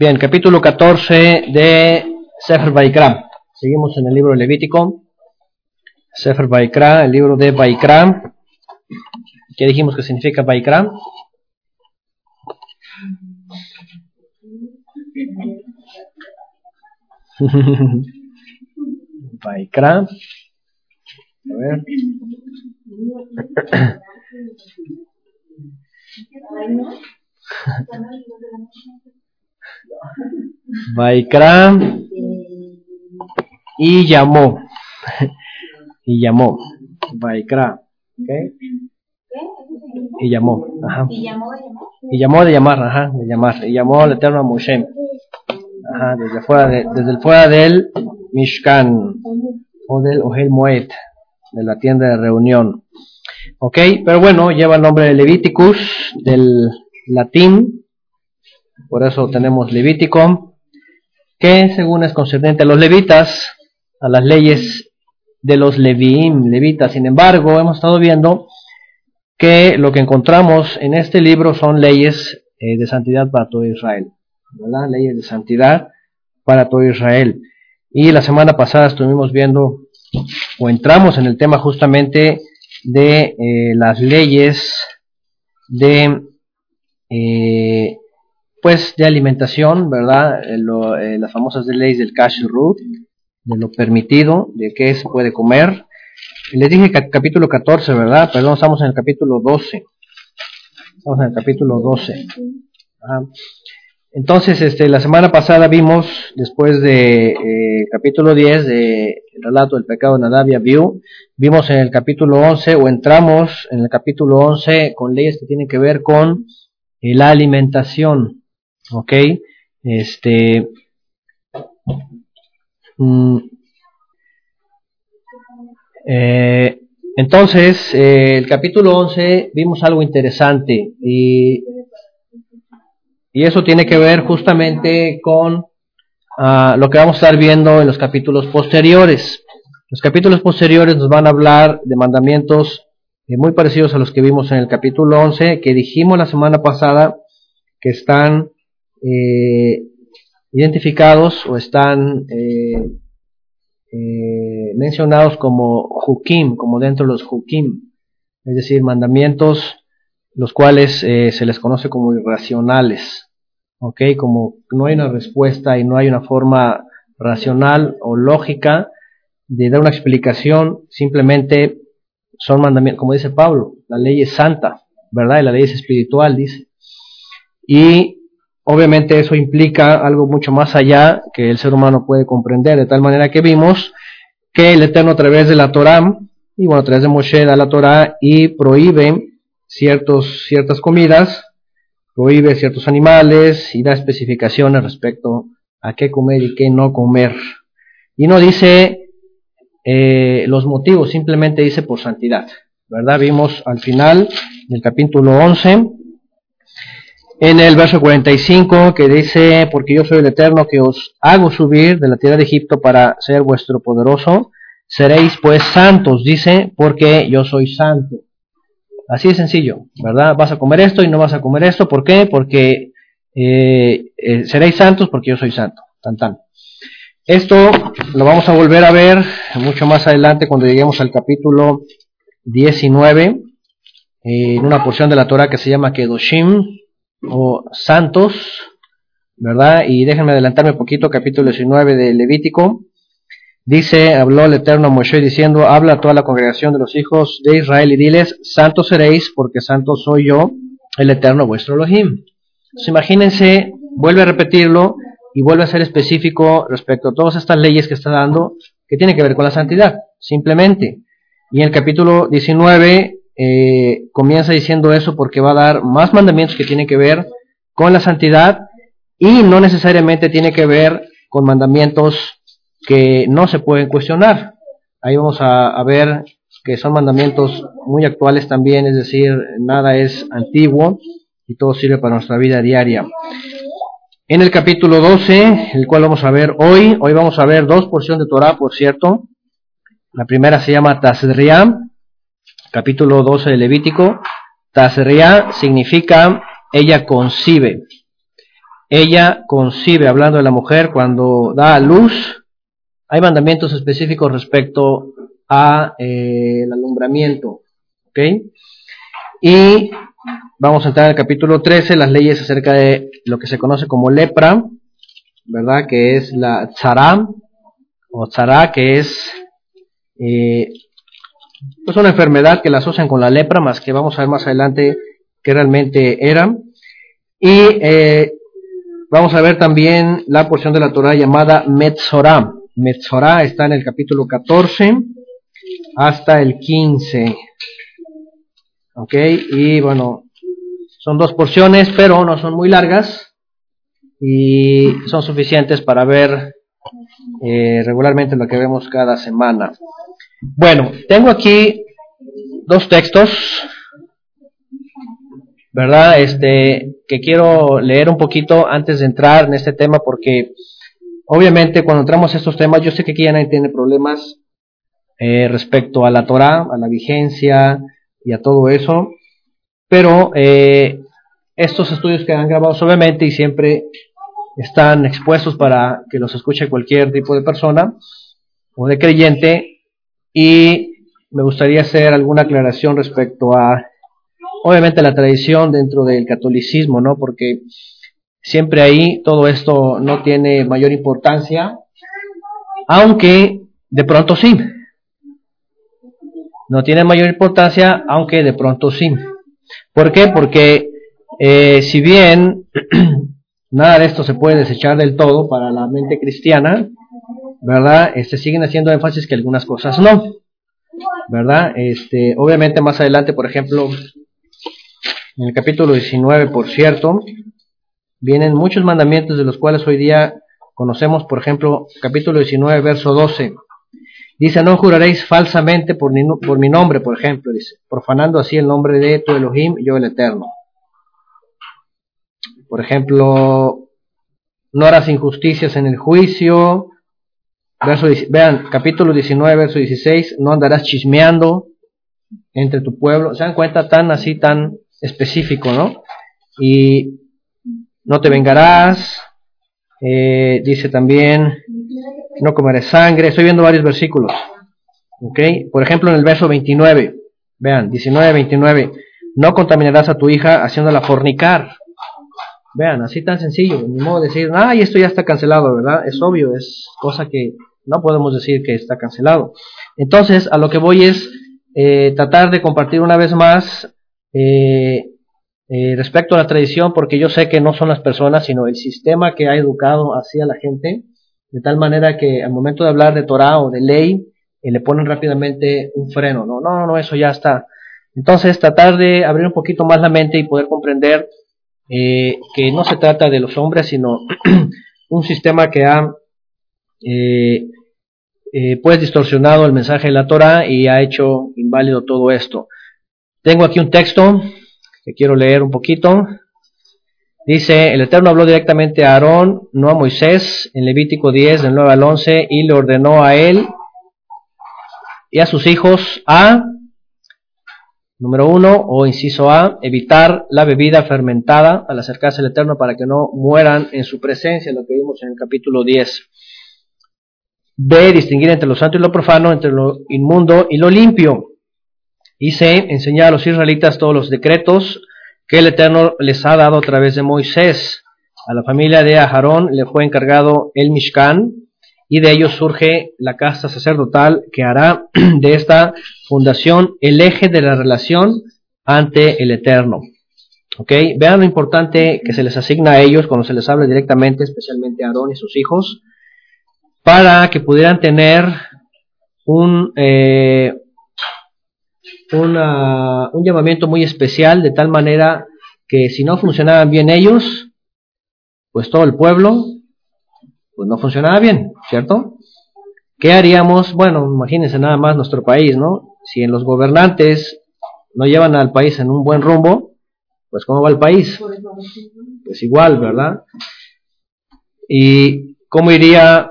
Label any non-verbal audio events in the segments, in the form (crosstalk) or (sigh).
Bien, capítulo 14 de Sefer Baikra. Seguimos en el libro de Levítico. Sefer Baikra, el libro de Baikra. ¿Qué dijimos que significa Baikra? Baikra. (laughs) A ver. (laughs) Baikra y llamó. y llamó. Baikra. ¿okay? Y llamó. Ajá. Y llamó de llamar, ajá, de llamar. Y llamó al Eterno a Moshe. Ajá, desde fuera, de, desde el fuera del Mishkan o del Ohel Moed, de la tienda de reunión. Ok, pero bueno, lleva el nombre de Leviticus, del latín, por eso tenemos Levítico, que según es concerniente a los levitas, a las leyes de los leviim, levitas. Sin embargo, hemos estado viendo que lo que encontramos en este libro son leyes eh, de santidad para todo Israel. Leyes de santidad para todo Israel. Y la semana pasada estuvimos viendo o entramos en el tema justamente de eh, las leyes de eh, pues de alimentación, ¿verdad? Eh, las famosas leyes del cash root, de lo permitido, de qué se puede comer. Les dije capítulo 14, ¿verdad? Perdón, estamos en el capítulo 12. Estamos en el capítulo 12. Entonces, este, la semana pasada vimos, después de eh, capítulo 10 de el relato del pecado de Nadab y vimos en el capítulo 11 o entramos en el capítulo 11 con leyes que tienen que ver con la alimentación, ¿ok? Este, mm, eh, entonces, eh, el capítulo 11 vimos algo interesante y y eso tiene que ver justamente con ah, lo que vamos a estar viendo en los capítulos posteriores. Los capítulos posteriores nos van a hablar de mandamientos eh, muy parecidos a los que vimos en el capítulo 11, que dijimos la semana pasada que están eh, identificados o están eh, mencionados como hukim, como dentro de los hukim, es decir, mandamientos los cuales se les conoce como irracionales. ¿ok? Como no hay una respuesta y no hay una forma racional o lógica de dar una explicación, simplemente son mandamientos, como dice Pablo, la ley es santa, ¿verdad? Y la ley es espiritual, dice. Y obviamente eso implica algo mucho más allá que el ser humano puede comprender, de tal manera que vimos que el Eterno a través de la Torah, y bueno, a través de Moshe da la Torah y prohíbe ciertas comidas, prohíbe ciertos animales y da especificaciones respecto a qué comer y qué no comer. Y no dice eh, los motivos, simplemente dice por santidad. ¿Verdad? Vimos al final del capítulo 11, en el verso 45, que dice, porque yo soy el Eterno que os hago subir de la tierra de Egipto para ser vuestro poderoso, seréis pues santos, dice, porque yo soy santo. Así de sencillo, ¿verdad? Vas a comer esto y no vas a comer esto. ¿Por qué? Porque eh, eh, seréis santos porque yo soy santo. Tan tan. Esto lo vamos a volver a ver mucho más adelante cuando lleguemos al capítulo 19, en una porción de la Torah que se llama Kedoshim o santos, ¿verdad? Y déjenme adelantarme un poquito, capítulo 19 de Levítico. Dice, habló el Eterno a Moshe diciendo, habla a toda la congregación de los hijos de Israel y diles, santos seréis porque santo soy yo, el Eterno vuestro Elohim. Imagínense, vuelve a repetirlo y vuelve a ser específico respecto a todas estas leyes que está dando, que tienen que ver con la santidad, simplemente. Y en el capítulo 19 eh, comienza diciendo eso porque va a dar más mandamientos que tienen que ver con la santidad y no necesariamente tiene que ver con mandamientos que no se pueden cuestionar. Ahí vamos a, ver que son mandamientos muy actuales también, es decir, nada es antiguo y todo sirve para nuestra vida diaria. En el capítulo 12, el cual vamos a ver hoy, hoy vamos a ver dos porciones de Torah, por cierto. La primera se llama Tazria, capítulo 12 de Levítico. Tazria significa ella concibe. ella concibe, hablando de la mujer, cuando da a luz, hay mandamientos específicos respecto a eh, el alumbramiento. ¿Ok? Y vamos a entrar al capítulo 13, las leyes acerca de lo que se conoce como lepra, ¿verdad? Que es la tzara, o tzara, que es eh, pues una enfermedad que la asocian con la lepra, más que vamos a ver más adelante que realmente era. Y eh, vamos a ver también la porción de la Torah llamada Metzorah. Metzorah está en el capítulo 14 hasta el 15. Ok, y bueno, son dos porciones, pero no son muy largas y son suficientes para ver eh, regularmente lo que vemos cada semana. Bueno, tengo aquí dos textos, ¿verdad? Este, que quiero leer un poquito antes de entrar en este tema porque obviamente cuando entramos a estos temas, yo sé que aquí ya nadie tiene problemas eh, respecto a la Torah, a la vigencia y a todo eso, pero eh, estos estudios quedan grabados obviamente y siempre están expuestos para que los escuche cualquier tipo de persona o de creyente y me gustaría hacer alguna aclaración respecto a, obviamente, la tradición dentro del catolicismo, ¿no? Porque siempre ahí todo esto no tiene mayor importancia, aunque de pronto sí. No tiene mayor importancia, aunque de pronto sí. ¿Por qué? Porque eh, si bien (clears throat) nada de esto se puede desechar del todo para la mente cristiana, ¿verdad? Este, siguen haciendo énfasis que algunas cosas no, ¿verdad? Este, obviamente más adelante, por ejemplo, en el capítulo 19, por cierto, vienen muchos mandamientos de los cuales hoy día conocemos, por ejemplo, capítulo 19, verso 12. Dice, no juraréis falsamente por, mi nombre, por ejemplo, dice, profanando así el nombre de tu Elohim, yo el Eterno. Por ejemplo, no harás injusticias en el juicio. Verso, vean, capítulo 19, verso 16, no andarás chismeando entre tu pueblo. ¿Se dan cuenta? Tan así, tan específico, ¿no? Y no te vengarás. Eh, dice también, no comerás sangre. Estoy viendo varios versículos. ¿Ok? Por ejemplo, en el verso 29, vean, 19, 29, no contaminarás a tu hija haciéndola fornicar. Vean, así tan sencillo, ni modo de decir, ay, esto ya está cancelado, ¿verdad? Es obvio, es cosa que no podemos decir que está cancelado. Entonces, a lo que voy es eh, tratar de compartir una vez más eh, eh, respecto a la tradición, porque yo sé que no son las personas, sino el sistema que ha educado así a la gente, de tal manera que al momento de hablar de Torah o de ley, le ponen rápidamente un freno, no, no, no, eso ya está. Entonces, tratar de abrir un poquito más la mente y poder comprender que no se trata de los hombres, sino (clears throat) un sistema que ha eh, pues distorsionado el mensaje de la Torah y ha hecho inválido todo esto. Tengo aquí un texto que quiero leer un poquito. Dice, el Eterno habló directamente a Aarón, no a Moisés, en Levítico 10, del 9 al 11, y le ordenó a él y a sus hijos a Número uno, o inciso A, evitar la bebida fermentada al acercarse al Eterno para que no mueran en su presencia, lo que vimos en el capítulo 10. B, distinguir entre lo santo y lo profano, entre lo inmundo y lo limpio. Y C, enseñar a los israelitas todos los decretos que el Eterno les ha dado a través de Moisés. A la familia de Aharón le fue encargado el Mishkan, y de ellos surge la casta sacerdotal que hará (clears throat) de esta fundación el eje de la relación ante el Eterno. ¿Ok? Vean lo importante que se les asigna a ellos cuando se les habla directamente, especialmente a Aarón y sus hijos, para que pudieran tener un, eh, un llamamiento muy especial, de tal manera que si no funcionaban bien ellos, pues todo el pueblo pues no funcionaba bien, ¿cierto? ¿Qué haríamos? Bueno, imagínense nada más nuestro país, ¿no? Si en los gobernantes no llevan al país en un buen rumbo, pues ¿cómo va el país? Pues igual, ¿verdad? ¿Y cómo iría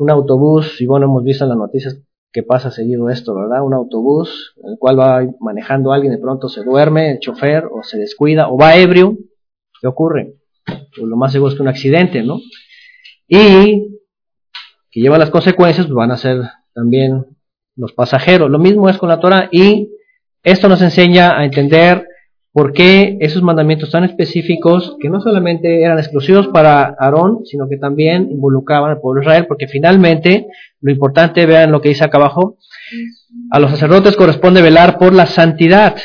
un autobús? Y bueno, hemos visto en las noticias que pasa seguido esto, ¿verdad? Un autobús, en el cual va manejando alguien, de pronto se duerme, el chofer, o se descuida, o va ebrio. ¿Qué ocurre? pues lo más seguro es que un accidente, ¿no? Y que lleva las consecuencias, pues van a ser también los pasajeros. Lo mismo es con la Torah y esto nos enseña a entender por qué esos mandamientos tan específicos, que no solamente eran exclusivos para Aarón, sino que también involucraban al pueblo de Israel, porque finalmente, lo importante, vean lo que dice acá abajo, a los sacerdotes corresponde velar por la santidad,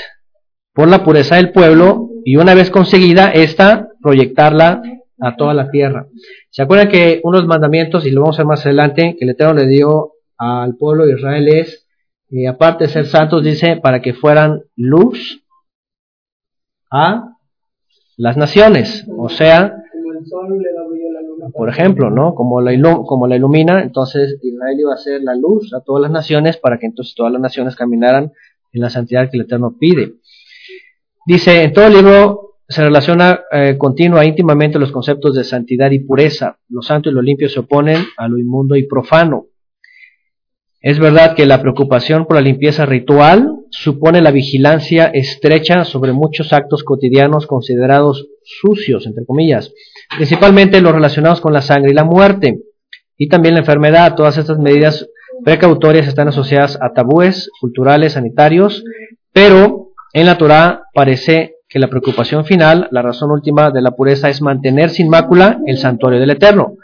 por la pureza del pueblo, y una vez conseguida esta, proyectarla a toda la tierra. ¿Se acuerdan que unos mandamientos, y lo vamos a ver más adelante, que el Eterno le dio al pueblo de Israel es, eh, aparte de ser santos, dice, para que fueran luz a las naciones. O sea, por ejemplo, ¿no? Como la, como la ilumina, entonces Israel iba a ser la luz a todas las naciones para que entonces todas las naciones caminaran en la santidad que el Eterno pide. Dice, en todo el libro se relaciona eh, continua íntimamente los conceptos de santidad y pureza. Lo santo y lo limpio se oponen a lo inmundo y profano. Es verdad que la preocupación por la limpieza ritual supone la vigilancia estrecha sobre muchos actos cotidianos considerados sucios, entre comillas, principalmente los relacionados con la sangre y la muerte, y también la enfermedad. Todas estas medidas precautorias están asociadas a tabúes culturales, sanitarios, pero en la Torah parece que la preocupación final, la razón última de la pureza es mantener sin mácula el santuario del Eterno.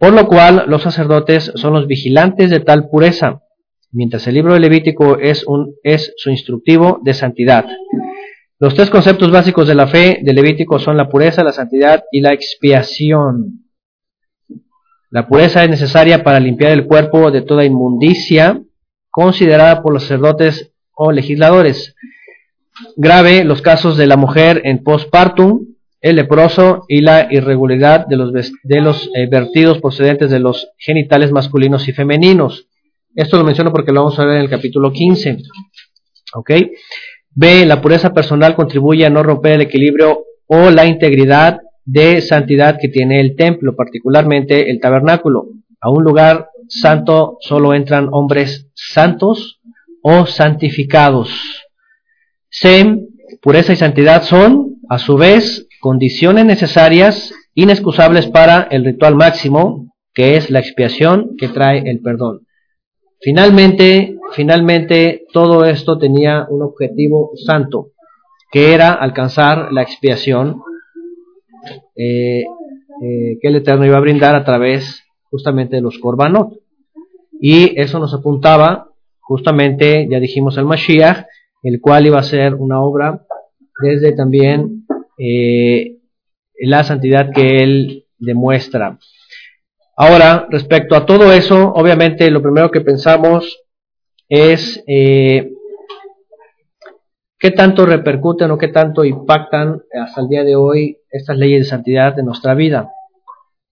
Por lo cual los sacerdotes son los vigilantes de tal pureza, mientras el libro de Levítico es, un, es su instructivo de santidad. Los tres conceptos básicos de la fe de Levítico son la pureza, la santidad y la expiación. La pureza es necesaria para limpiar el cuerpo de toda inmundicia considerada por los sacerdotes o legisladores. Grave los casos de la mujer en postpartum, el leproso y la irregularidad de los, de los eh, vertidos procedentes de los genitales masculinos y femeninos. Esto lo menciono porque lo vamos a ver en el capítulo 15. ¿Ok? B. La pureza personal contribuye a no romper el equilibrio o la integridad de santidad que tiene el templo, particularmente el tabernáculo. A un lugar santo solo entran hombres santos o santificados. C. Pureza y santidad son, a su vez, condiciones necesarias, inexcusables para el ritual máximo, que es la expiación que trae el perdón. Finalmente, finalmente todo esto tenía un objetivo santo, que era alcanzar la expiación eh, eh, que el Eterno iba a brindar a través justamente de los korbanot. Y eso nos apuntaba justamente, ya dijimos, al Mashiach, el cual iba a ser una obra desde también eh, la santidad que él demuestra. Ahora, respecto a todo eso, obviamente lo primero que pensamos es eh, qué tanto repercuten o qué tanto impactan hasta el día de hoy estas leyes de santidad en nuestra vida,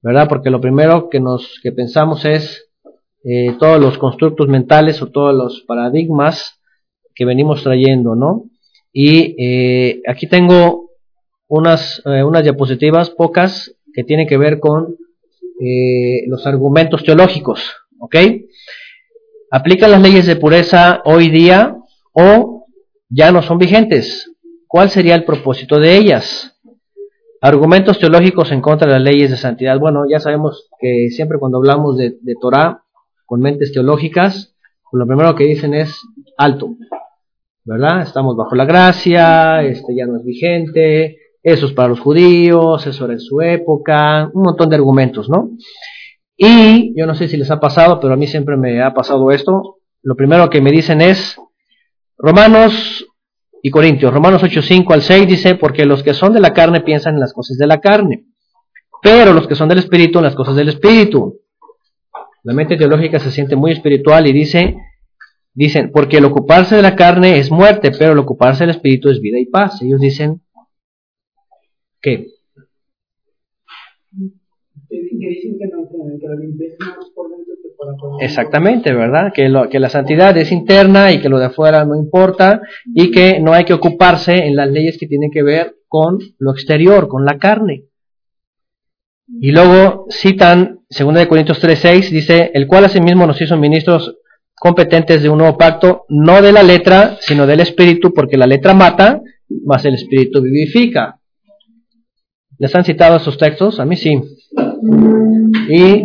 ¿verdad? Porque lo primero que nos que pensamos es eh, todos los constructos mentales o todos los paradigmas que venimos trayendo, ¿no? Y aquí tengo unas, eh, unas diapositivas, pocas, que tienen que ver con eh, los argumentos teológicos, ¿ok? ¿Aplican las leyes de pureza hoy día o ya no son vigentes? ¿Cuál sería el propósito de ellas? Argumentos teológicos en contra de las leyes de santidad. Bueno, ya sabemos que siempre cuando hablamos de, de Torah con mentes teológicas, lo primero que dicen es alto, ¿verdad? Estamos bajo la gracia, este ya no es vigente, eso es para los judíos, eso era en su época, un montón de argumentos, ¿no? Y yo no sé si les ha pasado, pero a mí siempre me ha pasado esto. Lo primero que me dicen es, Romanos y Corintios, Romanos 8, 5 al 6 dice, porque los que son de la carne piensan en las cosas de la carne, pero los que son del espíritu en las cosas del espíritu. La mente teológica se siente muy espiritual y dice, dicen, porque el ocuparse de la carne es muerte, pero el ocuparse del espíritu es vida y paz. Ellos dicen, ¿Qué? Exactamente, ¿verdad? Que, lo, que la santidad es interna y que lo de afuera no importa y que no hay que ocuparse en las leyes que tienen que ver con lo exterior, con la carne. Y luego citan 2 Corintios 3:6, dice, el cual asimismo nos hizo ministros competentes de un nuevo pacto, no de la letra, sino del espíritu, porque la letra mata, mas el espíritu vivifica. ¿Les han citado esos textos? A mí sí. Y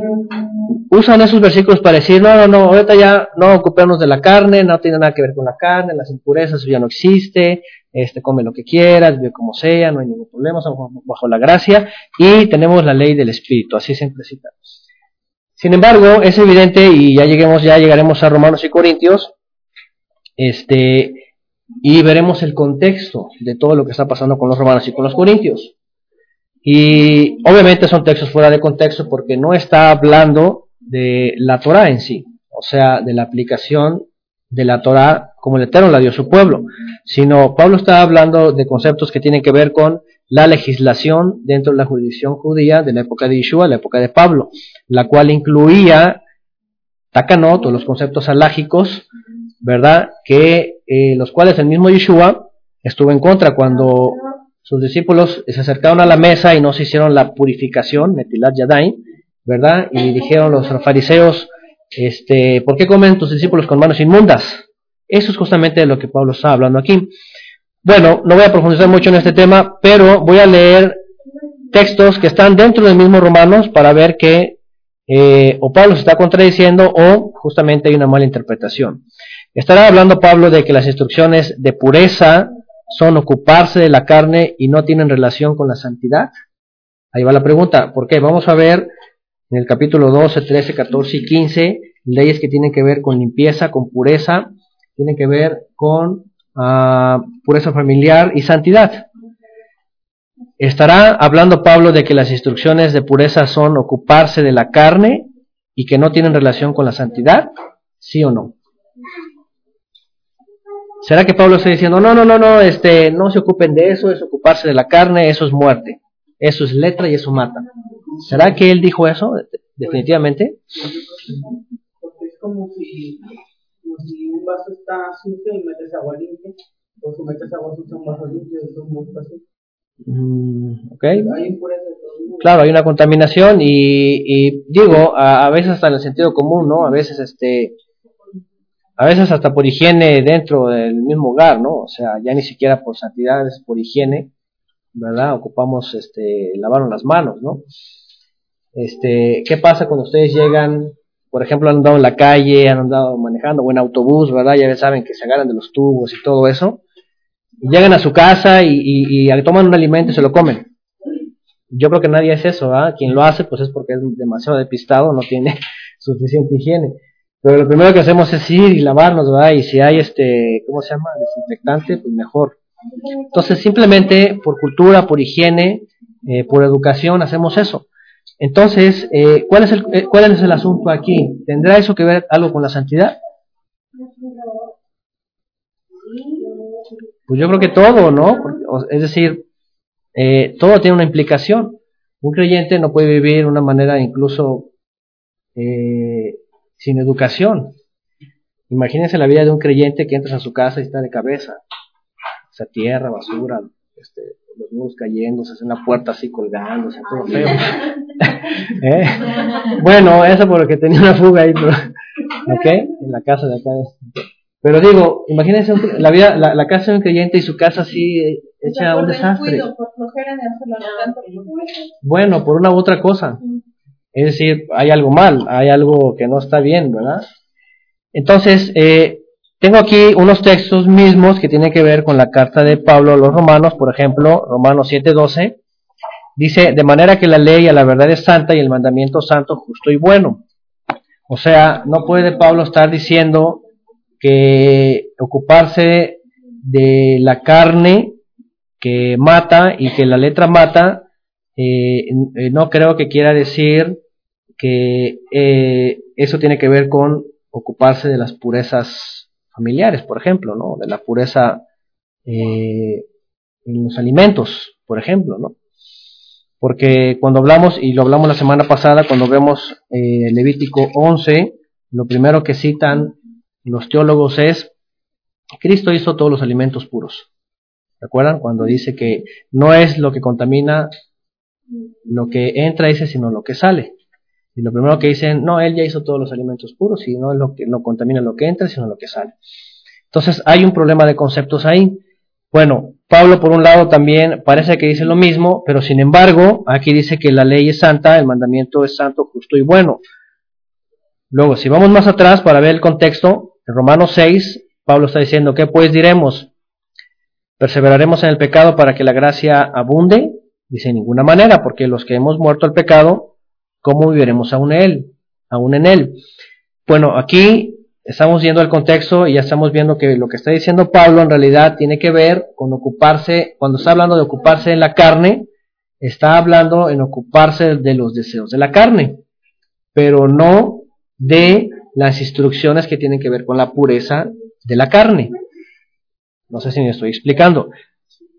usan esos versículos para decir, no, no, no, ahorita ya no ocupemos de la carne, no tiene nada que ver con la carne, las impurezas, ya no existe, este, come lo que quieras, vive como sea, no hay ningún problema, estamos bajo la gracia, y tenemos la ley del Espíritu, así siempre citamos. Sin embargo, es evidente, y ya lleguemos, ya llegaremos a Romanos y Corintios, este, y veremos el contexto de todo lo que está pasando con los romanos y con los corintios. Y obviamente son textos fuera de contexto porque no está hablando de la Torah en sí, o sea, de la aplicación de la Torah como el Eterno la dio a su pueblo, sino Pablo está hablando de conceptos que tienen que ver con la legislación dentro de la jurisdicción judía de la época de Yeshua, la época de Pablo, la cual incluía takanot los conceptos alágicos, ¿verdad? Que eh, los cuales el mismo Yeshua estuvo en contra cuando sus discípulos se acercaron a la mesa y no se hicieron la purificación, Netilat Yadai, ¿verdad? Y dijeron los fariseos, este, ¿por qué comen tus discípulos con manos inmundas? Eso es justamente lo que Pablo está hablando aquí. Bueno, no voy a profundizar mucho en este tema, pero voy a leer textos que están dentro del mismo Romanos para ver que eh, o Pablo se está contradiciendo o justamente hay una mala interpretación. Estará hablando Pablo de que las instrucciones de pureza son ocuparse de la carne y no tienen relación con la santidad? Ahí va la pregunta. ¿Por qué? Vamos a ver en el capítulo 12, 13, 14 y 15 leyes que tienen que ver con limpieza, con pureza, tienen que ver con uh, pureza familiar y santidad. ¿Estará hablando Pablo de que las instrucciones de pureza son ocuparse de la carne y que no tienen relación con la santidad? ¿Sí o no? ¿Será que Pablo está diciendo, no, no, no, no, este, no se ocupen de eso, es ocuparse de la carne, eso es muerte, eso es letra y eso mata? ¿Será que él dijo eso? Definitivamente. Porque es como si, si un vaso está sucio y metes agua limpia, o si metes agua sucia un vaso limpio, es un vaso. Mm. Claro, hay una contaminación y, y digo, a, a, veces hasta en el sentido común, ¿no? A veces este a veces hasta por higiene dentro del mismo hogar, ¿no? O sea, ya ni siquiera por santidad, es por higiene, ¿verdad? Ocupamos este, lavarnos las manos, ¿no? Este, ¿qué pasa cuando ustedes llegan, por ejemplo, han andado en la calle, han andado manejando o en autobús, ¿verdad? Ya saben que se agarran de los tubos y todo eso. Y llegan a su casa y, y, toman un alimento y se lo comen. Yo creo que nadie hace eso, ¿verdad? Quien lo hace, pues es porque es demasiado despistado, no tiene (laughs) suficiente higiene. Pero lo primero que hacemos es ir y lavarnos, ¿verdad? Y si hay este, ¿cómo se llama? Desinfectante, pues mejor. Entonces, simplemente por cultura, por higiene, eh, por educación, hacemos eso. Entonces, eh, ¿cuál, es el, eh, ¿cuál es el asunto aquí? ¿Tendrá eso que ver algo con la santidad? Pues yo creo que todo, ¿no? Es decir, todo tiene una implicación. Un creyente no puede vivir de una manera incluso eh, sin educación. Imagínense la vida de un creyente que entras a su casa y está de cabeza. Esa tierra, basura, este, los muros cayéndose, una puerta así colgándose, todo feo. (laughs) ¿Eh? Bueno, eso por lo que tenía una fuga ahí, ¿ok? En la casa de acá. Pero digo, imagínense la, vida, la, casa de un creyente y su casa así hecha un desastre. Bueno, por una u otra cosa. Es decir, hay algo mal, hay algo que no está bien, ¿verdad? Entonces, eh, tengo aquí unos textos mismos que tienen que ver con la carta de Pablo a los romanos, por ejemplo, Romanos 7:12, dice, de manera que la ley a la verdad es santa y el mandamiento santo, justo y bueno. O sea, no puede Pablo estar diciendo que ocuparse de la carne que mata y que la letra mata, eh, eh, no creo que quiera decir que eh, eso tiene que ver con ocuparse de las purezas familiares, por ejemplo, ¿no? De la pureza eh, en los alimentos, por ejemplo, ¿no? Porque cuando hablamos, y lo hablamos la semana pasada, cuando vemos eh, Levítico 11, lo primero que citan los teólogos es, Cristo hizo todos los alimentos puros. ¿Se acuerdan? Cuando dice que no es lo que contamina lo que entra, ese, sino lo que sale. Y lo primero que dicen, no, él ya hizo todos los alimentos puros y no lo que no contamina lo que entra, sino lo que sale. Entonces hay un problema de conceptos ahí, Bueno, Pablo por un lado también parece que dice lo mismo, pero sin embargo aquí dice que la ley es santa, el mandamiento es santo, justo y bueno. Luego, si vamos más atrás para ver el contexto, en Romanos 6, Pablo está diciendo, ¿qué pues diremos? ¿Perseveraremos en el pecado para que la gracia abunde? Dice, en ninguna manera, porque los que hemos muerto al pecado, ¿cómo viviremos aún en él? Aún en él. Bueno, aquí estamos viendo el contexto y ya estamos viendo que lo que está diciendo Pablo en realidad tiene que ver con ocuparse, cuando está hablando de ocuparse en la carne, está hablando en ocuparse de los deseos de la carne, pero no de las instrucciones que tienen que ver con la pureza de la carne. No sé si me estoy explicando.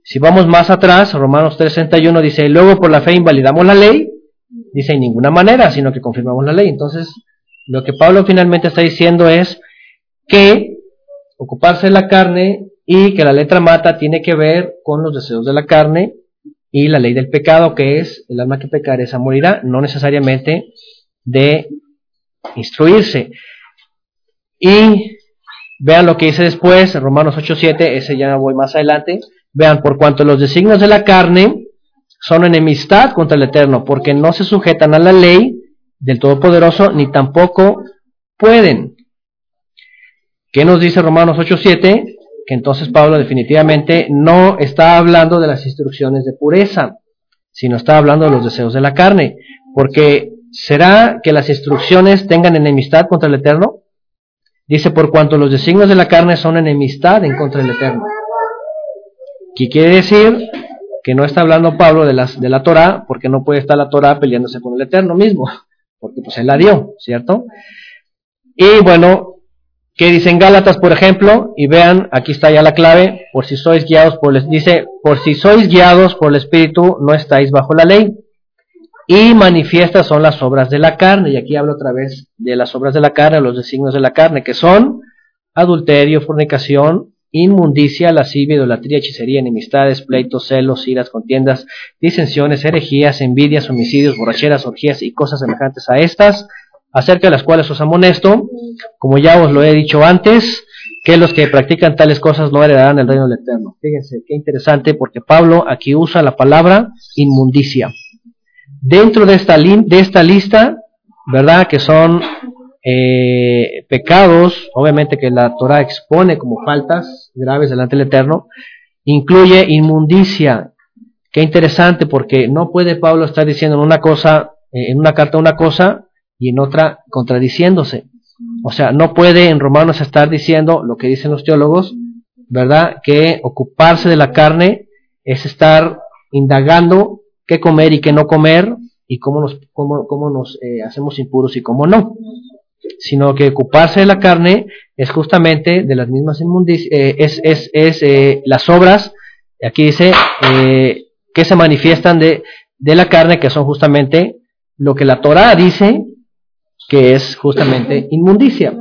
Si vamos más atrás, Romanos 3:61 dice, luego por la fe invalidamos la ley, dice en ninguna manera, sino que confirmamos la ley. Entonces, lo que Pablo finalmente está diciendo es que ocuparse de la carne y que la letra mata tiene que ver con los deseos de la carne y la ley del pecado, que es el alma que pecar esa morirá, no necesariamente de instruirse. Y vean lo que dice después, Romanos 8.7, ese ya voy más adelante. Vean, por cuanto los designios de la carne son enemistad contra el Eterno, porque no se sujetan a la ley, del Todopoderoso, ni tampoco pueden. ¿Qué nos dice Romanos 8:7? Que entonces Pablo definitivamente no está hablando de las instrucciones de pureza, sino está hablando de los deseos de la carne. Porque ¿será que las instrucciones tengan enemistad contra el Eterno? Dice, por cuanto los designios de la carne son enemistad en contra del Eterno. ¿Qué quiere decir? Que no está hablando Pablo de, de la Torah, porque no puede estar la Torah peleándose con el Eterno mismo (laughs) porque pues él la dio, ¿cierto? Y bueno, ¿qué dicen Gálatas, por ejemplo? Y vean, aquí está ya la clave, por si sois guiados por el, dice, por si sois guiados por el Espíritu, no estáis bajo la ley. Y manifiestas son las obras de la carne, y aquí hablo otra vez de las obras de la carne, los designios de la carne, que son adulterio, fornicación, inmundicia, lascivia, idolatría, hechicería, enemistades, pleitos, celos, iras, contiendas, disensiones, herejías, envidias, homicidios, borracheras, orgías y cosas semejantes a estas, acerca de las cuales os amonesto, como ya os lo he dicho antes, que los que practican tales cosas no heredarán el reino del Eterno. Fíjense, qué interesante, porque Pablo aquí usa la palabra inmundicia. Dentro de esta, de esta lista, ¿verdad? Que son eh, pecados, obviamente que la Torah expone como faltas graves delante del Eterno, incluye inmundicia. Qué interesante porque no puede Pablo estar diciendo en una cosa, eh, en una carta una cosa y en otra contradiciéndose. O sea, no puede en Romanos estar diciendo lo que dicen los teólogos, ¿verdad? Que ocuparse de la carne es estar indagando qué comer y qué no comer y cómo nos, nos eh, hacemos impuros y cómo no sino que ocuparse de la carne es justamente de las mismas inmundicias, eh, es, es, es eh, las obras, aquí dice, eh, que se manifiestan de, de la carne, que son justamente lo que la Torah dice que es justamente (laughs) inmundicia.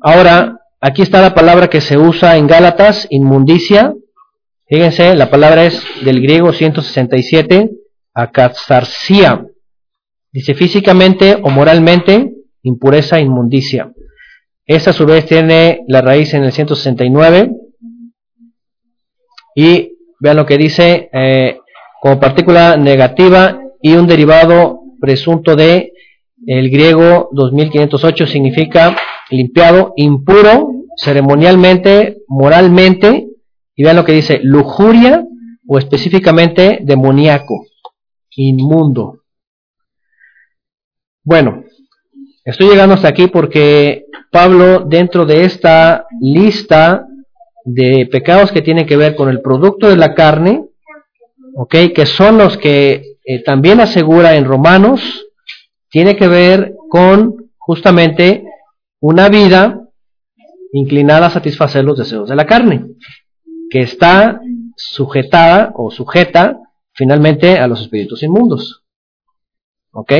Ahora, aquí está la palabra que se usa en Gálatas, inmundicia. Fíjense, la palabra es del griego 167, akatsarsia. Dice físicamente o moralmente, impureza, inmundicia. Esta a su vez tiene la raíz en el 169. Y vean lo que dice eh, como partícula negativa y un derivado presunto de el griego 2508 significa limpiado, impuro, ceremonialmente, moralmente, y vean lo que dice lujuria o específicamente demoníaco, inmundo. Bueno, estoy llegando hasta aquí porque Pablo, dentro de esta lista de pecados que tienen que ver con el producto de la carne, ¿ok? Que son los que eh, también asegura en Romanos, tiene que ver con justamente una vida inclinada a satisfacer los deseos de la carne, que está sujetada o sujeta finalmente a los espíritus inmundos. ¿Ok?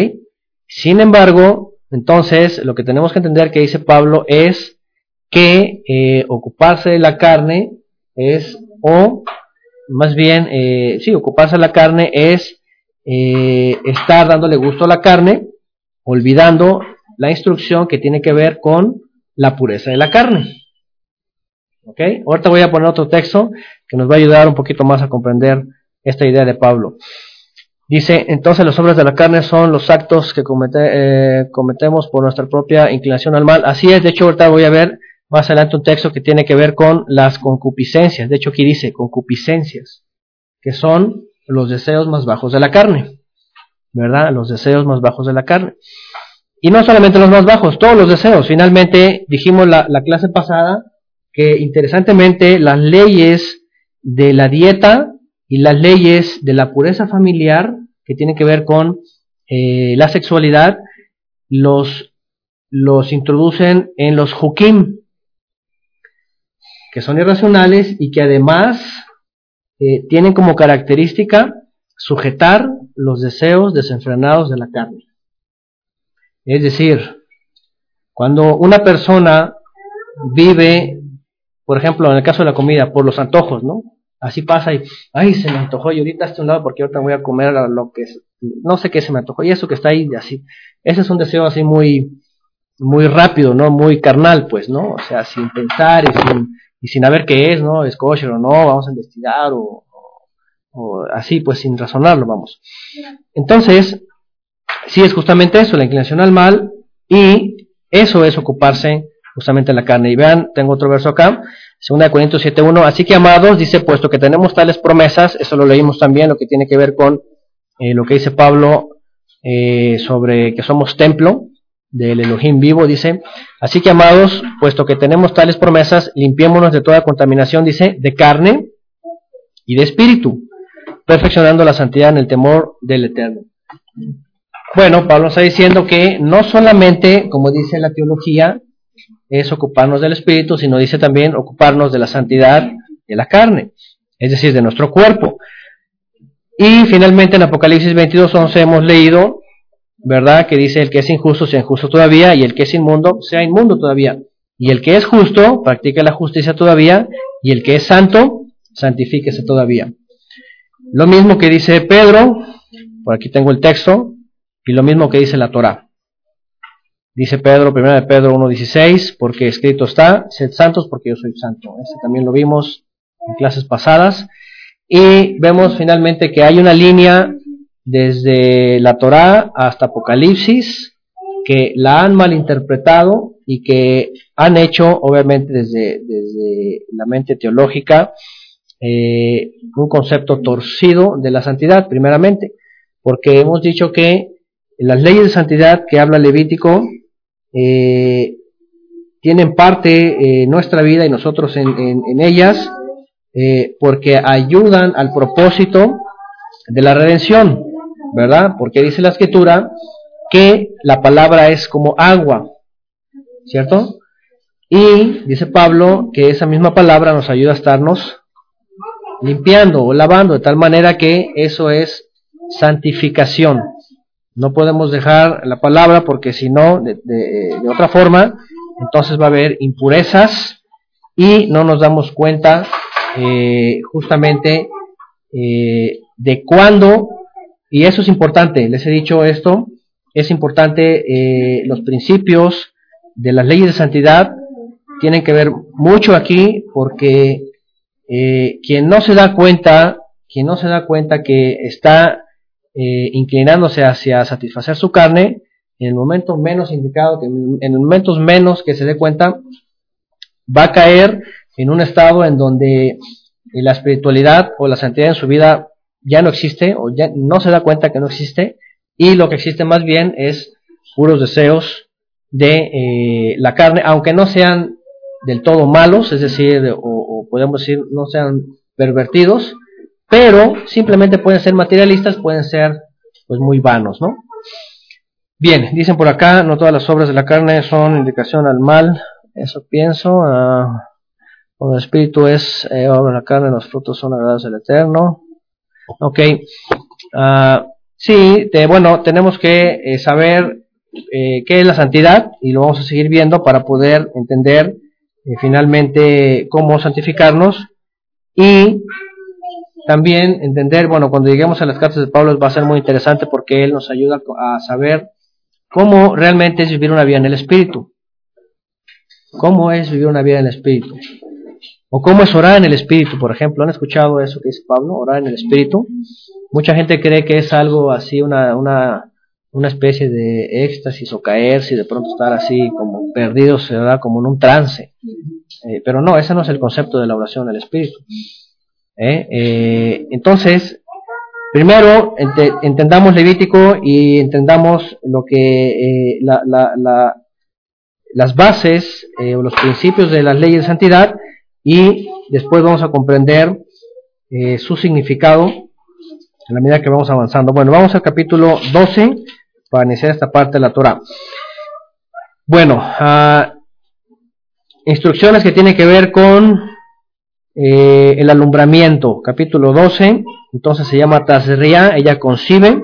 Sin embargo, entonces, lo que tenemos que entender que dice Pablo es que eh, ocuparse de la carne es, o más bien, eh, sí, ocuparse de la carne es eh, estar dándole gusto a la carne, olvidando la instrucción que tiene que ver con la pureza de la carne. ¿Ok? Ahorita voy a poner otro texto que nos va a ayudar un poquito más a comprender esta idea de Pablo. Dice, entonces las obras de la carne son los actos que eh, cometemos por nuestra propia inclinación al mal. Así es, de hecho ahorita voy a ver más adelante un texto que tiene que ver con las concupiscencias. De hecho aquí dice concupiscencias, que son los deseos más bajos de la carne. ¿Verdad? Los deseos más bajos de la carne. Y no solamente los más bajos, todos los deseos. Finalmente dijimos la clase pasada que interesantemente las leyes de la dieta y las leyes de la pureza familiar, que tienen que ver con eh, la sexualidad, los, los introducen en los hukim, que son irracionales y que además eh, tienen como característica sujetar los deseos desenfrenados de la carne. Es decir, cuando una persona vive por ejemplo, en el caso de la comida, por los antojos, ¿no? Así pasa y, ay, se me antojó y ahorita estoy un lado porque ahorita voy a comer lo que no sé qué se me antojó y eso que está ahí así. Ese es un deseo así muy, muy rápido, ¿no? Muy carnal, pues, ¿no? O sea, sin pensar y sin, y sin ver qué es, ¿no? Es o no, vamos a investigar o, o así, pues sin razonarlo, vamos. Entonces, sí es justamente eso, la inclinación al mal y eso es ocuparse justamente la carne. Y vean, tengo otro verso acá, 2 Corintios 7.1, así que amados, dice, puesto que tenemos tales promesas, eso lo leímos también, lo que tiene que ver con eh, lo que dice Pablo eh, sobre que somos templo del Elohim vivo, dice, así que amados, puesto que tenemos tales promesas, limpiémonos de toda contaminación, dice, de carne y de espíritu, perfeccionando la santidad en el temor del Eterno. Bueno, Pablo está diciendo que no solamente, como dice la teología, es ocuparnos del espíritu, sino dice también ocuparnos de la santidad de la carne, es decir, de nuestro cuerpo. Y finalmente en Apocalipsis 22.11 hemos leído, ¿verdad? Que dice el que es injusto sea injusto todavía y el que es inmundo sea inmundo todavía. Y el que es justo practique la justicia todavía y el que es santo santifíquese todavía. Lo mismo que dice Pedro, por aquí tengo el texto, y lo mismo que dice la Torah. Dice Pedro, 1 de Pedro 1.16, porque escrito está, sed santos porque yo soy santo. Este también lo vimos en clases pasadas. Y vemos finalmente que hay una línea desde la Torá hasta Apocalipsis que la han malinterpretado y que han hecho, obviamente desde, desde la mente teológica, eh, un concepto torcido de la santidad, primeramente, porque hemos dicho que las leyes de santidad que habla Levítico eh, tienen parte en nuestra vida y nosotros en, ellas, eh, porque ayudan al propósito de la redención, ¿verdad? Porque dice la escritura que la palabra es como agua, ¿cierto? Y dice Pablo que esa misma palabra nos ayuda a estarnos limpiando o lavando de tal manera que eso es santificación. No podemos dejar la palabra porque si no, de, otra forma, entonces va a haber impurezas y no nos damos cuenta eh, justamente eh, de cuándo, y eso es importante, les he dicho esto, es importante eh, los principios de las leyes de santidad tienen que ver mucho aquí porque quien no se da cuenta, quien no se da cuenta que está eh, inclinándose hacia satisfacer su carne, en el momento menos indicado, en momentos menos que se dé cuenta, va a caer en un estado en donde la espiritualidad o la santidad en su vida ya no existe o ya no se da cuenta que no existe y lo que existe más bien es puros deseos de eh, la carne, aunque no sean del todo malos, es decir, o, o podemos decir no sean pervertidos, pero simplemente pueden ser materialistas, pueden ser pues muy vanos, ¿no? Bien, dicen por acá, no todas las obras de la carne son indicación al mal, eso pienso, uh, cuando el espíritu es eh, obra de la carne, los frutos son agradados al Eterno. Ok, uh, sí, bueno, tenemos que eh, saber eh, qué es la santidad y lo vamos a seguir viendo para poder entender finalmente cómo santificarnos y también entender, bueno, cuando lleguemos a las cartas de Pablo va a ser muy interesante porque él nos ayuda a saber cómo realmente es vivir una vida en el Espíritu. ¿Cómo es vivir una vida en el Espíritu? O cómo es orar en el Espíritu, por ejemplo. ¿Han escuchado eso que dice Pablo? Orar en el Espíritu. Mucha gente cree que es algo así, una, una, una especie de éxtasis o caerse y de pronto estar así como perdidos, ¿verdad? Como en un trance. Eh, pero no, ese no es el concepto de la oración del Espíritu. ¿Eh? Eh, entonces, primero entendamos Levítico y entendamos lo que las bases o los principios de las leyes de santidad y después vamos a comprender su significado en la medida que vamos avanzando. Bueno, vamos al capítulo 12 para iniciar esta parte de la Torah. Bueno, ah, instrucciones que tienen que ver con eh, el alumbramiento, capítulo 12, entonces se llama Tazria, ella concibe,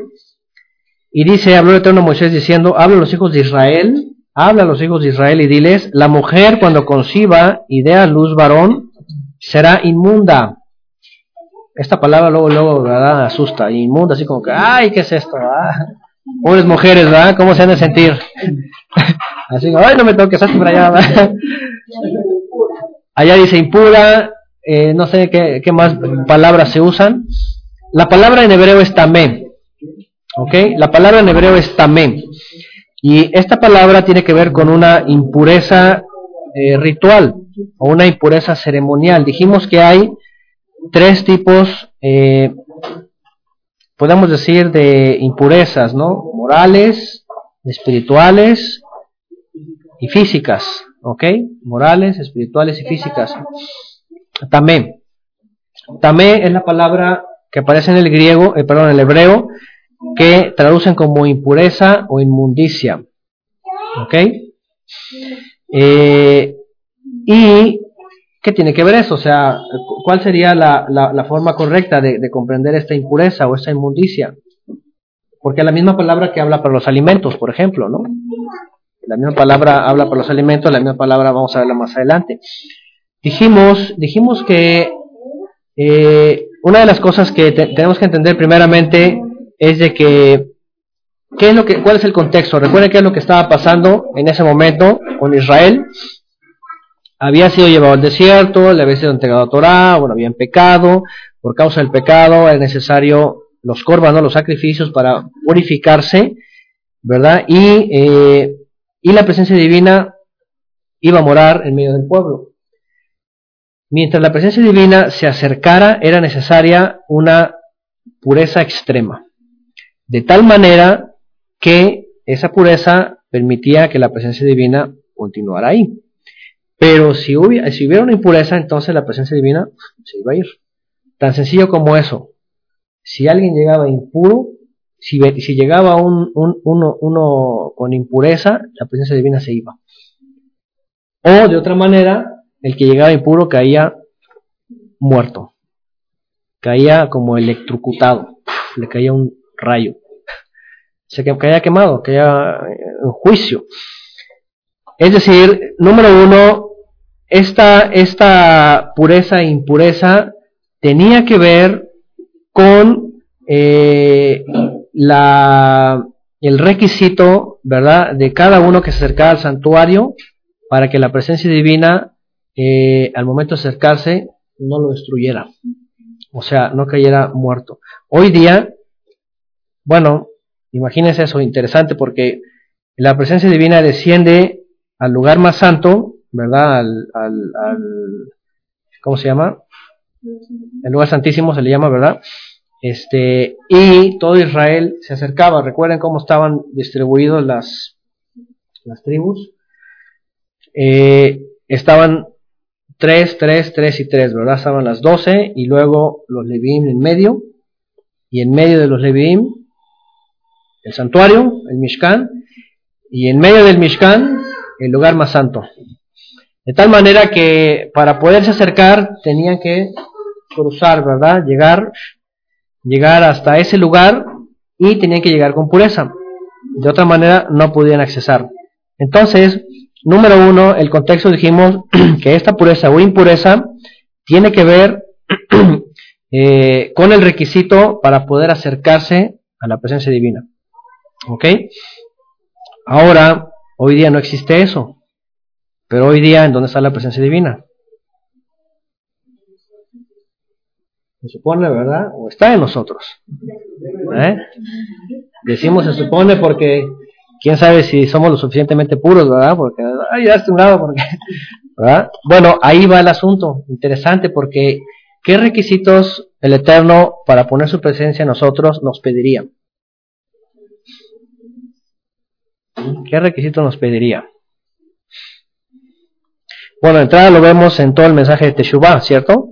y dice, habló el Eterno Moisés diciendo, habla a los hijos de Israel, habla a los hijos de Israel y diles, la mujer cuando conciba y dé a luz varón, será inmunda. Esta palabra luego, luego. Asusta, inmunda, así como que, ay, ¿qué es esto? Pobres mujeres, ¿verdad? ¿Cómo se han de sentir? (laughs) Así, ay, no me toques, hazte para allá, ¿verdad? (laughs) Allá dice impura, eh, no sé qué, más palabras se usan. La palabra en hebreo es tamé, ¿ok? La palabra en hebreo es tamé. Y esta palabra tiene que ver con una impureza eh, ritual o una impureza ceremonial. Dijimos que hay tres tipos eh, podemos decir, de impurezas, ¿no? Morales, espirituales y físicas, ¿ok? Morales, espirituales y físicas. Tamé. Tamé es la palabra que aparece en el griego, eh, perdón, en el hebreo, que traducen como impureza o inmundicia. ¿Ok? Eh, y ¿Qué tiene que ver eso? O sea, ¿cuál sería la, forma correcta de, comprender esta impureza o esta inmundicia? Porque la misma palabra que habla para los alimentos, por ejemplo, ¿no? La misma palabra habla para los alimentos, la misma palabra vamos a verla más adelante. Dijimos, dijimos que eh, una de las cosas que tenemos que entender primeramente es de que ¿qué es lo que, ¿cuál es el contexto? Recuerden qué es lo que estaba pasando en ese momento con Israel había sido llevado al desierto, le había sido entregado a Torah, bueno, habían pecado, por causa del pecado es necesario los corbanos, los sacrificios para purificarse, ¿verdad? Y, eh, y la presencia divina iba a morar en medio del pueblo. Mientras la presencia divina se acercara, era necesaria una pureza extrema, de tal manera que esa pureza permitía que la presencia divina continuara ahí. Pero si hubiera, si hubiera una impureza, entonces la presencia divina se iba a ir. Tan sencillo como eso. Si alguien llegaba impuro, si, llegaba un, uno, uno con impureza, la presencia divina se iba. O de otra manera, el que llegaba impuro caía muerto. Caía como electrocutado. Le caía un rayo. Se caía quemado, caía en juicio. Es decir, número uno, esta, esta pureza e impureza tenía que ver con eh, la, el requisito, ¿verdad?, de cada uno que se acercaba al santuario para que la presencia divina, eh, al momento de acercarse, no lo destruyera. O sea, no cayera muerto. Hoy día, bueno, imagínense eso, interesante, porque la presencia divina desciende al lugar más santo ¿verdad? Al, al, ¿cómo se llama? El lugar santísimo se le llama, ¿verdad? Este, y todo Israel se acercaba. Recuerden cómo estaban distribuidos las, las tribus. Eh, estaban tres, tres, tres y tres, ¿verdad? Estaban las doce y luego los Leviim en medio. Y en medio de los Leviim, el santuario, el Mishkan. Y en medio del Mishkan, el lugar más santo, de tal manera que para poderse acercar tenían que cruzar, ¿verdad? Llegar, llegar hasta ese lugar y tenían que llegar con pureza. De otra manera no podían accesar. Entonces, número uno, el contexto dijimos (clears throat) que esta pureza o impureza tiene que ver (clears throat) eh, con el requisito para poder acercarse a la presencia divina. ¿Ok? Ahora, hoy día no existe eso. Pero hoy día, ¿en dónde está la presencia divina? Se supone, ¿verdad? O está en nosotros. ¿Eh? Decimos se supone porque quién sabe si somos lo suficientemente puros, ¿verdad? Porque, ay, ya un lado, porque, (laughs) ¿verdad? Bueno, ahí va el asunto. Interesante porque, ¿qué requisitos el Eterno para poner su presencia en nosotros nos pediría? ¿Qué requisitos nos pediría? Bueno, de entrada lo vemos en todo el mensaje de Teshuvah, ¿cierto?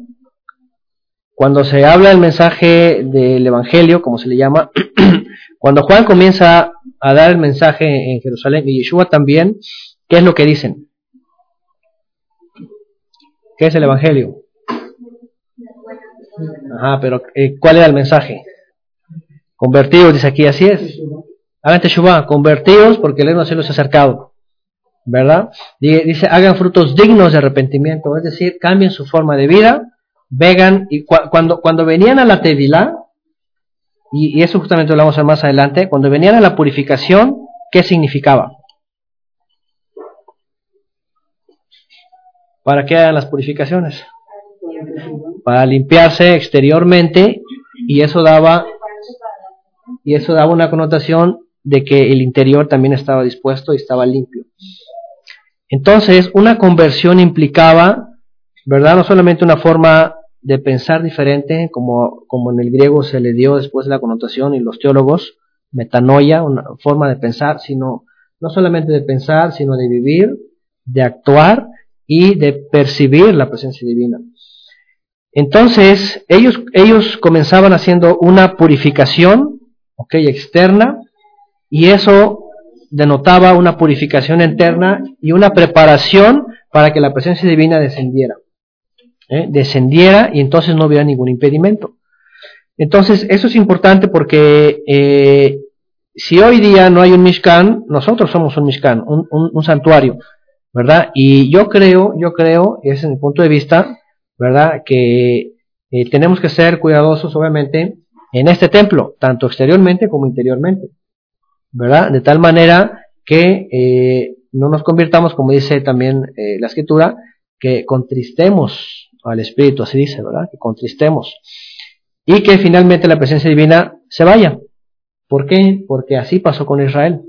Cuando se habla el mensaje del Evangelio, como se le llama, (clears throat) cuando Juan comienza a dar el mensaje en Jerusalén y Yeshua también, ¿qué es lo que dicen? ¿Qué es el Evangelio? Ajá, pero eh, ¿cuál era el mensaje? Convertidos, dice aquí, así es. Hagan Teshuvah, convertidos porque el reino de los ha acercado. ¿verdad? Dice, hagan frutos dignos de arrepentimiento, es decir, cambien su forma de vida, vegan, y cuando, cuando venían a la Tevilá, y, eso justamente lo vamos a ver más adelante, cuando venían a la purificación, ¿qué significaba? ¿Para qué eran las purificaciones? Para limpiarse exteriormente y eso daba y eso daba una connotación de que el interior también estaba dispuesto y estaba limpio. Entonces, una conversión implicaba, ¿verdad? No solamente una forma de pensar diferente, como, como en el griego se le dio después de la connotación y los teólogos, metanoia, una forma de pensar, sino no solamente de pensar, sino de vivir, de actuar y de percibir la presencia divina. Entonces, ellos, ellos comenzaban haciendo una purificación, ok, externa, y eso denotaba una purificación interna y una preparación para que la presencia divina descendiera. ¿Eh? Descendiera y entonces no hubiera ningún impedimento. Entonces, eso es importante porque eh, si hoy día no hay un Mishkan, nosotros somos un Mishkan, un, santuario, ¿verdad? Y yo creo, yo creo, ese es mi punto de vista, ¿verdad? Que eh, tenemos que ser cuidadosos, obviamente, en este templo, tanto exteriormente como interiormente. ¿verdad? De tal manera que no nos convirtamos, como dice también la escritura, que contristemos al Espíritu, así dice, ¿verdad? Que contristemos. Y que finalmente la presencia divina se vaya. ¿Por qué? Porque así pasó con Israel.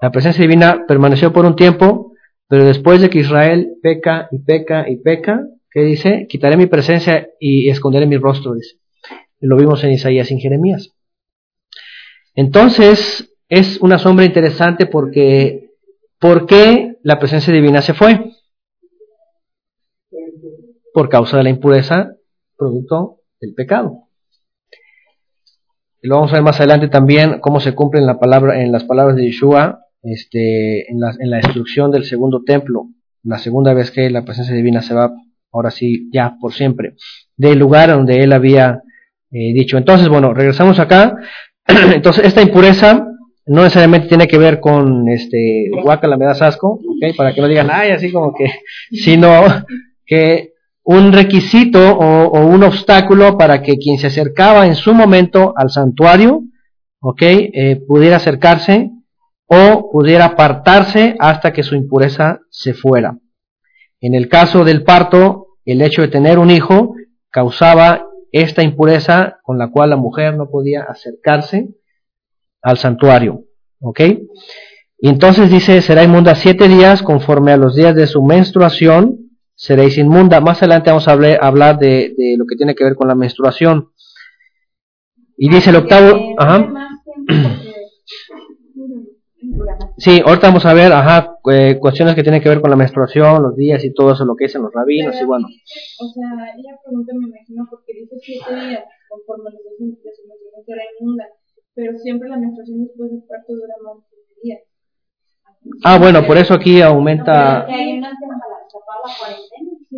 La presencia divina permaneció por un tiempo, pero después de que Israel peca y peca y peca, ¿qué dice? Quitaré mi presencia y esconderé mi rostro, dice. Lo vimos en Isaías y en Jeremías. Entonces, es una sombra interesante porque ¿por qué la presencia divina se fue? Por causa de la impureza, producto del pecado. Y lo vamos a ver más adelante también cómo se cumplen la palabra, en las palabras de Yeshua este, en, la, destrucción del segundo templo, la segunda vez que la presencia divina se va, ahora sí, ya por siempre, del lugar donde él había eh, dicho. Entonces, bueno, regresamos acá. (clears throat) Entonces, esta impureza no necesariamente tiene que ver con este guacala me das asco, para que no digan ay así como que, (laughs) sino que un requisito o, un obstáculo para que quien se acercaba en su momento al santuario, ¿ok? Eh, pudiera acercarse o pudiera apartarse hasta que su impureza se fuera. En el caso del parto, el hecho de tener un hijo causaba esta impureza con la cual la mujer no podía acercarse al santuario. ¿Ok? Y entonces dice, será inmunda siete días conforme a los días de su menstruación, seréis inmunda. Más adelante vamos a hablar, de, lo que tiene que ver con la menstruación. Y dice el octavo, ajá. Sí, ahorita vamos a ver, ajá, eh, cuestiones que tienen que ver con la menstruación, los días y todo eso, lo que dicen los rabinos y bueno. O sea, ella pregunta, me imagino, porque dice siete días, conforme los días de su menstruación será inmunda pero siempre la menstruación después del parto dura más de días. Ah, bueno, por eso aquí aumenta.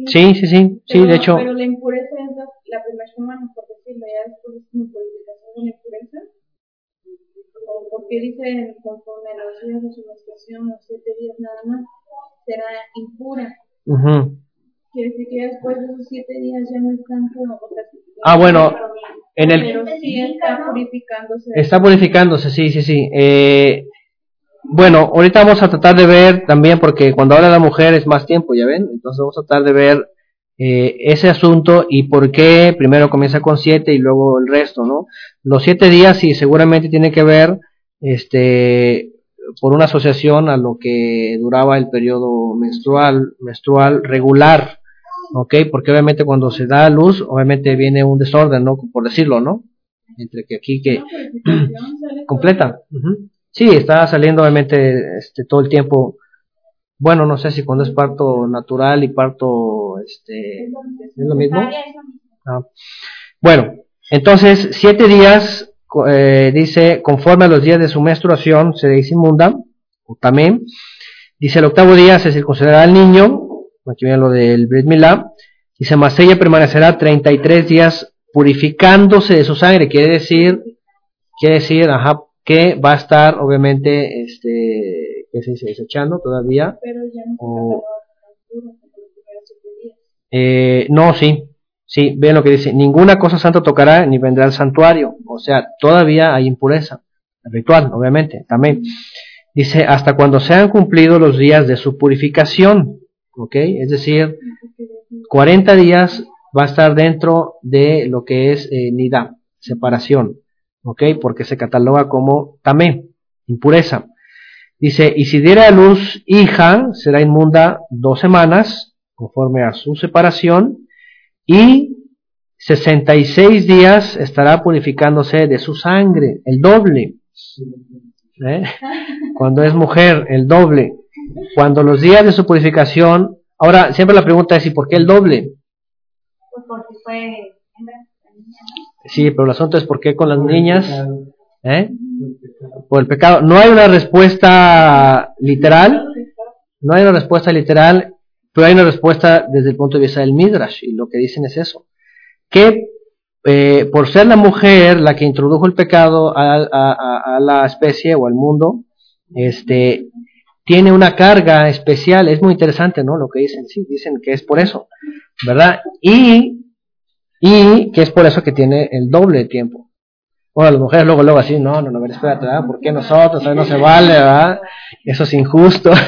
Sí, sí, sí, sí, de hecho. Pero la impureza es la, la primera semana, por decirlo, ya después es una purificación de la impureza. ¿O por qué dice conforme a los días de su menstruación, los siete días nada más, será impura? Uh Quiere decir que después de esos siete días ya no es tanto. ah, bueno, en el. Pero sí está purificándose. Está purificándose, sí, sí, sí. Eh, bueno, ahorita vamos a tratar de ver también, porque cuando habla la mujer es más tiempo, ¿ya ven? Entonces vamos a tratar de ver eh, ese asunto y por qué primero comienza con siete y luego el resto, ¿no? Los siete días sí seguramente tiene que ver, este, por una asociación a lo que duraba el periodo menstrual, menstrual regular, ¿ok? Porque obviamente cuando se da luz, obviamente viene un desorden, ¿no? Por decirlo, ¿no? Entre que aquí que (clears throat) completa. Sí, está saliendo obviamente este, todo el tiempo. Bueno, no sé si cuando es parto natural y parto, este, ¿es lo mismo? Ah. Bueno, entonces siete días eh, dice, conforme a los días de su menstruación, se dice inmunda, o también. Dice, el octavo día se circuncidará al niño, aquí viene lo del Brit Milá, dice, mas ella permanecerá 33 días purificándose de su sangre, quiere decir, quiere decir, ajá, que va a estar, obviamente, este, que se dice, desechando todavía. Pero ya no, eh, no, sí, Sí, ven lo que dice, ninguna cosa santa tocará ni vendrá al santuario. O sea, todavía hay impureza. Ritual, obviamente, también. Dice, hasta cuando sean cumplidos los días de su purificación. ¿Ok? Es decir, 40 días va a estar dentro de lo que es eh, nida, separación. ¿Ok? Porque se cataloga como tamé, impureza. Dice, y si diera a luz hija, será inmunda dos semanas, conforme a su separación, y 66 días estará purificándose de su sangre, el doble. ¿Eh? Cuando es mujer, el doble. Cuando los días de su purificación, ahora siempre la pregunta es, ¿y por qué el doble? Pues porque fue... Sí, pero el asunto es por qué con las niñas, ¿eh? por el pecado. No hay una respuesta literal, no hay una respuesta literal pero hay una respuesta desde el punto de vista del Midrash, y lo que dicen es eso, que eh, por ser la mujer la que introdujo el pecado a, la especie o al mundo, este, tiene una carga especial, es muy interesante, ¿no? Lo que dicen, sí, dicen que es por eso, ¿verdad? Y, y que es por eso que tiene el doble de tiempo. Bueno, las mujeres luego, luego así, no, no, no, espérate, ¿verdad? ¿Por qué nosotros? no se vale, ¿verdad? Eso es injusto. (laughs)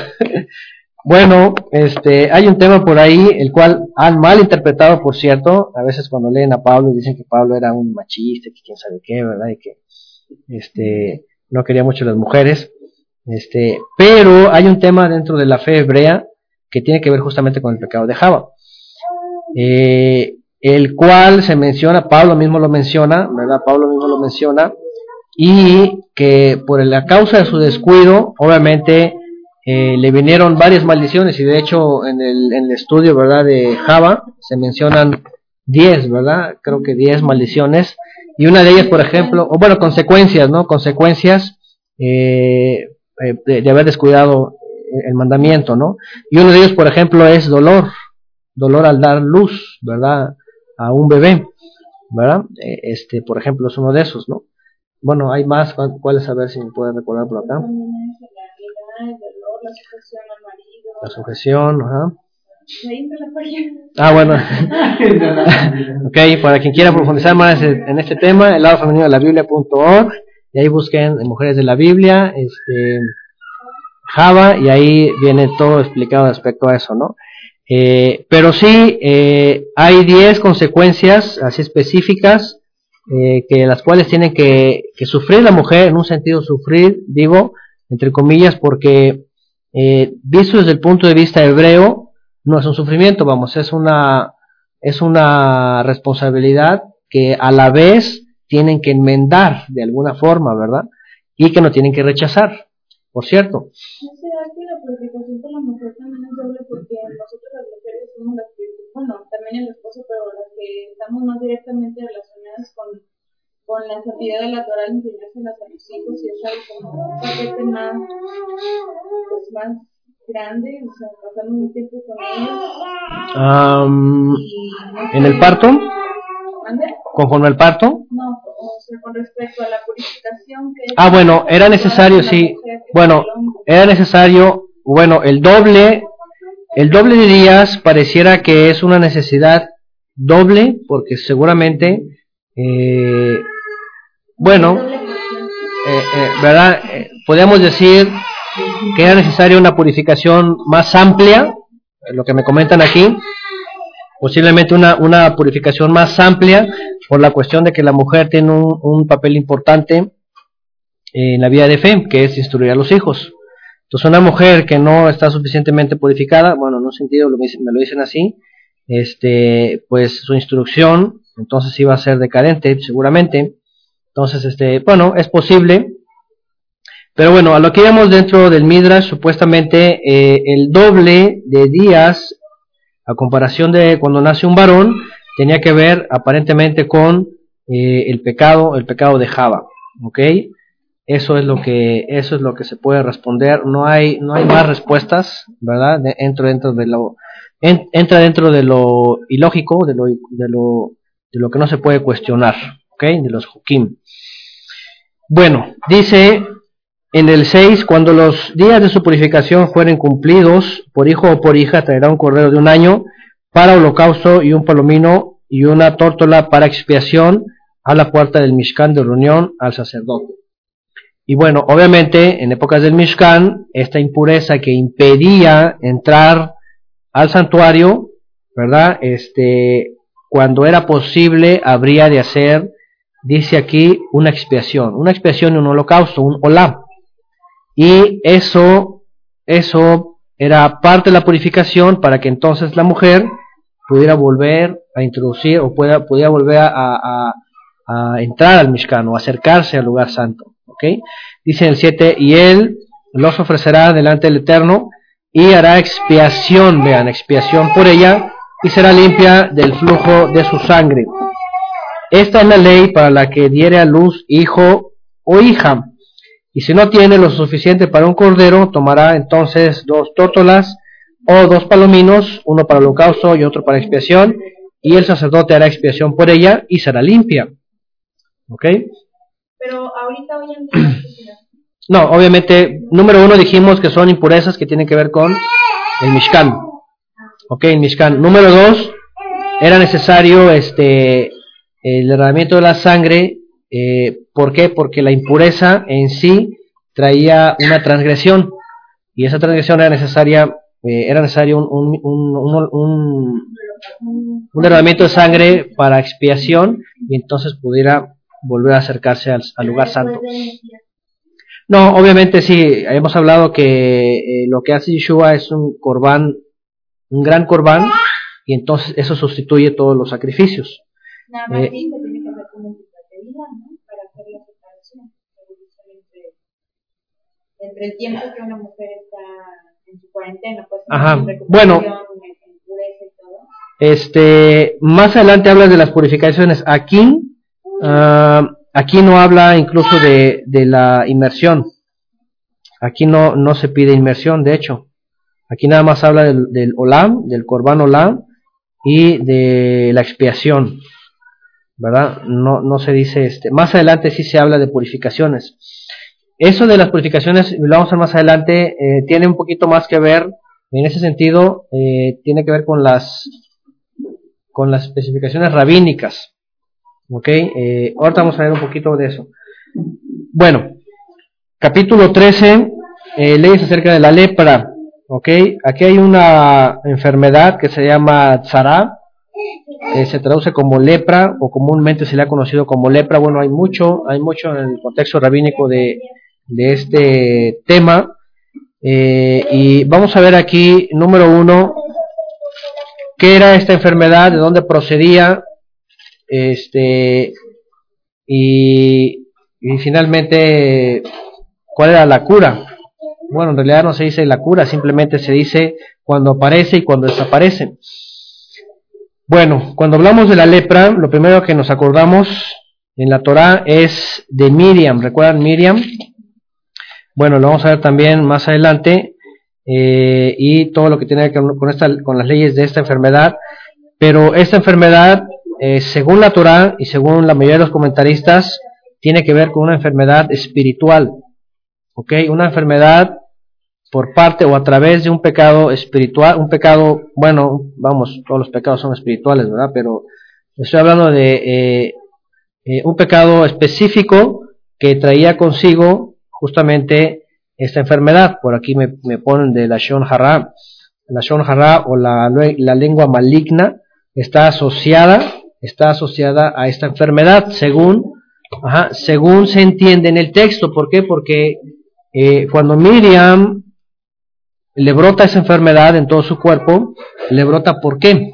Bueno, este, hay un tema por ahí, el cual han mal interpretado, por cierto, a veces cuando leen a Pablo dicen que Pablo era un machista, que quién sabe qué, ¿verdad? Y que, este, no quería mucho las mujeres, este, pero hay un tema dentro de la fe hebrea que tiene que ver justamente con el pecado de Java, eh, el cual se menciona, Pablo mismo lo menciona, ¿verdad? Pablo mismo lo menciona, y que por la causa de su descuido, obviamente, eh, le vinieron varias maldiciones y de hecho en el, en el estudio verdad de Java se mencionan 10 verdad creo que 10 maldiciones y una de ellas por ejemplo o bueno consecuencias no consecuencias eh, eh, de, haber descuidado el mandamiento no y uno de ellos por ejemplo es dolor dolor al dar luz verdad a un bebé verdad este por ejemplo es uno de esos no bueno hay más cuáles a ver si me puede recordar por acá. La sujeción, ajá. Ah, bueno. (laughs) ok, para quien quiera profundizar más en este tema, el lado femenino de la Biblia.org, y ahí busquen Mujeres de la Biblia, este, Java, y ahí viene todo explicado respecto a eso, ¿no? Eh, pero sí, eh, hay 10 consecuencias así específicas eh, que las cuales tiene que, que, sufrir la mujer, en un sentido sufrir, digo, entre comillas, porque eh, visto desde el punto de vista hebreo, no es un sufrimiento, vamos, es una, es una responsabilidad que a la vez tienen que enmendar de alguna forma, ¿verdad? Y que no tienen que rechazar, por cierto. Somos las que, bueno, también el esposo, pero las que estamos más directamente relacionadas con, con la santidad de la Torah, enseñárselas a los hijos y es algo como un paquete más pues, más grande, o sea, pasando un tiempo con ellos. Um, ¿En el parto? ¿Conforme al parto? No, o sea, con respecto a la purificación. Que ah, bueno, era necesario, sí. Bueno, era necesario, bueno, el doble, el doble de días pareciera que es una necesidad doble, porque seguramente, eh, bueno, eh, eh, ¿verdad? Podríamos decir que era necesaria una purificación más amplia, lo que me comentan aquí, posiblemente una, una purificación más amplia por la cuestión de que la mujer tiene un, un papel importante en la vida de fe, que es instruir a los hijos. Entonces, una mujer que no está suficientemente purificada, bueno, en un sentido me lo dicen así, este, pues su instrucción, entonces iba a ser decadente, seguramente. Entonces, este, bueno, es posible. Pero bueno, a lo que íbamos dentro del Midrash, supuestamente eh, el doble de días, a comparación de cuando nace un varón, tenía que ver aparentemente con eh, el pecado, el pecado de Java, ¿ok? Eso es lo que, eso es lo que se puede responder. No hay, no hay más respuestas, ¿verdad? Dentro de lo, entra dentro de lo ilógico, de lo, de lo, de lo que no se puede cuestionar, ¿ok? De los hukim. Bueno, dice en el 6, cuando los días de su purificación fueren cumplidos, por hijo o por hija traerá un cordero de un año para holocausto y un palomino y una tórtola para expiación a la puerta del Mishkan de reunión al sacerdote. Y bueno, obviamente en épocas del Mishkan, esta impureza que impedía entrar al santuario, ¿verdad? Este, cuando era posible, habría de hacer, dice aquí, una expiación, una expiación y un holocausto, un olam. Y eso, eso era parte de la purificación para que entonces la mujer pudiera volver a introducir o pueda, pudiera volver a, a entrar al Mishkan o acercarse al lugar santo. Dice el 7, y él los ofrecerá delante del Eterno y hará expiación, vean, expiación por ella y será limpia del flujo de su sangre. Esta es la ley para la que diere a luz hijo o hija. Y si no tiene lo suficiente para un cordero, tomará entonces dos tórtolas o dos palominos, uno para holocausto y otro para expiación, y el sacerdote hará expiación por ella y será limpia. ¿Ok? No, obviamente, número uno dijimos que son impurezas que tienen que ver con el Mishkan. Ok, el Mishkan. Número dos, era necesario este el derramamiento de la sangre. Eh, ¿Por qué? Porque la impureza en sí traía una transgresión. Y esa transgresión era necesaria, eh, era necesario un, un, un, un derramamiento de sangre para expiación y entonces pudiera volver a acercarse al, lugar santo. No, obviamente sí, hemos hablado que eh, lo que hace Yeshua es un corbán, un gran corbán, y entonces eso sustituye todos los sacrificios. Nada más eh, tiene que con ¿no? Para hacer la separación, entre, entre el tiempo que una mujer está en su cuarentena, pues Ajá. bueno, este, más adelante hablas de las purificaciones. Aquí Uh, aquí no habla incluso de, la inmersión. Aquí no, no se pide inmersión, de hecho. Aquí nada más habla del, del olam, del korban olam y de la expiación. ¿Verdad? No, no se dice este. Más adelante sí se habla de purificaciones. Eso de las purificaciones, lo vamos a ver más adelante, eh, tiene un poquito más que ver, en ese sentido, eh, tiene que ver con las, con las especificaciones rabínicas. ¿Ok? Eh, ahorita vamos a ver un poquito de eso. Bueno, capítulo 13, eh, leyes acerca de la lepra. ¿Ok? Aquí hay una enfermedad que se llama tzara, eh, se traduce como lepra o comúnmente se le ha conocido como lepra. Bueno, hay mucho, hay mucho en el contexto rabínico de, de este tema. Eh, y vamos a ver aquí, número uno, qué era esta enfermedad, de dónde procedía, este, y, finalmente, ¿cuál era la cura? Bueno, en realidad no se dice la cura, simplemente se dice cuando aparece y cuando desaparece. Bueno, cuando hablamos de la lepra, lo primero que nos acordamos en la Torah es de Miriam. ¿Recuerdan Miriam? Bueno, lo vamos a ver también más adelante eh, y todo lo que tiene que ver con, esta, con las leyes de esta enfermedad. Pero esta enfermedad eh, según la Torah y según la mayoría de los comentaristas, tiene que ver con una enfermedad espiritual. ¿Ok? Una enfermedad por parte o a través de un pecado espiritual, un pecado, bueno, vamos, todos los pecados son espirituales, ¿verdad? Pero estoy hablando de eh, eh, un pecado específico que traía consigo justamente esta enfermedad. Por aquí me, me ponen de la Shon Hara, la Shon Hara o la, la lengua maligna, está asociada, está asociada a esta enfermedad, según, según se entiende en el texto. ¿Por qué? Porque eh, cuando Miriam le brota esa enfermedad en todo su cuerpo, le brota ¿por qué?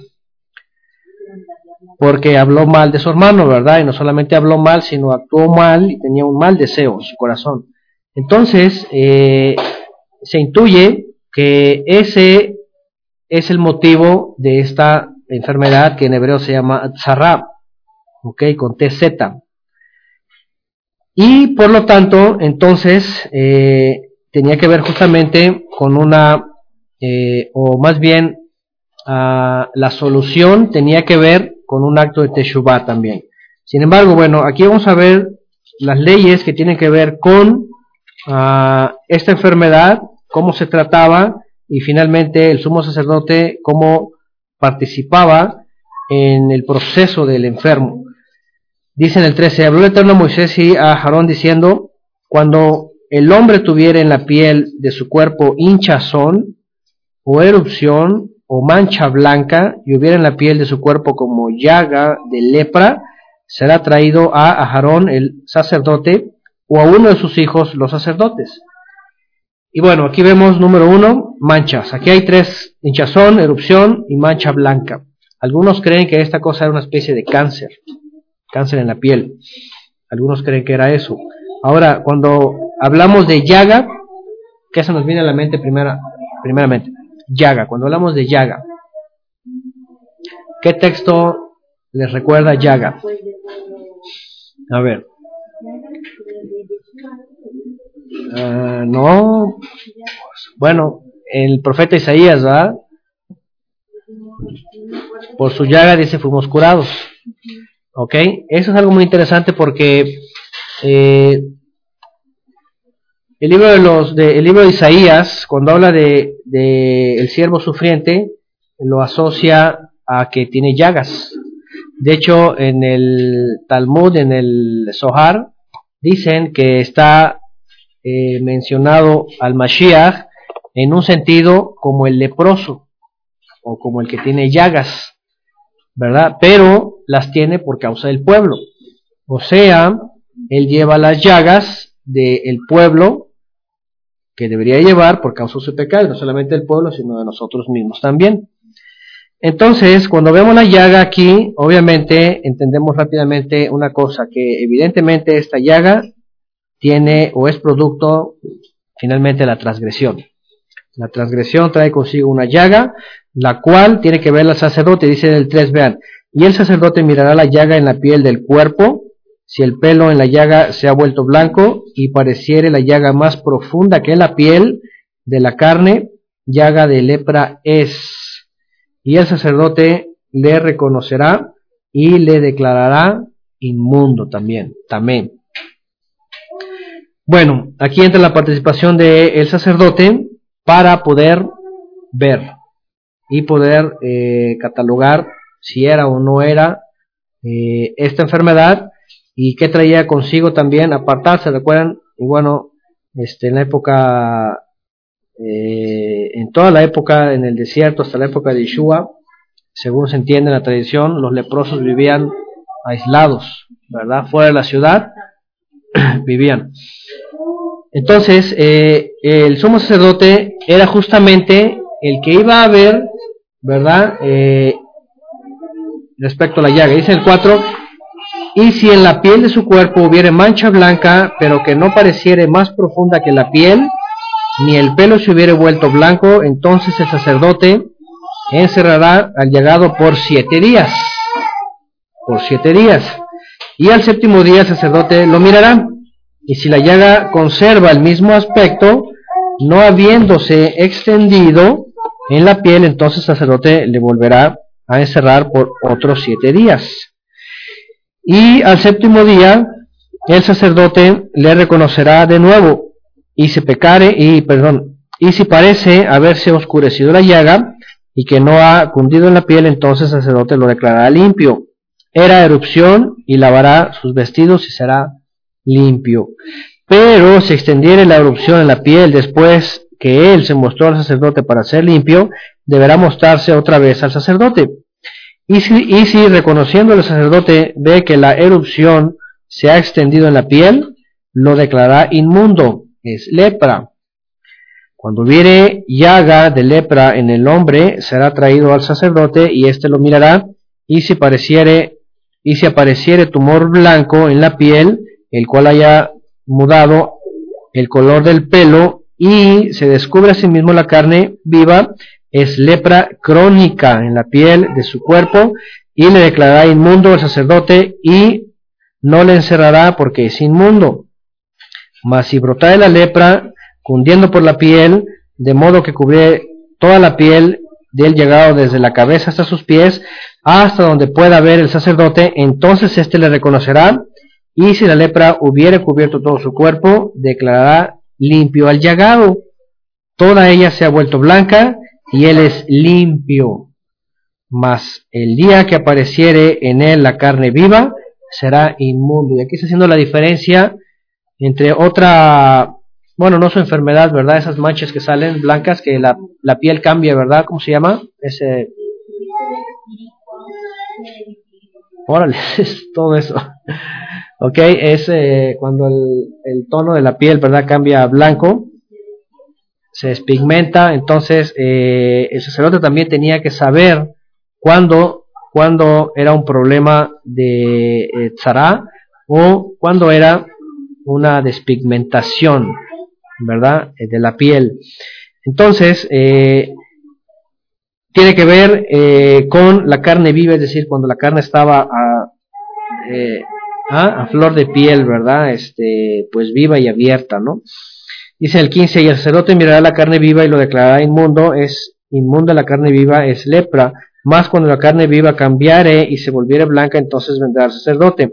Porque habló mal de su hermano, ¿verdad? Y no solamente habló mal, sino actuó mal y tenía un mal deseo en su corazón. Entonces, eh, se intuye que ese es el motivo de esta enfermedad que en hebreo se llama tzarab, ¿ok? Con TZ. Y por lo tanto, entonces, eh, tenía que ver justamente con una, eh, o más bien, ah, la solución tenía que ver con un acto de Teshuvah también. Sin embargo, bueno, aquí vamos a ver las leyes que tienen que ver con ah, esta enfermedad, cómo se trataba y finalmente el sumo sacerdote cómo participaba en el proceso del enfermo. Dice en el 13, habló el Eterno Moisés y a Jarón diciendo, cuando el hombre tuviera en la piel de su cuerpo hinchazón o erupción o mancha blanca y hubiera en la piel de su cuerpo como llaga de lepra, será traído a Aarón el sacerdote o a uno de sus hijos los sacerdotes. Y bueno, aquí vemos número uno, manchas. Aquí hay tres, hinchazón, erupción y mancha blanca. Algunos creen que esta cosa era una especie de cáncer, cáncer en la piel. Algunos creen que era eso. Ahora, cuando hablamos de llaga, ¿qué se nos viene a la mente primera, primeramente? Llaga, cuando hablamos de llaga, ¿qué texto les recuerda llaga? A ver. Ah, no. Bueno, el profeta Isaías, ¿verdad? Por su llaga dice fuimos curados. ¿Ok? Eso es algo muy interesante porque eh, el libro de los el libro de Isaías, cuando habla de, de, el siervo sufriente, lo asocia a que tiene llagas. De hecho, en el Talmud, en el Zohar, dicen que está eh, mencionado al Mashiach en un sentido como el leproso o como el que tiene llagas, ¿verdad? Pero las tiene por causa del pueblo. O sea, él lleva las llagas del pueblo que debería llevar por causa de su pecado, no solamente del pueblo, sino de nosotros mismos también. Entonces, cuando vemos la llaga aquí, obviamente entendemos rápidamente una cosa, que evidentemente esta llaga tiene o es producto finalmente la transgresión. La transgresión trae consigo una llaga, la cual tiene que ver el sacerdote, dice en el 3, vean, y el sacerdote mirará la llaga en la piel del cuerpo, si el pelo en la llaga se ha vuelto blanco y pareciere la llaga más profunda que la piel de la carne, llaga de lepra es. Y el sacerdote le reconocerá y le declarará inmundo también. También. Bueno, aquí entra la participación del sacerdote para poder ver y poder eh, catalogar si era o no era eh, esta enfermedad y qué traía consigo también apartarse, recuerdan, y bueno, este, en la época, eh, en toda la época, en el desierto, hasta la época de Yeshua, según se entiende en la tradición, los leprosos vivían aislados, ¿verdad? Fuera de la ciudad (clears throat) vivían. Entonces, eh, el sumo sacerdote era justamente el que iba a ver, ¿verdad? Eh, respecto a la llaga. Dice el 4, y si en la piel de su cuerpo hubiere mancha blanca, pero que no pareciere más profunda que la piel, ni el pelo se hubiere vuelto blanco, entonces el sacerdote encerrará al llegado por siete días. Por siete días. Y al séptimo día el sacerdote lo mirará. Y si la llaga conserva el mismo aspecto, no habiéndose extendido en la piel, entonces el sacerdote le volverá a encerrar por otros siete días. Y al séptimo día el sacerdote le reconocerá de nuevo y si pecare y perdón y si parece haberse oscurecido la llaga y que no ha cundido en la piel entonces el sacerdote lo declarará limpio era erupción y lavará sus vestidos y será limpio pero si extendiere la erupción en la piel después que él se mostró al sacerdote para ser limpio deberá mostrarse otra vez al sacerdote Y si, y si reconociendo el sacerdote ve que la erupción se ha extendido en la piel, lo declarará inmundo, es lepra. Cuando hubiere llaga de lepra en el hombre, será traído al sacerdote y éste lo mirará, y si pareciere, y si apareciere tumor blanco en la piel, el cual haya mudado el color del pelo y se descubre asimismo la carne viva, es lepra crónica en la piel de su cuerpo y le declarará inmundo al sacerdote y no le encerrará porque es inmundo. Mas si brotare la lepra, cundiendo por la piel, de modo que cubre toda la piel del llegado desde la cabeza hasta sus pies, hasta donde pueda ver el sacerdote, entonces éste le reconocerá, y si la lepra hubiere cubierto todo su cuerpo, declarará limpio al llagado. Toda ella se ha vuelto blanca, y él es limpio. Mas el día que apareciere en él la carne viva, será inmundo. Y aquí está haciendo la diferencia entre otra, bueno, no su enfermedad, ¿verdad? Esas manchas que salen blancas, que la, la piel cambia, ¿verdad? ¿Cómo se llama? Ese... Órale, (laughs) es todo eso. Ok, es eh, cuando el, tono de la piel, ¿verdad? Cambia a blanco, se despigmenta, entonces eh, el sacerdote también tenía que saber cuándo, cuándo era un problema de eh, o cuándo era una despigmentación, ¿verdad? Eh, de la piel. Entonces, tiene que ver con la carne viva, es decir, cuando la carne estaba a, a, flor de piel, ¿verdad? Este, pues viva y abierta, ¿no? Dice el 15, y el sacerdote mirará la carne viva y lo declarará inmundo, es inmunda la carne viva, es lepra, más cuando la carne viva cambiare y se volviere blanca, entonces vendrá el sacerdote.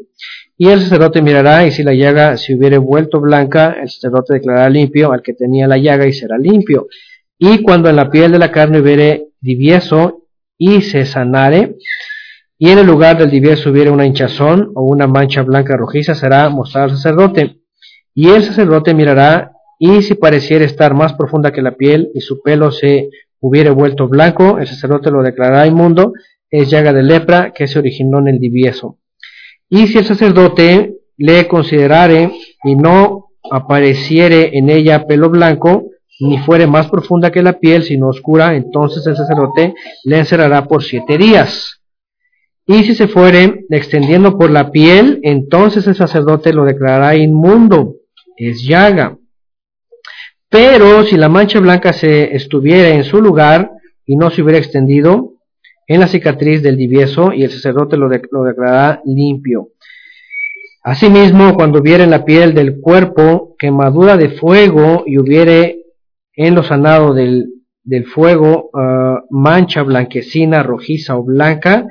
Y el sacerdote mirará, y si la llaga se hubiere vuelto blanca, el sacerdote declarará limpio al que tenía la llaga y será limpio. Y cuando en la piel de la carne hubiere divieso y se sanare, y en el lugar del divieso hubiere una hinchazón o una mancha blanca rojiza, será mostrado al sacerdote. Y el sacerdote mirará, y si pareciera estar más profunda que la piel y su pelo se hubiere vuelto blanco, el sacerdote lo declarará inmundo, es llaga de lepra que se originó en el divieso. Y si el sacerdote le considerare y no apareciere en ella pelo blanco, ni fuere más profunda que la piel, sino oscura, entonces el sacerdote le encerrará por siete días. Y si se fuere extendiendo por la piel, entonces el sacerdote lo declarará inmundo, es llaga. Pero si la mancha blanca se estuviera en su lugar y no se hubiera extendido, en la cicatriz del divieso y el sacerdote lo, declarará limpio. Asimismo, cuando hubiere en la piel del cuerpo quemadura de fuego y hubiere en lo sanado del, fuego ah, mancha blanquecina, rojiza o blanca,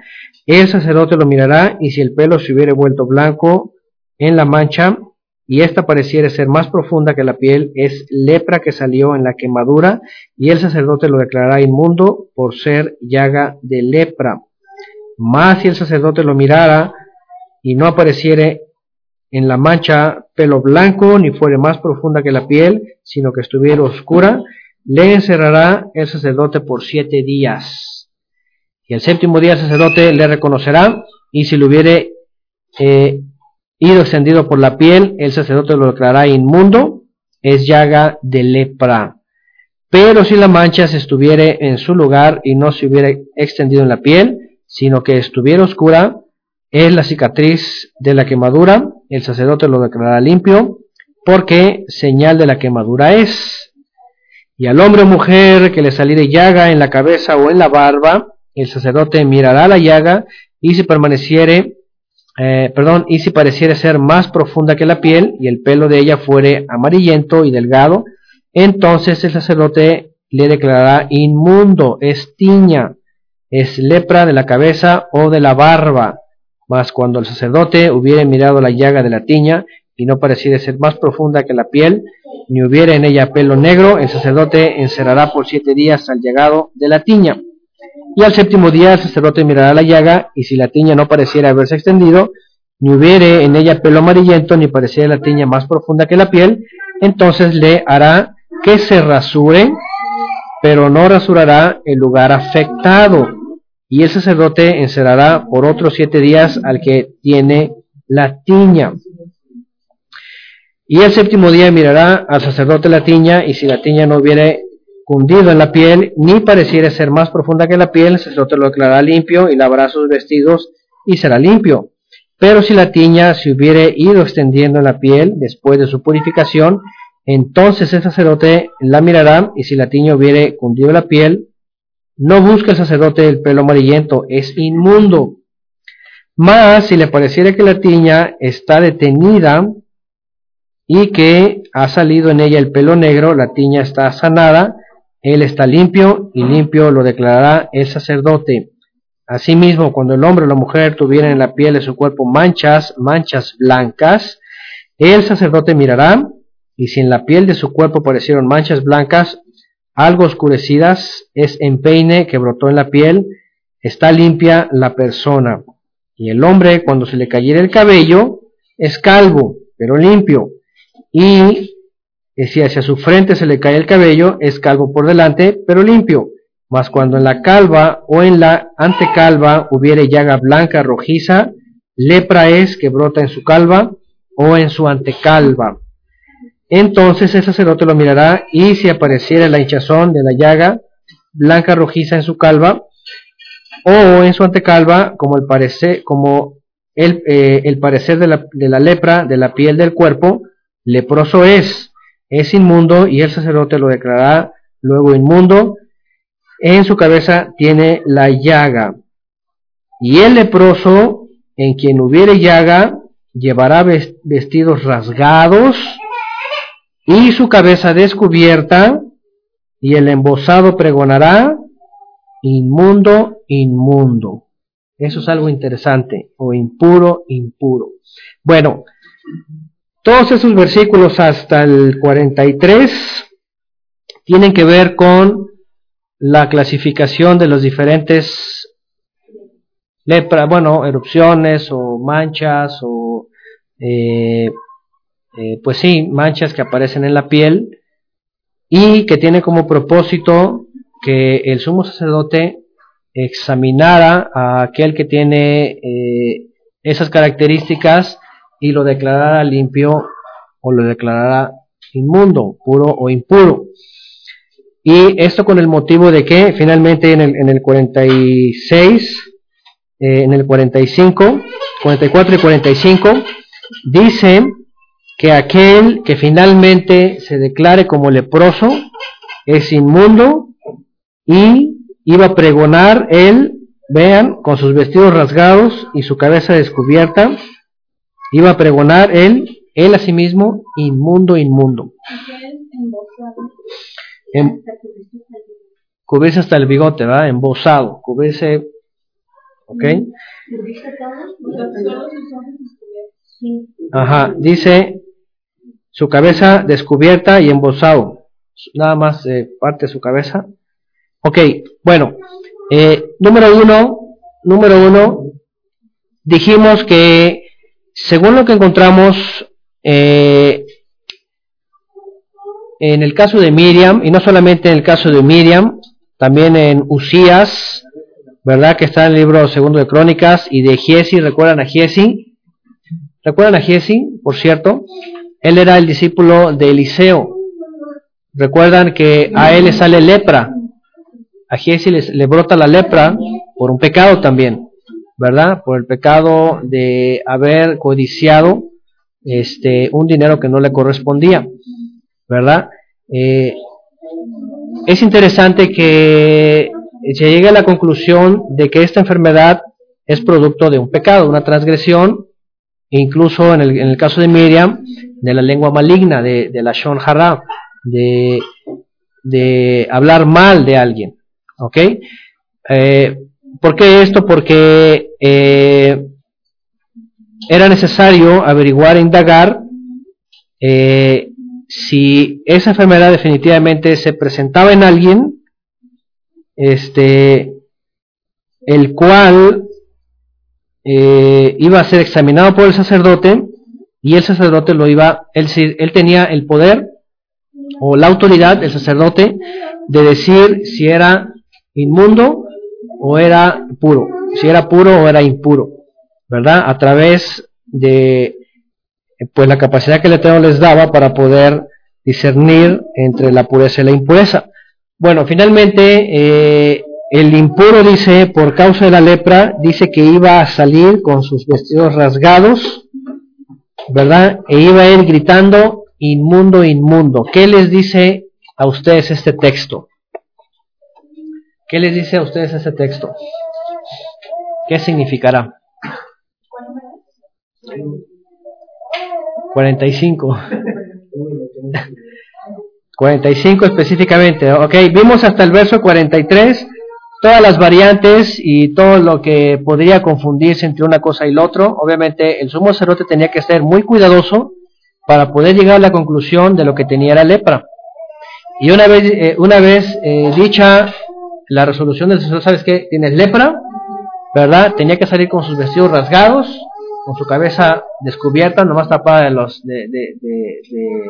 el sacerdote lo mirará y si el pelo se hubiere vuelto blanco en la mancha, y esta pareciera ser más profunda que la piel, es lepra que salió en la quemadura, y el sacerdote lo declarará inmundo por ser llaga de lepra. Más si el sacerdote lo mirara y no apareciere en la mancha pelo blanco, ni fuere más profunda que la piel, sino que estuviera oscura, le encerrará el sacerdote por siete días. Y el séptimo día el sacerdote le reconocerá, y si lo hubiere eh, ido extendido por la piel, el sacerdote lo declarará inmundo, es llaga de lepra. Pero si la mancha se estuviere en su lugar y no se hubiera extendido en la piel, sino que estuviera oscura, es la cicatriz de la quemadura, el sacerdote lo declarará limpio, porque señal de la quemadura es. Y al hombre o mujer que le saliere llaga en la cabeza o en la barba, el sacerdote mirará la llaga y si permaneciere eh, perdón, y si pareciera ser más profunda que la piel y el pelo de ella fuere amarillento y delgado, entonces el sacerdote le declarará inmundo, es tiña, es lepra de la cabeza o de la barba. Mas cuando el sacerdote hubiere mirado la llaga de la tiña y no pareciera ser más profunda que la piel, ni hubiera en ella pelo negro, el sacerdote encerrará por siete días al llegado de la tiña. Y al séptimo día el sacerdote mirará la llaga, y si la tiña no pareciera haberse extendido, ni hubiere en ella pelo amarillento, ni pareciera la tiña más profunda que la piel, entonces le hará que se rasure, pero no rasurará el lugar afectado, y el sacerdote encerrará por otros siete días al que tiene la tiña. Y el séptimo día mirará al sacerdote la tiña, y si la tiña no hubiere cundido en la piel, ni pareciera ser más profunda que la piel, el sacerdote lo declarará limpio y lavará sus vestidos y será limpio. Pero si la tiña se hubiere ido extendiendo en la piel después de su purificación, entonces el sacerdote la mirará y si la tiña hubiere cundido la piel, no busque el sacerdote el pelo amarillento, es inmundo. Mas si le pareciera que la tiña está detenida y que ha salido en ella el pelo negro, la tiña está sanada, él está limpio y limpio lo declarará el sacerdote. Asimismo, cuando el hombre o la mujer tuvieran en la piel de su cuerpo manchas, manchas blancas, el sacerdote mirará, y si en la piel de su cuerpo aparecieron manchas blancas, algo oscurecidas, es empeine que brotó en la piel, está limpia la persona. Y el hombre, cuando se le cayera el cabello, es calvo, pero limpio. Y si hacia su frente se le cae el cabello, es calvo por delante, pero limpio. Mas cuando en la calva o en la antecalva hubiere llaga blanca rojiza, lepra es que brota en su calva o en su antecalva. Entonces el sacerdote lo mirará y si apareciera la hinchazón de la llaga blanca rojiza en su calva o en su antecalva, como el parecer, como el, eh, parecer de la lepra de la piel del cuerpo, leproso es, es inmundo y el sacerdote lo declarará luego inmundo en su cabeza tiene la llaga. Y el leproso, en quien hubiere llaga, llevará vestidos rasgados y su cabeza descubierta, y el embosado pregonará, inmundo, inmundo. Eso es algo interesante, o impuro, impuro. Bueno, todos esos versículos hasta el 43 tienen que ver con la clasificación de los diferentes lepra, bueno, erupciones o manchas o eh, eh, pues sí, manchas que aparecen en la piel y que tiene como propósito que el sumo sacerdote examinara a aquel que tiene eh, esas características y lo declarara limpio o lo declarara inmundo, puro o impuro. Y esto con el motivo de que finalmente en el, en el 46, eh, en el 45, 44 y 45, dice que aquel que finalmente se declare como leproso es inmundo y iba a pregonar él, vean, con sus vestidos rasgados y su cabeza descubierta, iba a pregonar él, él a sí mismo, inmundo, inmundo. En, cubrirse hasta el bigote, ¿verdad? Embosado, cubrirse, ¿ok? Ajá, dice su cabeza descubierta y embosado, nada más parte de su cabeza. Ok, bueno, eh, número uno, número uno, dijimos que según lo que encontramos eh, en el caso de Miriam, y no solamente en el caso de Miriam, también en Usías, ¿verdad? Que está en el libro segundo de Crónicas, y de Giesi, ¿recuerdan a Giesi? ¿Recuerdan a Giesi, por cierto? Él era el discípulo de Eliseo. Recuerdan que a él le sale lepra. A Giesi le, brota la lepra por un pecado también, ¿verdad? Por el pecado de haber codiciado este, un dinero que no le correspondía. ¿verdad? Eh, es interesante que se llegue a la conclusión de que esta enfermedad es producto de un pecado, una transgresión, e incluso en el, en el caso de Miriam, de la lengua maligna, de, la Shon Hara, de, de hablar mal de alguien. ¿Ok? Eh, ¿Por qué esto? Porque eh, era necesario averiguar e indagar eh, si esa enfermedad definitivamente se presentaba en alguien, este, el cual eh, iba a ser examinado por el sacerdote y el sacerdote lo iba, él, él tenía el poder o la autoridad del sacerdote de decir si era inmundo o era puro, si era puro o era impuro, ¿verdad? A través de pues la capacidad que el Eterno les daba para poder discernir entre la pureza y la impureza. Bueno, finalmente eh, el impuro dice, por causa de la lepra, dice que iba a salir con sus vestidos rasgados, ¿verdad? E iba a ir gritando, inmundo, inmundo. ¿Qué les dice a ustedes este texto? ¿Qué les dice a ustedes este texto? ¿Qué significará? 45. 45 específicamente. Ok, vimos hasta el verso 43 todas las variantes y todo lo que podría confundirse entre una cosa y la otra. Obviamente el sumo sacerdote tenía que ser muy cuidadoso para poder llegar a la conclusión de lo que tenía la lepra. Y una vez, eh, una vez eh, dicha la resolución del Señor, ¿sabes qué? Tienes lepra, ¿verdad? Tenía que salir con sus vestidos rasgados, con su cabeza descubierta, nomás tapada de, los, de,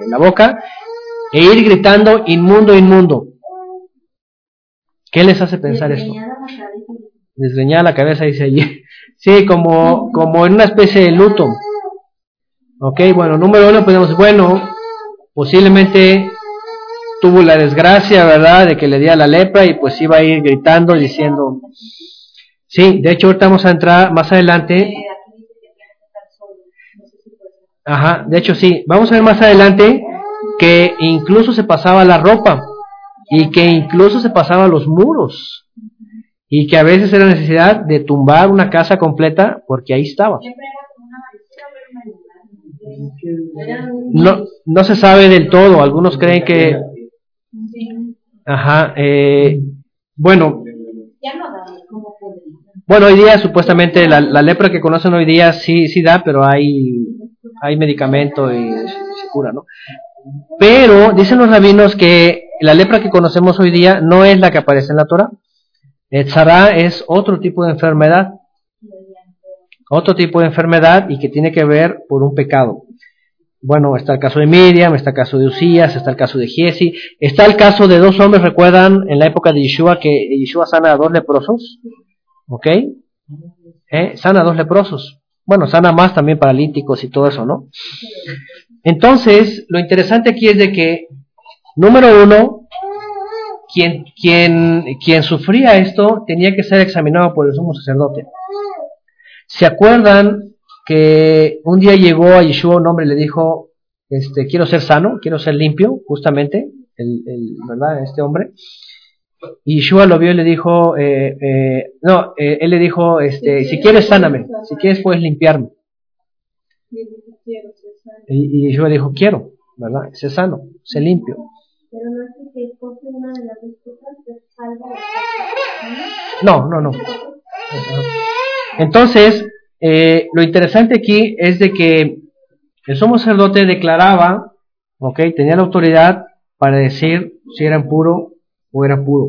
la boca, e ir gritando, inmundo, inmundo. ¿Qué les hace pensar esto? Desgreñada la cabeza, dice allí. (laughs) Sí, como, como en una especie de luto. Ok, bueno, número uno, podemos, bueno, posiblemente tuvo la desgracia, ¿verdad?, de que le diera la lepra y pues iba a ir gritando, diciendo, sí, de hecho ahorita vamos a entrar más adelante Ajá, de hecho sí. Vamos a ver más adelante que incluso se pasaba la ropa y que incluso se pasaba los muros y que a veces era necesidad de tumbar una casa completa porque ahí estaba. No, no se sabe del todo. Algunos creen que, ajá, eh, bueno. Bueno, hoy día supuestamente la, la lepra que conocen hoy día sí, sí da, pero hay hay medicamento y se cura, ¿no? Pero dicen los rabinos que la lepra que conocemos hoy día no es la que aparece en la Torah. El tzara es otro tipo de enfermedad. Otro tipo de enfermedad y que tiene que ver por un pecado. Bueno, está el caso de Miriam, está el caso de Usías, está el caso de Giesi, está el caso de dos hombres, recuerdan en la época de Yeshua que Yeshua sana a dos leprosos, ¿ok? ¿Eh? Sana a dos leprosos. Bueno, sana más también paralíticos y todo eso, ¿no? Entonces, lo interesante aquí es de que, número uno, quien, quien, quien sufría esto tenía que ser examinado por el sumo sacerdote. ¿Se acuerdan que un día llegó a Yeshua un hombre y le dijo, este, quiero ser sano, quiero ser limpio, justamente, el, el, ¿verdad? Este hombre. Y Yeshua lo vio y le dijo, eh, eh, no, eh, él le dijo, este, si quieres sáname, si quieres puedes limpiarme. Y, y Yeshua dijo, quiero, ¿verdad? Sé sano, sé limpio. No, no, no. Entonces, lo interesante aquí es de que el sumo sacerdote declaraba, ok, tenía la autoridad para decir si eran puro o era puro.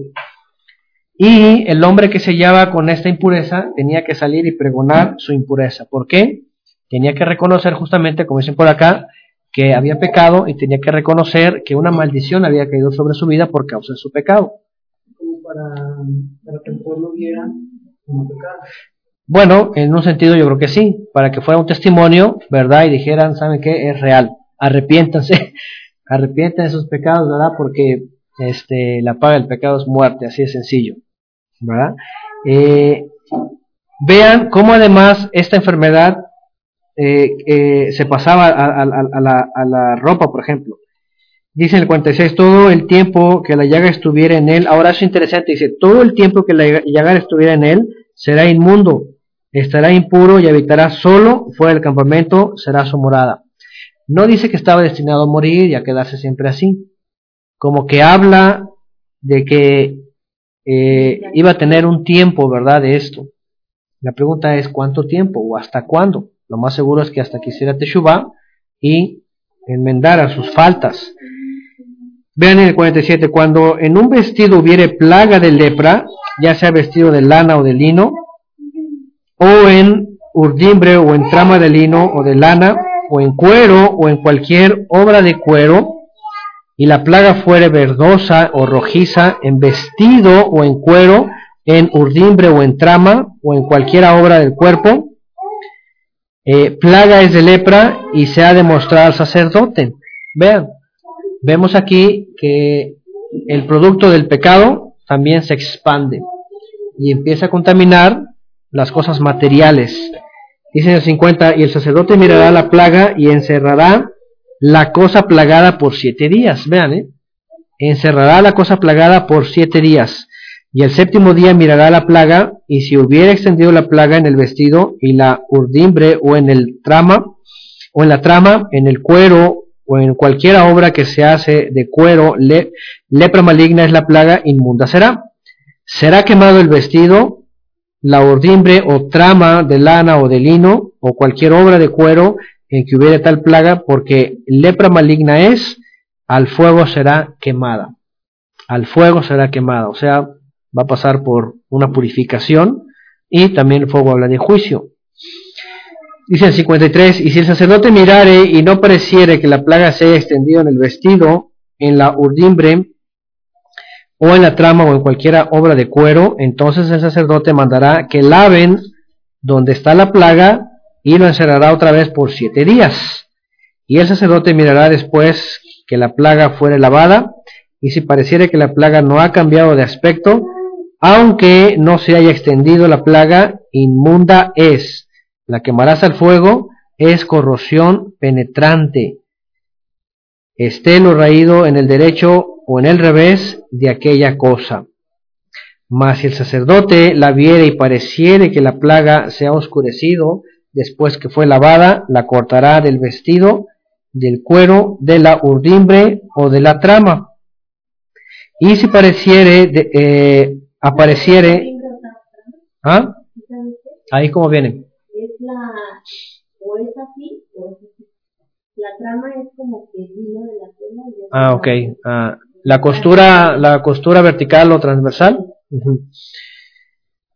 Y el hombre que se hallaba con esta impureza tenía que salir y pregonar su impureza. ¿Por qué? Tenía que reconocer justamente, como dicen por acá, que había pecado y tenía que reconocer que una maldición había caído sobre su vida por causa de su pecado. Como para, que el pueblo viera como pecado. Bueno, en un sentido yo creo que sí, para que fuera un testimonio, ¿verdad? Y dijeran, ¿saben qué? Es real. Arrepiéntanse, (laughs) arrepientan de sus pecados, ¿verdad? Porque este, la paga del pecado es muerte, así de sencillo, ¿verdad? Eh, vean cómo además esta enfermedad eh, eh, se pasaba a, la, a, la, ropa, por ejemplo. Dice en el 46, todo el tiempo que la llaga estuviera en él, ahora es interesante, dice, todo el tiempo que la llaga estuviera en él, será inmundo, estará impuro y habitará solo fuera del campamento, será su morada. No dice que estaba destinado a morir y a quedarse siempre así como que habla de que eh, iba a tener un tiempo, ¿verdad?, de esto. La pregunta es cuánto tiempo o hasta cuándo. Lo más seguro es que hasta que hiciera Teshuvah y enmendara sus faltas. Vean en el 47, cuando en un vestido hubiere plaga de lepra, ya sea vestido de lana o de lino, o en urdimbre o en trama de lino o de lana, o en cuero o en cualquier obra de cuero, y la plaga fuere verdosa o rojiza, en vestido o en cuero, en urdimbre o en trama o en cualquiera obra del cuerpo, eh, plaga es de lepra y se ha demostrado al sacerdote. Vean, vemos aquí que el producto del pecado también se expande y empieza a contaminar las cosas materiales. Dice el 50, y el sacerdote mirará la plaga y encerrará la cosa plagada por siete días. Vean, ¿eh? encerrará la cosa plagada por siete días. Y el séptimo día mirará la plaga, y si hubiera extendido la plaga en el vestido y la urdimbre o en el trama, o en la trama, en el cuero o en cualquiera obra que se hace de cuero, lepra maligna es la plaga, inmunda será. Será quemado el vestido, la urdimbre o trama de lana o de lino, o cualquier obra de cuero en que hubiera tal plaga, porque lepra maligna es, al fuego será quemada. Al fuego será quemada. O sea, va a pasar por una purificación y también el fuego habla de juicio. Dice el 53, y si el sacerdote mirare y no pareciere que la plaga se haya extendido en el vestido, en la urdimbre, o en la trama o en cualquiera obra de cuero, entonces el sacerdote mandará que laven donde está la plaga y lo encerrará otra vez por siete días. Y el sacerdote mirará después que la plaga fuere lavada, y si pareciere que la plaga no ha cambiado de aspecto, aunque no se haya extendido la plaga, inmunda es. La quemarás al fuego, es corrosión penetrante. Esté lo raído en el derecho o en el revés de aquella cosa. Mas si el sacerdote la viere y pareciere que la plaga se ha oscurecido después que fue lavada, la cortará del vestido, del cuero, de la urdimbre o de la trama. Y si pareciere, eh, apareciere, ¿ah? Ahí como viene. Es la, o es así, o es así. La trama es como que el hilo de la tela. Y ah, ok. Ah, la costura, la costura vertical o transversal.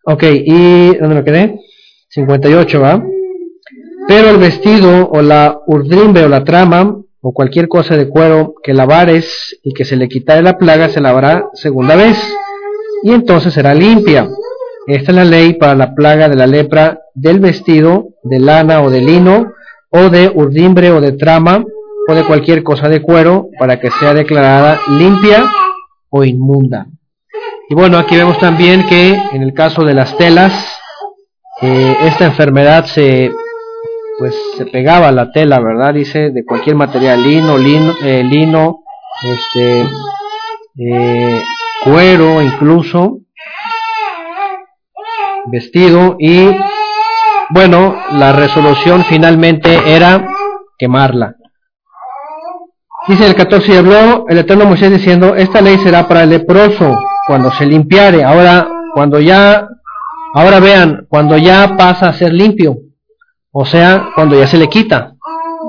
Ok, y ¿dónde me quedé? 58, ¿va? Pero el vestido o la urdimbre o la trama o cualquier cosa de cuero que lavares y que se le quitare la plaga se lavará segunda vez y entonces será limpia. Esta es la ley para la plaga de la lepra del vestido, de lana o de lino, o de urdimbre o de trama, o de cualquier cosa de cuero, para que sea declarada limpia o inmunda. Y bueno, aquí vemos también que en el caso de las telas, eh, esta enfermedad se pues se pegaba a la tela, ¿verdad? Dice de cualquier material, lino, lino, eh, lino este, eh, cuero incluso, vestido y bueno, la resolución finalmente era quemarla. Dice el 14 y habló el eterno Moisés diciendo, esta ley será para el leproso cuando se limpiare. Ahora, cuando ya, ahora vean, cuando ya pasa a ser limpio, o sea, cuando ya se le quita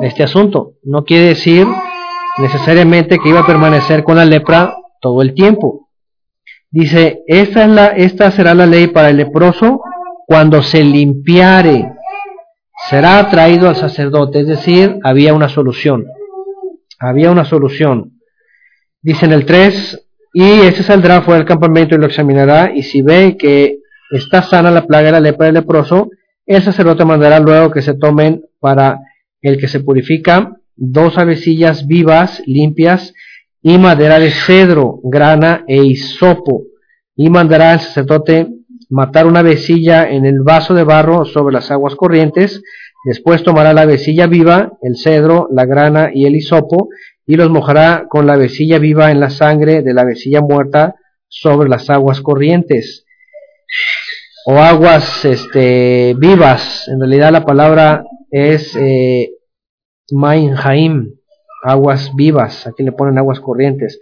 este asunto. No quiere decir necesariamente que iba a permanecer con la lepra todo el tiempo. Dice, esta, es la, esta será la ley para el leproso cuando se limpiare. Será traído al sacerdote, es decir, había una solución. Había una solución. Dice en el 3, y ese saldrá fuera del campamento y lo examinará, y si ve que está sana la plaga de la lepra del leproso, el sacerdote mandará luego que se tomen para el que se purifica dos avecillas vivas, limpias, y madera de cedro, grana e hisopo, y mandará al sacerdote matar una vecilla en el vaso de barro sobre las aguas corrientes, después tomará la vecilla viva, el cedro, la grana y el hisopo, y los mojará con la vecilla viva en la sangre de la vecilla muerta sobre las aguas corrientes o aguas este, vivas. En realidad la palabra es eh, aguas vivas, aquí le ponen aguas corrientes.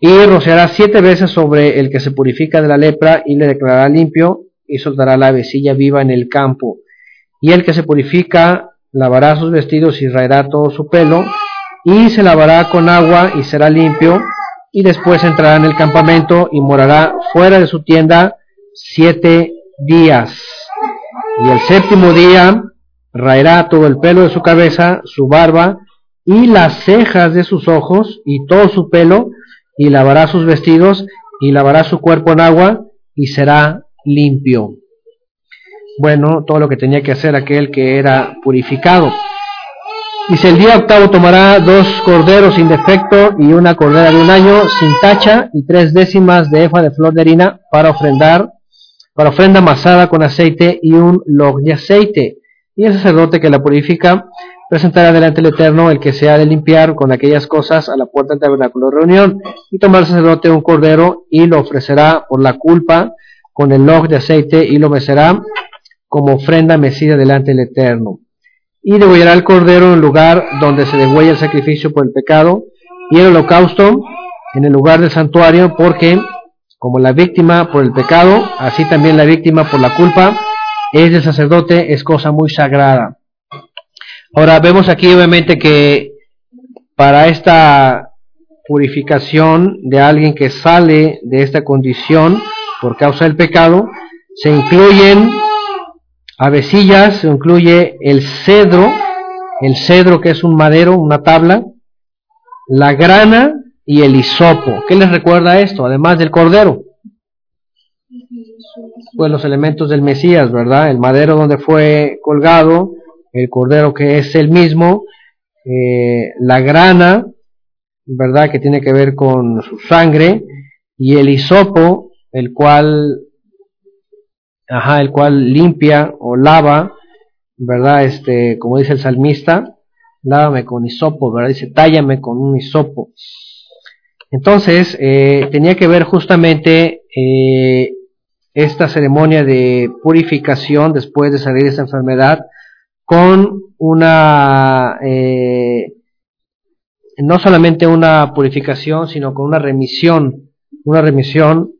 Y rociará siete veces sobre el que se purifica de la lepra y le declarará limpio y soltará la vecilla viva en el campo. Y el que se purifica lavará sus vestidos y raerá todo su pelo y se lavará con agua y será limpio y después entrará en el campamento y morará fuera de su tienda siete días. Y el séptimo día raerá todo el pelo de su cabeza, su barba y las cejas de sus ojos y todo su pelo, y lavará sus vestidos y lavará su cuerpo en agua, y será limpio. Bueno, todo lo que tenía que hacer aquel que era purificado. Dice, el día octavo tomará dos corderos sin defecto y una cordera de un año sin tacha y tres décimas de efa de flor de harina para ofrendar, para ofrenda amasada con aceite y un log de aceite. Y el sacerdote que la purifica presentará delante del Eterno el que se ha de limpiar con aquellas cosas a la puerta del tabernáculo de reunión. Y tomará el sacerdote un cordero y lo ofrecerá por la culpa con el log de aceite y lo mecerá como ofrenda mecida delante del Eterno y degollará el cordero en el lugar donde se degüella el sacrificio por el pecado y el holocausto en el lugar del santuario, porque como la víctima por el pecado, así también la víctima por la culpa es del sacerdote, es cosa muy sagrada. Ahora vemos aquí obviamente que para esta purificación de alguien que sale de esta condición por causa del pecado, se incluyen Avecillas incluye el cedro, el cedro que es un madero, una tabla, la grana y el hisopo. ¿Qué les recuerda esto? Además del cordero. Pues los elementos del Mesías, ¿verdad? El madero donde fue colgado, el cordero que es el mismo, eh, la grana, ¿verdad? Que tiene que ver con su sangre, y el hisopo, el cual ajá, el cual limpia o lava, ¿verdad? Este, como dice el salmista, lávame con hisopo, ¿verdad? Dice, tállame con un hisopo. Entonces, eh, tenía que ver justamente eh, esta ceremonia de purificación después de salir de esa enfermedad con una, eh, no solamente una purificación, sino con una remisión, una remisión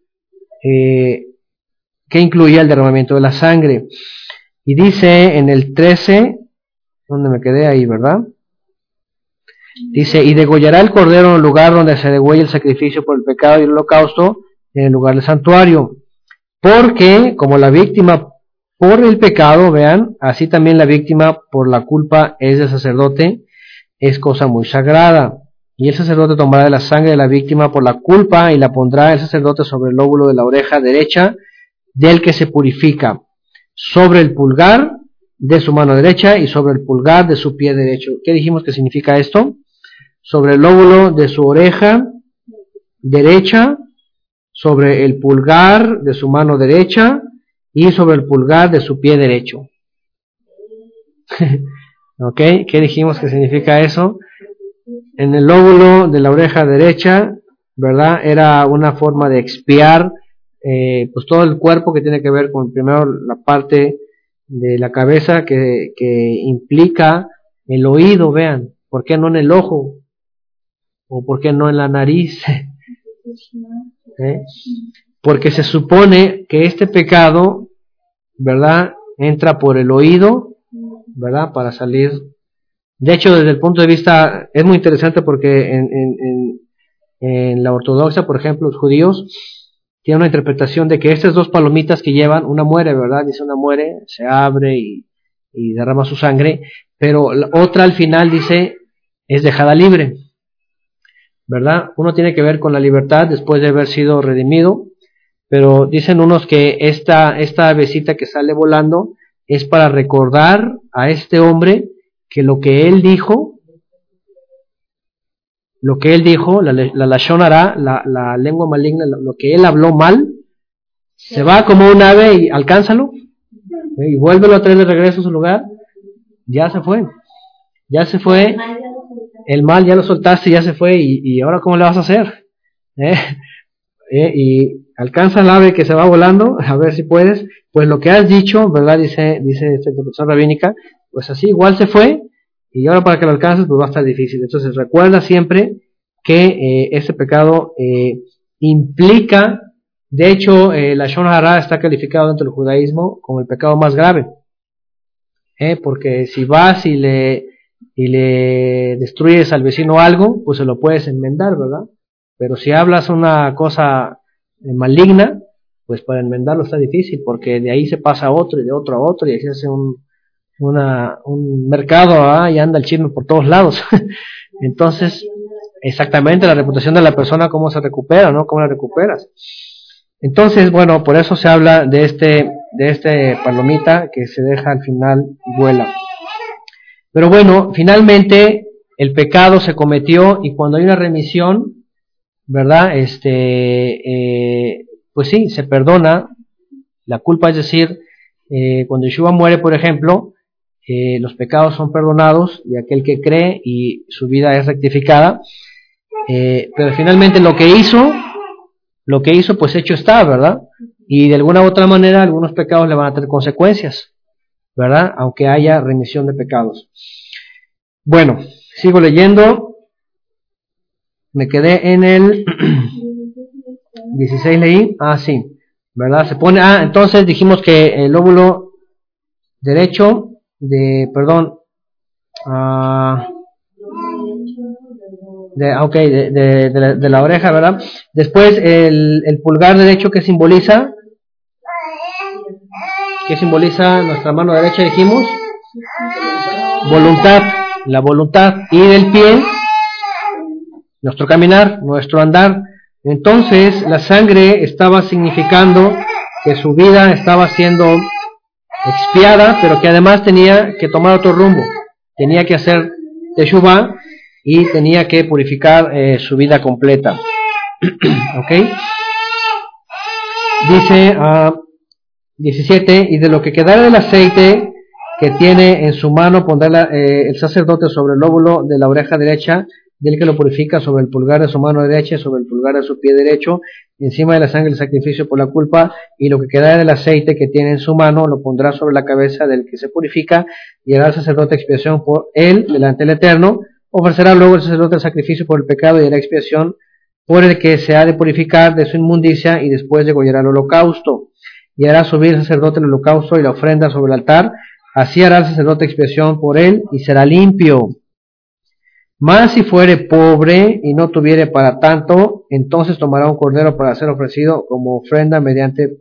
que incluía el derramamiento de la sangre. Y dice en el 13, donde me quedé ahí, ¿verdad? Dice, y degollará el cordero en el lugar donde se degüella el sacrificio por el pecado y el holocausto, en el lugar del santuario. Porque, como la víctima por el pecado, vean, así también la víctima por la culpa es del sacerdote, es cosa muy sagrada. Y el sacerdote tomará de la sangre de la víctima por la culpa y la pondrá el sacerdote sobre el lóbulo de la oreja derecha del que se purifica, sobre el pulgar de su mano derecha y sobre el pulgar de su pie derecho. ¿Qué dijimos que significa esto? Sobre el lóbulo de su oreja derecha, sobre el pulgar de su mano derecha y sobre el pulgar de su pie derecho. (laughs) ¿Ok? ¿Qué dijimos que significa eso? En el lóbulo de la oreja derecha, ¿verdad? Era una forma de expiar eh, pues todo el cuerpo que tiene que ver con primero la parte de la cabeza que, implica el oído, vean, ¿por qué no en el ojo? ¿O por qué no en la nariz? (laughs) ¿Eh? Porque se supone que este pecado, ¿verdad? Entra por el oído, ¿verdad? Para salir. De hecho, desde el punto de vista, es muy interesante porque en, en, en la ortodoxia, por ejemplo, los judíos, tiene una interpretación de que estas dos palomitas que llevan, una muere, ¿verdad? Dice una muere, se abre y, derrama su sangre, pero la otra al final dice es dejada libre, ¿verdad? Uno tiene que ver con la libertad después de haber sido redimido, pero dicen unos que esta, esta avecita que sale volando es para recordar a este hombre que lo que él dijo lo que él dijo, la, la la, la lengua maligna, lo que él habló mal, se va como un ave y alcánzalo, ¿eh? y vuélvelo a traer de regreso a su lugar, ya se fue, ya se fue, el mal ya lo soltaste, ya se fue, y, ahora cómo le vas a hacer, ¿Eh? ¿Eh? y alcanza el ave que se va volando, a ver si puedes, pues lo que has dicho, ¿verdad? Dice, dice esta interpretación rabínica, pues así igual se fue, y ahora para que lo alcances, pues va a estar difícil. Entonces recuerda siempre que eh, ese pecado eh, implica, de hecho, eh, la Shon Hara está calificado dentro del judaísmo como el pecado más grave. Porque si vas y le, y le destruyes al vecino algo, pues se lo puedes enmendar, ¿verdad? Pero si hablas una cosa maligna, pues para enmendarlo está difícil, porque de ahí se pasa a otro y de otro a otro y así hace un, un mercado ¿ah? y anda el chisme por todos lados. (laughs) Entonces, exactamente la reputación de la persona, cómo se recupera, ¿no? ¿Cómo la recuperas? Entonces, bueno, por eso se habla de este, de este palomita que se deja al final vuela. Pero bueno, finalmente el pecado se cometió y cuando hay una remisión, ¿verdad? Este, eh, pues sí, se perdona la culpa, es decir, eh, cuando Yeshua muere, por ejemplo, eh, los pecados son perdonados y aquel que cree y su vida es rectificada. Pero finalmente lo que hizo, lo que hizo, pues hecho está, ¿verdad? Y de alguna u otra manera algunos pecados le van a tener consecuencias, ¿verdad? Aunque haya remisión de pecados. Bueno, sigo leyendo. Me quedé en el 16 leí. Ah, sí. ¿Verdad? Se pone, ah, entonces dijimos que el lóbulo derecho de, perdón, ah, de, ah, okay, de, de, la, oreja, ¿verdad? Después el, el pulgar derecho que simboliza, que simboliza nuestra mano derecha, dijimos, voluntad, la voluntad, y del pie, nuestro caminar, nuestro andar. Entonces la sangre estaba significando que su vida estaba siendo expiada, pero que además tenía que tomar otro rumbo. Tenía que hacer Teshuvah y tenía que purificar eh, su vida completa. (clears throat) ¿Ok? Dice a ah, 17, y de lo que quedara del aceite que tiene en su mano pondrá eh, el sacerdote sobre el lóbulo de la oreja derecha del que lo purifica sobre el pulgar de su mano derecha sobre el pulgar de su pie derecho, encima de la sangre del sacrificio por la culpa, y lo que queda del aceite que tiene en su mano lo pondrá sobre la cabeza del que se purifica, y hará el sacerdote expiación por él delante del Eterno, ofrecerá luego el sacerdote el sacrificio por el pecado y hará expiación por el que se ha de purificar de su inmundicia, y después degollará el holocausto, y hará subir el sacerdote el holocausto y la ofrenda sobre el altar, así hará el sacerdote expiación por él, y será limpio. Mas si fuere pobre y no tuviere para tanto, entonces tomará un cordero para ser ofrecido como ofrenda mediante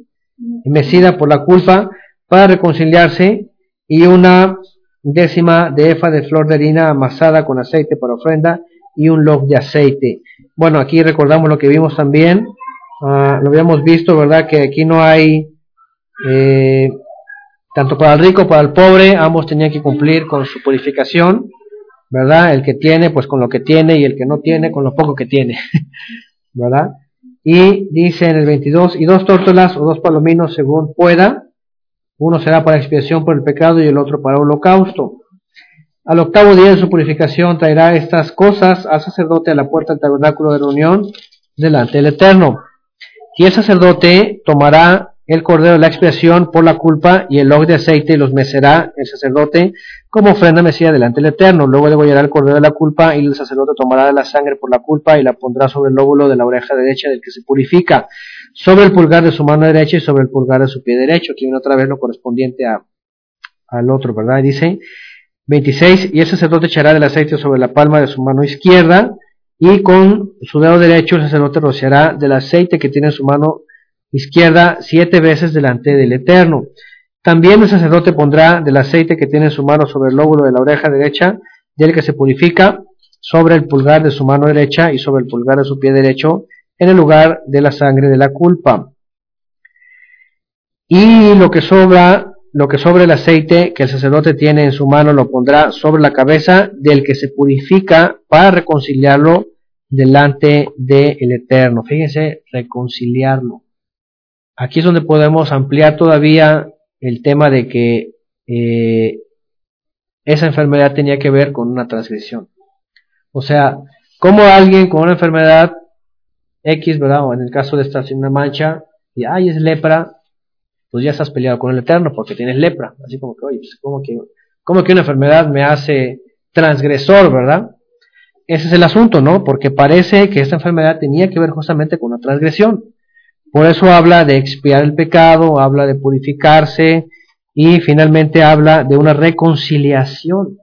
mecida por la culpa para reconciliarse y una décima de efa de flor de harina amasada con aceite para ofrenda y un log de aceite. Bueno, aquí recordamos lo que vimos también, ah, lo habíamos visto, ¿verdad? Que aquí no hay, eh, tanto para el rico para el pobre, ambos tenían que cumplir con su purificación ¿verdad? El que tiene, pues con lo que tiene, y el que no tiene, con lo poco que tiene, (laughs) ¿verdad? Y dice en el 22, y dos tórtolas o dos palominos según pueda, uno será para expiación por el pecado y el otro para holocausto. Al octavo día de su purificación traerá estas cosas al sacerdote a la puerta del tabernáculo de reunión delante del Eterno. Y el sacerdote tomará el cordero de la expiación por la culpa y el log de aceite y los mecerá el sacerdote como ofrenda mesía delante del Eterno. Luego degollará el cordero de la culpa y el sacerdote tomará la sangre por la culpa y la pondrá sobre el lóbulo de la oreja derecha del que se purifica, sobre el pulgar de su mano derecha y sobre el pulgar de su pie derecho. Aquí viene otra vez lo correspondiente a, al otro, ¿verdad? dice 26, y el sacerdote echará del aceite sobre la palma de su mano izquierda y con su dedo derecho el sacerdote rociará del aceite que tiene en su mano izquierda siete veces delante del Eterno. También el sacerdote pondrá del aceite que tiene en su mano sobre el lóbulo de la oreja derecha, del que se purifica, sobre el pulgar de su mano derecha y sobre el pulgar de su pie derecho, en el lugar de la sangre de la culpa. Y lo que sobra, lo que sobre el aceite que el sacerdote tiene en su mano lo pondrá sobre la cabeza del que se purifica para reconciliarlo delante del Eterno. Fíjense, reconciliarlo. Aquí es donde podemos ampliar todavía el tema de que eh, esa enfermedad tenía que ver con una transgresión. O sea, como alguien con una enfermedad X, ¿verdad? O en el caso de esta una mancha, y ay, es lepra, pues ya estás peleado con el Eterno porque tienes lepra. Así como que, oye, pues, ¿cómo que, cómo que una enfermedad me hace transgresor, ¿verdad? Ese es el asunto, ¿no? Porque parece que esta enfermedad tenía que ver justamente con una transgresión. Por eso habla de expiar el pecado, habla de purificarse y finalmente habla de una reconciliación.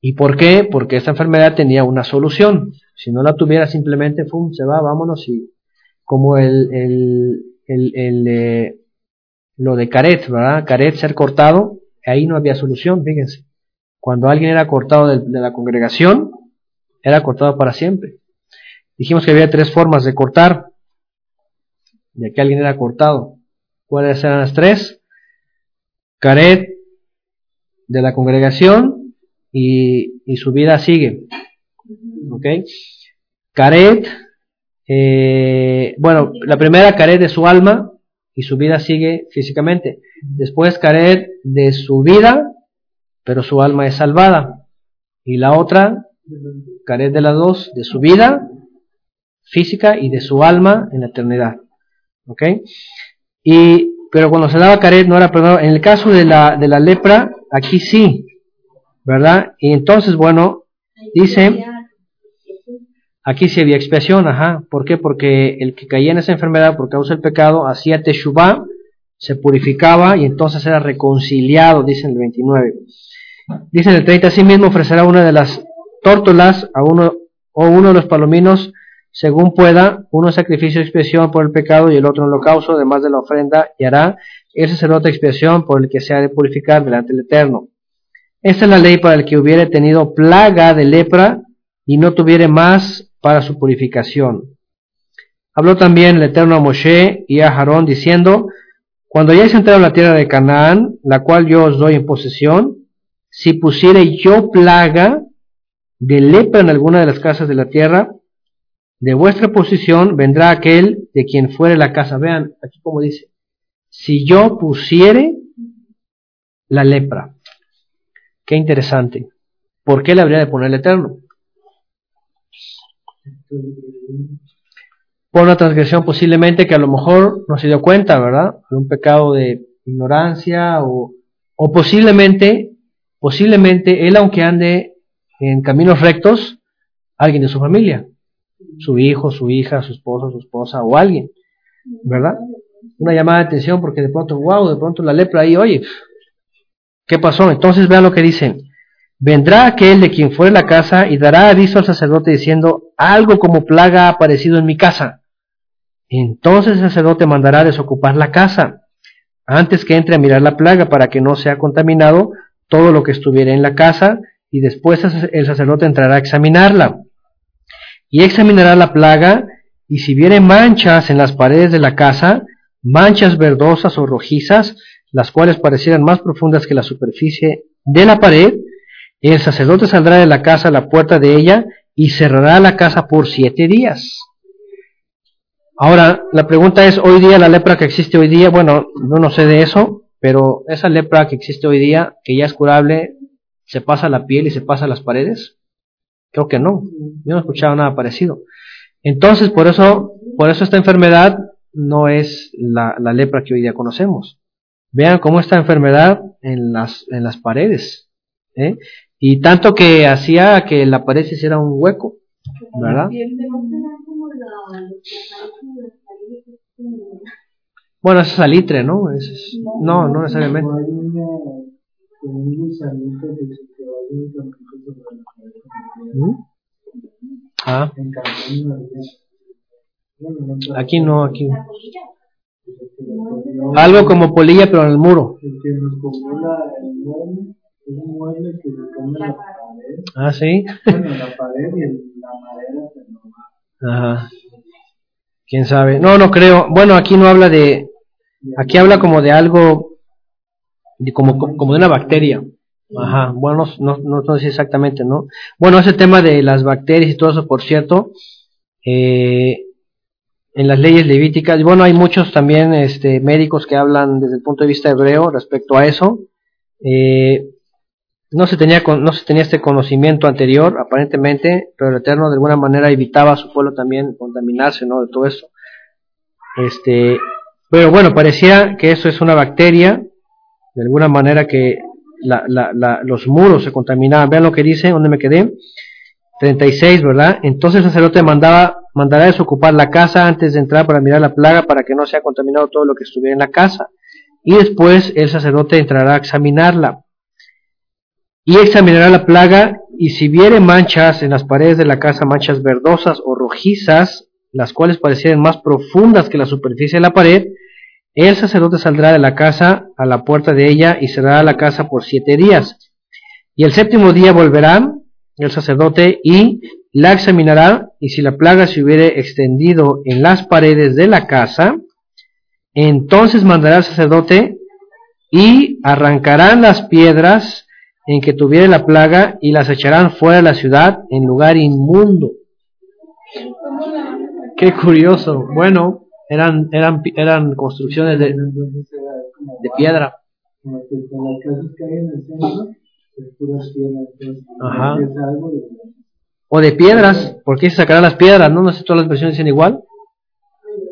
¿Y por qué? Porque esta enfermedad tenía una solución. Si no la tuviera simplemente, ¡fum! se va, vámonos y como el, el, eh, lo de Caret, ¿verdad? Caret ser cortado, ahí no había solución, fíjense. Cuando alguien era cortado de la congregación, era cortado para siempre. Dijimos que había tres formas de cortar de que alguien era cortado. ¿Cuáles eran las tres? Caret de la congregación y, su vida sigue. ¿Ok? Caret, eh, bueno, la primera caret de su alma y su vida sigue físicamente. Después caret de su vida, pero su alma es salvada. Y la otra, caret de las dos, de su vida física y de su alma en la eternidad. Y, pero cuando se daba caret no era perdonado. En el caso de la, de la lepra, aquí sí, ¿verdad? Y entonces, bueno, dice, aquí sí había expiación, ajá. ¿Por qué? Porque el que caía en esa enfermedad por causa del pecado hacía teshuvah, se purificaba y entonces era reconciliado, dice el 29. Dice el 30, así mismo ofrecerá una de las tórtolas a uno o uno de los palominos según pueda, uno sacrificio de expiación por el pecado y el otro holocausto, además de la ofrenda, y hará el sacerdote expiación por el que se ha de purificar delante del Eterno. Esta es la ley para el que hubiere tenido plaga de lepra y no tuviere más para su purificación. Habló también el Eterno a Moshe y a Aarón diciendo, cuando hayáis entrado en la tierra de Canaán, la cual yo os doy en posesión, si pusiere yo plaga de lepra en alguna de las casas de la tierra, de vuestra posición vendrá aquel de quien fuere la casa. Vean, aquí como dice, si yo pusiere la lepra. Qué interesante. ¿Por qué le habría de poner el Eterno? Por una transgresión posiblemente que a lo mejor no se dio cuenta, ¿verdad? De un pecado de ignorancia o, o posiblemente, posiblemente él aunque ande en caminos rectos, alguien de su familia su hijo, su hija, su esposo, su esposa o alguien, ¿verdad? Una llamada de atención porque de pronto, wow, de pronto la lepra ahí, oye, ¿qué pasó? Entonces vean lo que dicen. Vendrá aquel de quien fuere la casa y dará aviso al sacerdote diciendo, algo como plaga ha aparecido en mi casa. Entonces el sacerdote mandará desocupar la casa antes que entre a mirar la plaga para que no sea contaminado todo lo que estuviera en la casa y después el sacerdote entrará a examinarla y examinará la plaga, y si viere manchas en las paredes de la casa, manchas verdosas o rojizas, las cuales parecieran más profundas que la superficie de la pared, el sacerdote saldrá de la casa a la puerta de ella y cerrará la casa por siete días. Ahora, la pregunta es, hoy día la lepra que existe hoy día, bueno, yo no sé de eso, pero esa lepra que existe hoy día, que ya es curable, ¿se pasa a la piel y se pasa a las paredes? Creo que no. Yo no he escuchado nada parecido. Entonces, por eso, por eso esta enfermedad no es la, lepra que hoy día conocemos. Vean cómo esta enfermedad en las, en las paredes. ¿eh? Y tanto que hacía que la pared se hiciera un hueco. ¿Verdad? Bueno, es salitre, ¿no? Es, no, no necesariamente. ¿Mm? Ah. Aquí no, aquí. Algo como polilla, pero en el muro. Ah, sí. (laughs) Ajá. ¿Quién sabe? No, no creo. Bueno, aquí no habla de... Aquí habla como de algo, de como, como de una bacteria. Ajá, bueno, no, no, no, sé exactamente, ¿no? Bueno, ese tema de las bacterias y todo eso, por cierto, eh, en las leyes levíticas, bueno, hay muchos también este, médicos que hablan desde el punto de vista hebreo respecto a eso. Eh, no se tenía no se tenía este conocimiento anterior aparentemente pero el eterno de alguna manera evitaba a su pueblo también contaminarse no de todo eso este pero bueno parecía que eso es una bacteria de alguna manera que los muros se contaminaban. Vean lo que dice, ¿dónde me quedé? 36, ¿verdad? Entonces el sacerdote mandaba, mandará desocupar la casa antes de entrar para mirar la plaga para que no sea contaminado todo lo que estuviera en la casa. Y después el sacerdote entrará a examinarla. Y examinará la plaga y si viere manchas en las paredes de la casa, manchas verdosas o rojizas, las cuales parecieran más profundas que la superficie de la pared, el sacerdote saldrá de la casa a la puerta de ella y cerrará la casa por siete días. Y el séptimo día volverá el sacerdote y la examinará, y si la plaga se hubiere extendido en las paredes de la casa, Entonces mandará el sacerdote y arrancarán las piedras en que tuviere la plaga y las echarán fuera de la ciudad en lugar inmundo. Qué curioso. Bueno, eran eran eran construcciones de, de piedra. Ajá. O de piedras, porque se sacarán las piedras, ¿no? No sé si todas las versiones dicen igual.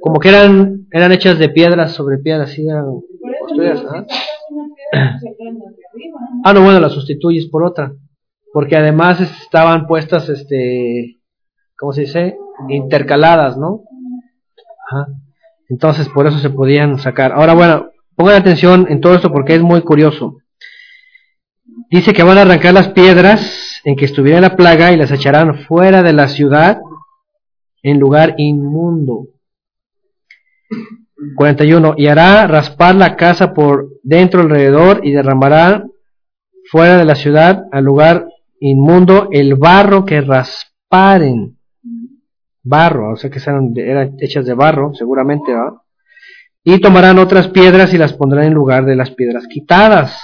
Como que eran eran hechas de piedras sobre piedras, así eran construidas. ¿ah? (clears throat) ah, no, bueno, las sustituyes por otra. Porque además estaban puestas, este, ¿cómo se dice? Intercaladas, ¿no? Ajá. Entonces, por eso se podían sacar. Ahora, bueno, pongan atención en todo esto porque es muy curioso. Dice que van a arrancar las piedras en que estuviera la plaga y las echarán fuera de la ciudad en lugar inmundo. 41. Y hará raspar la casa por dentro alrededor y derramará fuera de la ciudad al lugar inmundo el barro que rasparen. Barro, o sea que eran, hechas de barro, seguramente. Y tomarán otras piedras y las pondrán en lugar de las piedras quitadas.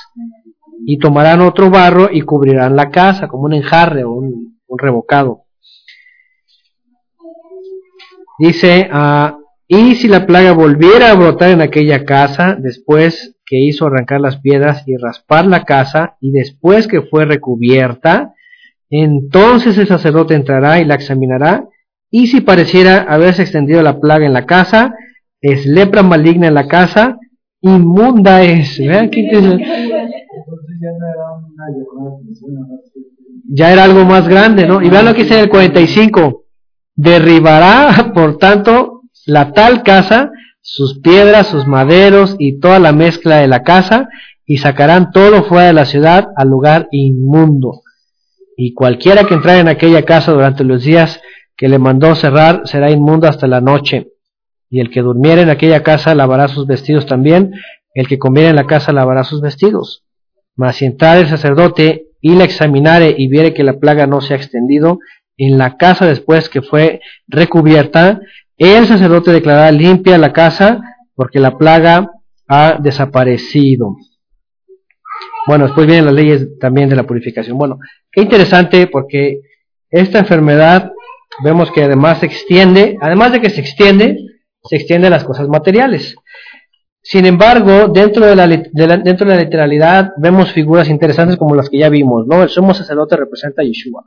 Y tomarán otro barro y cubrirán la casa como un enjarre o un, revocado. Dice, ah, y si la plaga volviera a brotar en aquella casa, después que hizo arrancar las piedras y raspar la casa, y después que fue recubierta, entonces el sacerdote entrará y la examinará, y si pareciera haberse extendido la plaga en la casa, es lepra maligna en la casa, inmunda es. ¿Vean qué Ya era algo más grande, ¿no? Y vean lo que dice en el 45. Derribará, (laughs) por tanto, la tal casa, sus piedras, sus maderos y toda la mezcla de la casa, y sacarán todo fuera de la ciudad al lugar inmundo. Y cualquiera que entrare en aquella casa durante los días que le mandó cerrar será inmundo hasta la noche. Y el que durmiere en aquella casa lavará sus vestidos también, el que comiere en la casa lavará sus vestidos. Mas si entrare el sacerdote y la examinare y viere que la plaga no se ha extendido en la casa después que fue recubierta, el sacerdote declarará limpia la casa porque la plaga ha desaparecido. Bueno, después vienen las leyes también de la purificación. Bueno, qué interesante porque esta enfermedad vemos que además se extiende, además de que se extiende, se extiende a las cosas materiales. Sin embargo, dentro de, la, dentro de la literalidad vemos figuras interesantes como las que ya vimos, ¿no? El sumo sacerdote representa a Yeshua.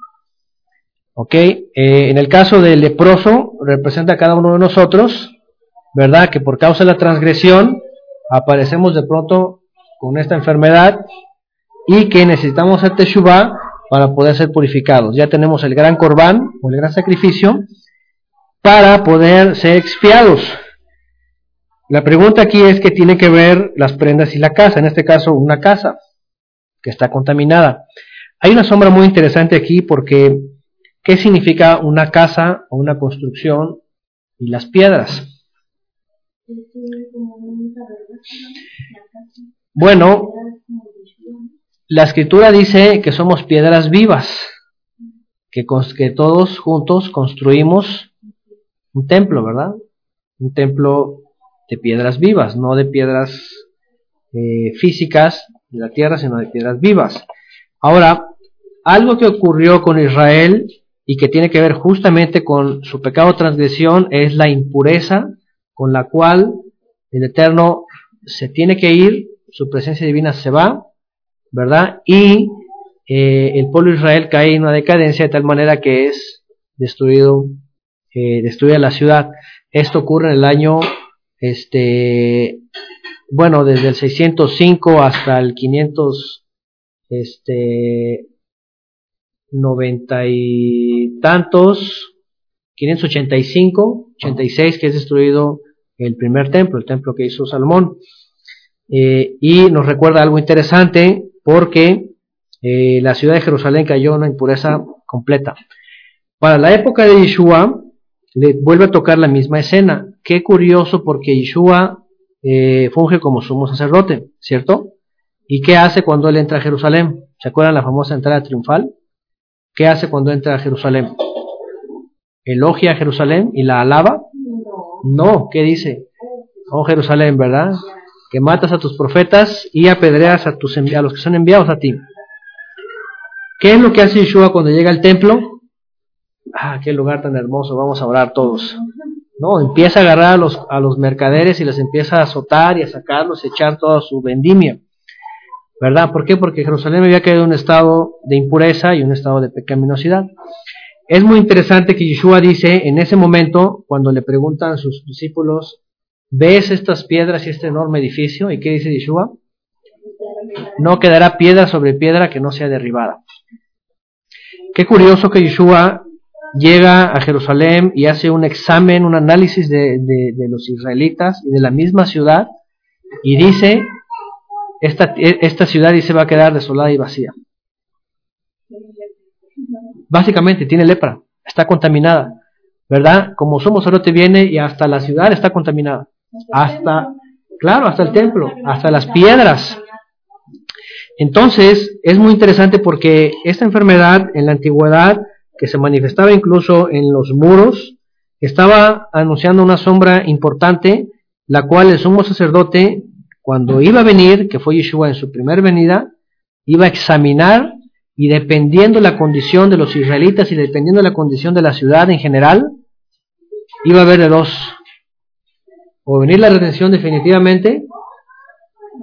¿Ok? Eh, en el caso del leproso, representa a cada uno de nosotros, ¿verdad? Que por causa de la transgresión aparecemos de pronto con esta enfermedad y que necesitamos el Teshuvah para poder ser purificados. Ya tenemos el gran corbán o el gran sacrificio para poder ser expiados. La pregunta aquí es que tiene que ver las prendas y la casa, en este caso una casa que está contaminada. Hay una sombra muy interesante aquí porque ¿Qué significa una casa o una construcción y las piedras? Bueno, la escritura dice que somos piedras vivas, que, que todos juntos construimos un templo, ¿verdad? Un templo de piedras vivas, no de piedras eh, físicas de la tierra, sino de piedras vivas. Ahora, algo que ocurrió con Israel y que tiene que ver justamente con su pecado transgresión es la impureza con la cual el Eterno se tiene que ir, su presencia divina se va, ¿verdad? Y eh, el pueblo de Israel cae en una decadencia de tal manera que es destruido, eh, destruida la ciudad. Esto ocurre en el año, este, bueno, desde el 605 hasta el 500, este, noventa y tantos, 585, 86 que es destruido el primer templo, el templo que hizo Salomón. Eh, y nos recuerda algo interesante porque eh, la ciudad de Jerusalén cayó en una impureza completa. Para la época de Yeshua, le vuelve a tocar la misma escena. Qué curioso porque Yeshua eh, funge como sumo sacerdote, ¿cierto? ¿Y qué hace cuando él entra a Jerusalén? ¿Se acuerdan la famosa entrada triunfal? ¿Qué hace cuando entra a Jerusalén? ¿Elogia a Jerusalén y la alaba? No, ¿qué dice? oh Jerusalén, ¿verdad? Que matas a tus profetas y apedreas a, tus a los que son enviados a ti. ¿Qué es lo que hace Yeshua cuando llega al templo? Ah, qué lugar tan hermoso, vamos a orar todos. No, empieza a agarrar a los, a los mercaderes y les empieza a azotar y a sacarlos, a echar toda su vendimia. ¿Verdad? ¿Por qué? Porque Jerusalén había caído en un estado de impureza y un estado de pecaminosidad. Es muy interesante que Yeshua dice en ese momento, cuando le preguntan a sus discípulos, ¿ves estas piedras y este enorme edificio? ¿Y qué dice Yeshua? No quedará piedra sobre piedra que no sea derribada. Qué curioso que Yeshua llega a Jerusalén y hace un examen, un análisis de, los israelitas y de la misma ciudad y dice, esta, esta ciudad dice va a quedar desolada y vacía. Básicamente tiene lepra, está contaminada, ¿verdad? Como somos te viene y hasta la ciudad está contaminada. Hasta, claro, hasta el templo, hasta las piedras. Entonces, es muy interesante porque esta enfermedad en la antigüedad, que se manifestaba incluso en los muros, estaba anunciando una sombra importante, la cual el sumo sacerdote, cuando iba a venir, que fue Yeshua en su primer venida, iba a examinar y dependiendo la condición de los israelitas y dependiendo la condición de la ciudad en general, iba a haber de dos. O venir la redención definitivamente,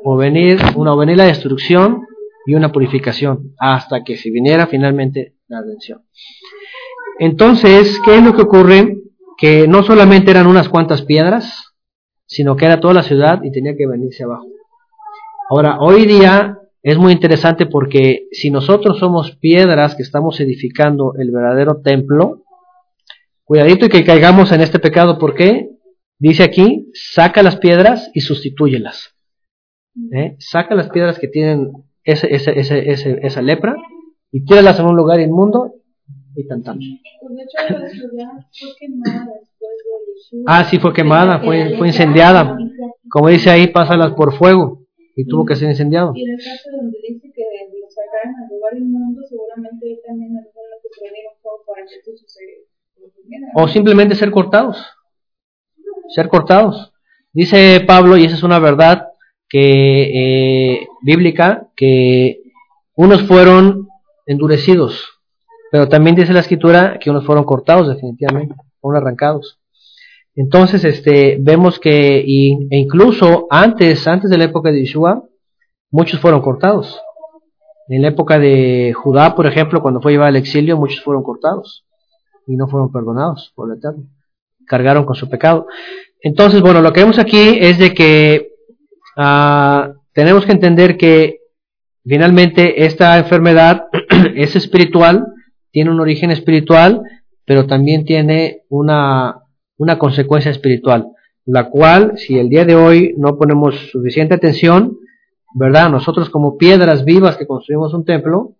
o venir, una, o venir la destrucción y una purificación, hasta que se viniera finalmente la redención. Entonces, ¿qué es lo que ocurre? Que no solamente eran unas cuantas piedras, sino que era toda la ciudad y tenía que venirse abajo. Ahora, hoy día es muy interesante porque si nosotros somos piedras que estamos edificando el verdadero templo, cuidadito y que caigamos en este pecado, ¿por qué? Dice aquí, saca las piedras y sustitúyelas. ¿Eh? Saca las piedras que tienen ese, ese, ese, ese- esa lepra y tíralas en un lugar inmundo y tan tan. Pues. Ah, sí, fue quemada, fue, fue incendiada. Como dice ahí, pásalas por fuego y tuvo que ser incendiado. Y en el caso donde dice que lo sacaron al lugar inmundo, seguramente también alguno que prendieron fuego para que esto sucediera. O simplemente ser cortados. Ser cortados. Dice Pablo, y esa es una verdad que eh, bíblica, que unos fueron endurecidos, pero también dice la escritura que unos fueron cortados definitivamente, fueron arrancados. Entonces, este, vemos que e incluso antes, antes de la época de Yeshua, muchos fueron cortados. En la época de Judá, por ejemplo, cuando fue llevado al exilio, muchos fueron cortados y no fueron perdonados por el Eterno. Cargaron con su pecado. Entonces, bueno, lo que vemos aquí es de que ah, tenemos que entender que finalmente esta enfermedad (clears throat) es espiritual, tiene un origen espiritual, pero también tiene una, una consecuencia espiritual, la cual, si el día de hoy no ponemos suficiente atención, ¿verdad? Nosotros como piedras vivas que construimos un templo,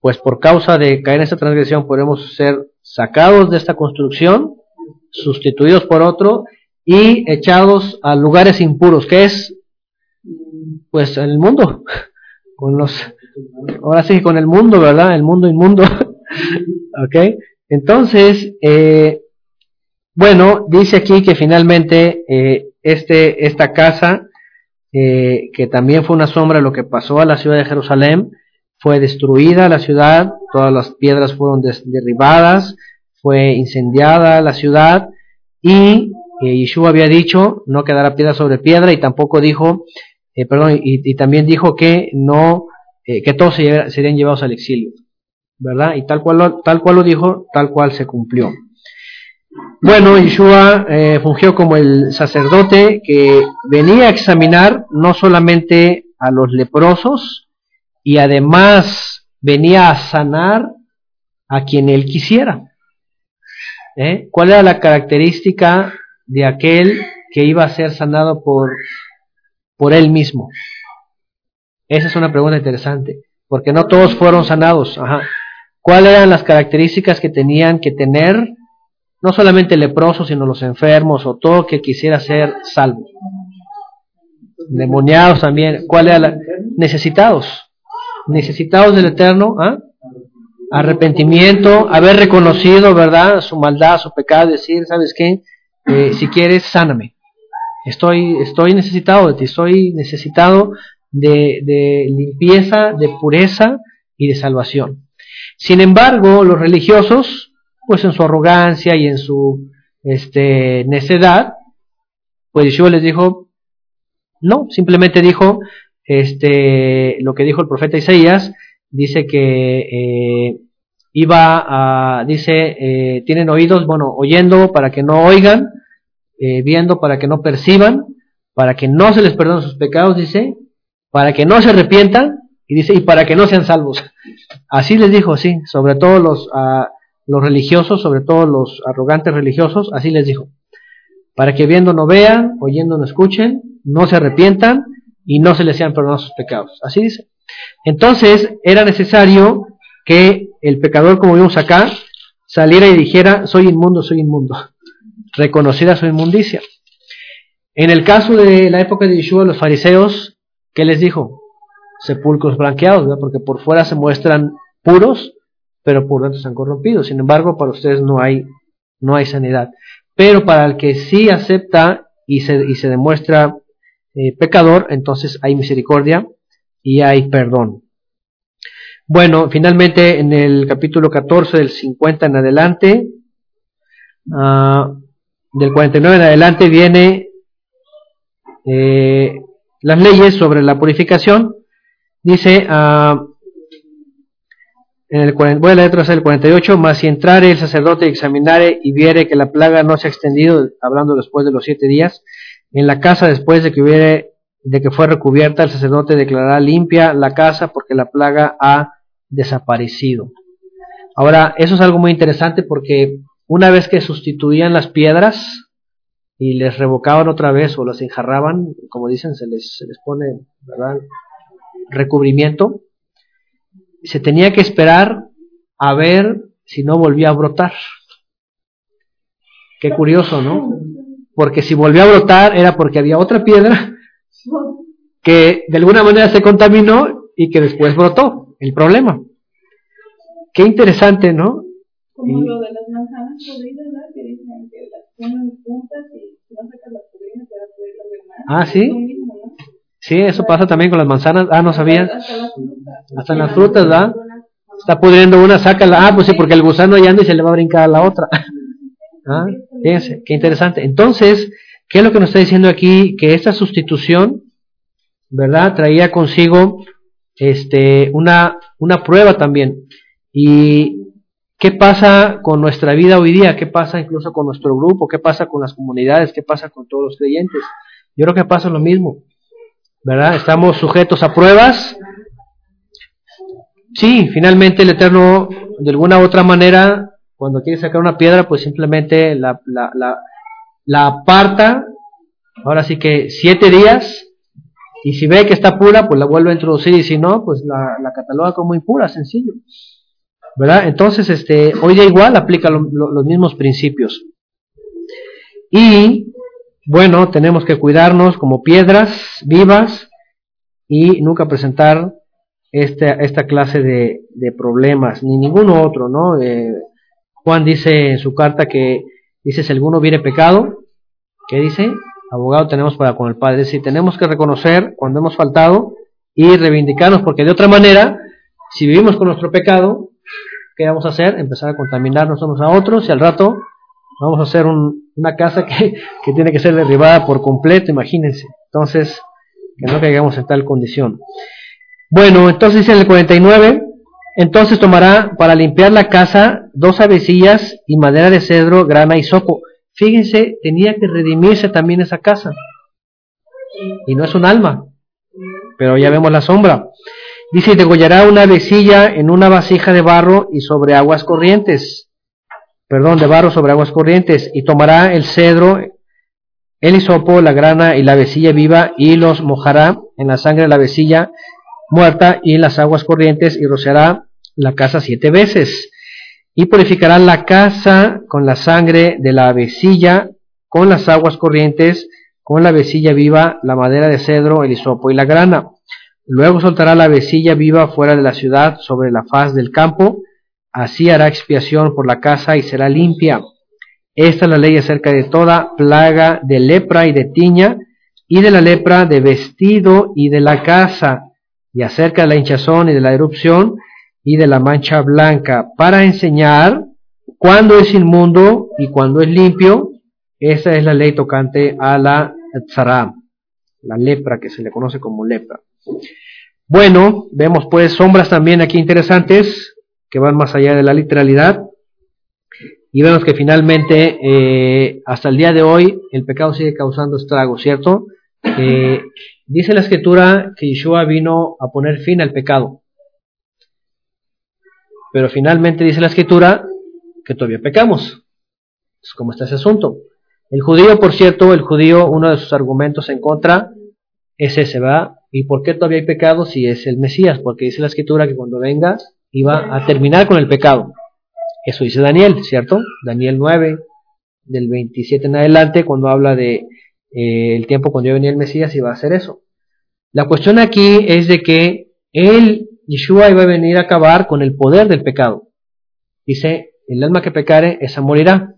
pues por causa de caer en esta transgresión podemos ser sacados de esta construcción, sustituidos por otro y echados a lugares impuros, que es pues el mundo, (laughs) con los, ahora sí, con el mundo, ¿verdad? El mundo inmundo, (laughs) ¿ok? Entonces, eh, bueno, dice aquí que finalmente eh, este, esta casa, eh, que también fue una sombra de lo que pasó a la ciudad de Jerusalén, fue destruida la ciudad, todas las piedras fueron derribadas, fue incendiada la ciudad y eh, Yeshua había dicho no quedará piedra sobre piedra y tampoco dijo, eh, perdón, y, también dijo que no, eh, que todos serían llevados al exilio, ¿verdad? Y tal cual lo, tal cual lo dijo, tal cual se cumplió. Bueno, Yeshua eh, fungió como el sacerdote que venía a examinar no solamente a los leprosos, y además venía a sanar a quien él quisiera. ¿Eh? ¿Cuál era la característica de aquel que iba a ser sanado por, por él mismo? Esa es una pregunta interesante, porque no todos fueron sanados. ¿Cuáles eran las características que tenían que tener no solamente leprosos, sino los enfermos o todo que quisiera ser salvo? Demoniados también. ¿Cuál era la? Necesitados necesitados del Eterno, ¿ah? Arrepentimiento, haber reconocido, ¿verdad?, su maldad, su pecado, decir, ¿sabes qué? Eh, si quieres, sáname. Estoy, estoy necesitado de ti, estoy necesitado de, limpieza, de pureza y de salvación. Sin embargo, los religiosos, pues en su arrogancia y en su este, necedad, pues Yeshua les dijo, no, simplemente dijo, este, lo que dijo el profeta Isaías, dice que eh, iba a, dice, eh, tienen oídos, bueno, oyendo para que no oigan, eh, viendo para que no perciban, para que no se les perdonen sus pecados, dice, para que no se arrepientan, y dice, y para que no sean salvos. Así les dijo, sí, sobre todo los, los religiosos, sobre todo los arrogantes religiosos, así les dijo, para que viendo no vean, oyendo no escuchen, no se arrepientan y no se les sean perdonados sus pecados. Así dice. Entonces era necesario que el pecador, como vimos acá, saliera y dijera, soy inmundo, soy inmundo (laughs) reconocida su inmundicia. En el caso de la época de Yeshua, los fariseos, ¿qué les dijo? Sepulcros blanqueados, porque por fuera se muestran puros, pero por dentro están corrompidos. Sin embargo, para ustedes no hay, no hay sanidad. Pero para el que sí acepta y se, y se demuestra eh, pecador, entonces hay misericordia y hay perdón. Bueno, finalmente en el capítulo 14 del 50 en adelante, uh, del 49 en adelante viene eh, las leyes sobre la purificación. Dice, uh, en el, voy a leer otra el 48, más si entrare el sacerdote y examinare y viere que la plaga no se ha extendido, hablando después de los siete días, en la casa después de que hubiere, de que fue recubierta, el sacerdote declarará limpia la casa porque la plaga ha desaparecido. Ahora, eso es algo muy interesante porque una vez que sustituían las piedras y les revocaban otra vez o las enjarraban, como dicen, se les, pone recubrimiento, se tenía que esperar a ver si no volvía a brotar. Qué curioso, ¿no? Porque si volvió a brotar era porque había otra piedra que de alguna manera se contaminó y que después brotó el problema. Qué interesante, ¿no? Como lo de las manzanas podridas, ¿verdad? Que dicen que las ponen juntas y no sacas las podridas para poderlas ver Ah, sí. Sí, eso pasa también con las manzanas. Ah, no sabía. Hasta las frutas. Hasta las frutas, ¿verdad? Está pudriendo una, sácala. Ah, pues sí, porque el gusano ya anda y se le va a brincar a la otra. ¿Ah? Fíjense, qué interesante. Entonces, ¿qué es lo que nos está diciendo aquí? Que esta sustitución, ¿verdad? Traía consigo este, una, una prueba también. Y ¿Qué pasa con nuestra vida hoy día? ¿Qué pasa incluso con nuestro grupo? ¿Qué pasa con las comunidades? ¿Qué pasa con todos los creyentes? Yo creo que pasa lo mismo, ¿verdad? Estamos sujetos a pruebas. Sí, finalmente el Eterno, de alguna u otra manera, cuando quiere sacar una piedra, pues simplemente la, la, la, la aparta. Ahora sí que siete días, y si ve que está pura, pues la vuelve a introducir, y si no, pues la, la cataloga como impura, sencillo. ¿verdad? Entonces, este, hoy día igual aplica los mismos principios. Y, bueno, tenemos que cuidarnos como piedras vivas y nunca presentar esta, esta clase de, de problemas, ni ninguno otro, ¿no? Eh, Juan dice en su carta que, dice, si alguno viene pecado, ¿qué dice? Abogado tenemos para con el Padre. Es decir, tenemos que reconocer cuando hemos faltado y reivindicarnos, porque de otra manera, si vivimos con nuestro pecado, ¿qué vamos a hacer? Empezar a contaminarnos unos a otros y al rato vamos a hacer una casa que, (laughs) que, tiene que ser derribada por completo, imagínense. Entonces, que no caigamos en tal condición. Bueno, entonces dice en el 49, entonces tomará para limpiar la casa dos avecillas y madera de cedro, grana y sopo. Fíjense, tenía que redimirse también esa casa. Y no es un alma, pero ya vemos la sombra. Dice, degollará una vecilla en una vasija de barro y sobre aguas corrientes. Perdón, de barro sobre aguas corrientes. Y tomará el cedro, el hisopo, la grana y la vecilla viva y los mojará en la sangre de la vecilla muerta y las aguas corrientes y rociará la casa siete veces. Y purificará la casa con la sangre de la vecilla, con las aguas corrientes, con la vecilla viva, la madera de cedro, el hisopo y la grana Luego soltará la vecilla viva fuera de la ciudad sobre la faz del campo, así hará expiación por la casa y será limpia. Esta es la ley acerca de toda plaga de lepra y de tiña, y de la lepra de vestido y de la casa, y acerca de la hinchazón y de la erupción y de la mancha blanca, para enseñar cuándo es inmundo y cuándo es limpio. Esa es la ley tocante a la tzara, la lepra que se le conoce como lepra. Bueno, vemos pues sombras también aquí interesantes que van más allá de la literalidad. Y vemos que finalmente, eh, hasta el día de hoy, el pecado sigue causando estragos, ¿cierto? Eh, dice la escritura que Yeshua vino a poner fin al pecado. Pero finalmente dice la escritura que todavía pecamos. Es como está ese asunto. El judío, por cierto, el judío, uno de sus argumentos en contra es ese, ¿va? ¿Y por qué todavía hay pecado si es el Mesías? Porque dice la escritura que cuando venga iba a terminar con el pecado. Eso dice Daniel, ¿cierto? Daniel 9, del 27 en adelante, cuando habla de eh, el tiempo cuando iba a venir el Mesías, iba a hacer eso. La cuestión aquí es de que él, Yeshua, iba a venir a acabar con el poder del pecado. Dice, el alma que pecare, esa morirá.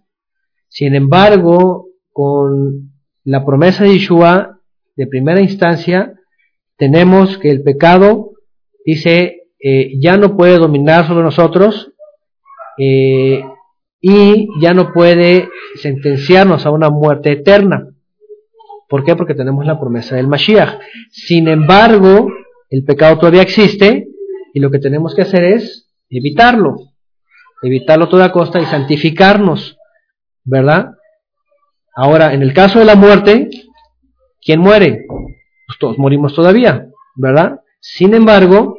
Sin embargo, con la promesa de Yeshua, de primera instancia, tenemos que el pecado, dice, eh, ya no puede dominar sobre nosotros eh, y ya no puede sentenciarnos a una muerte eterna. ¿Por qué? Porque tenemos la promesa del Mashiach. Sin embargo, el pecado todavía existe y lo que tenemos que hacer es evitarlo. Evitarlo a toda costa y santificarnos. ¿Verdad? Ahora, en el caso de la muerte, ¿quién muere? Pues todos morimos todavía, ¿verdad? Sin embargo,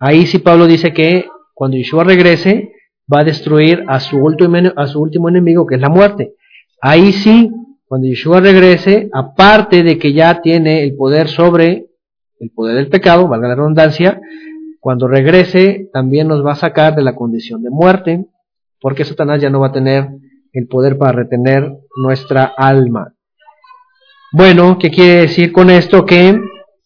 ahí sí Pablo dice que cuando Yeshua regrese, va a destruir a su último, a su último enemigo, que es la muerte. Ahí sí, cuando Yeshua regrese, aparte de que ya tiene el poder sobre el poder del pecado, valga la redundancia, cuando regrese también nos va a sacar de la condición de muerte, porque Satanás ya no va a tener el poder para retener nuestra alma. Bueno, ¿qué quiere decir con esto? Que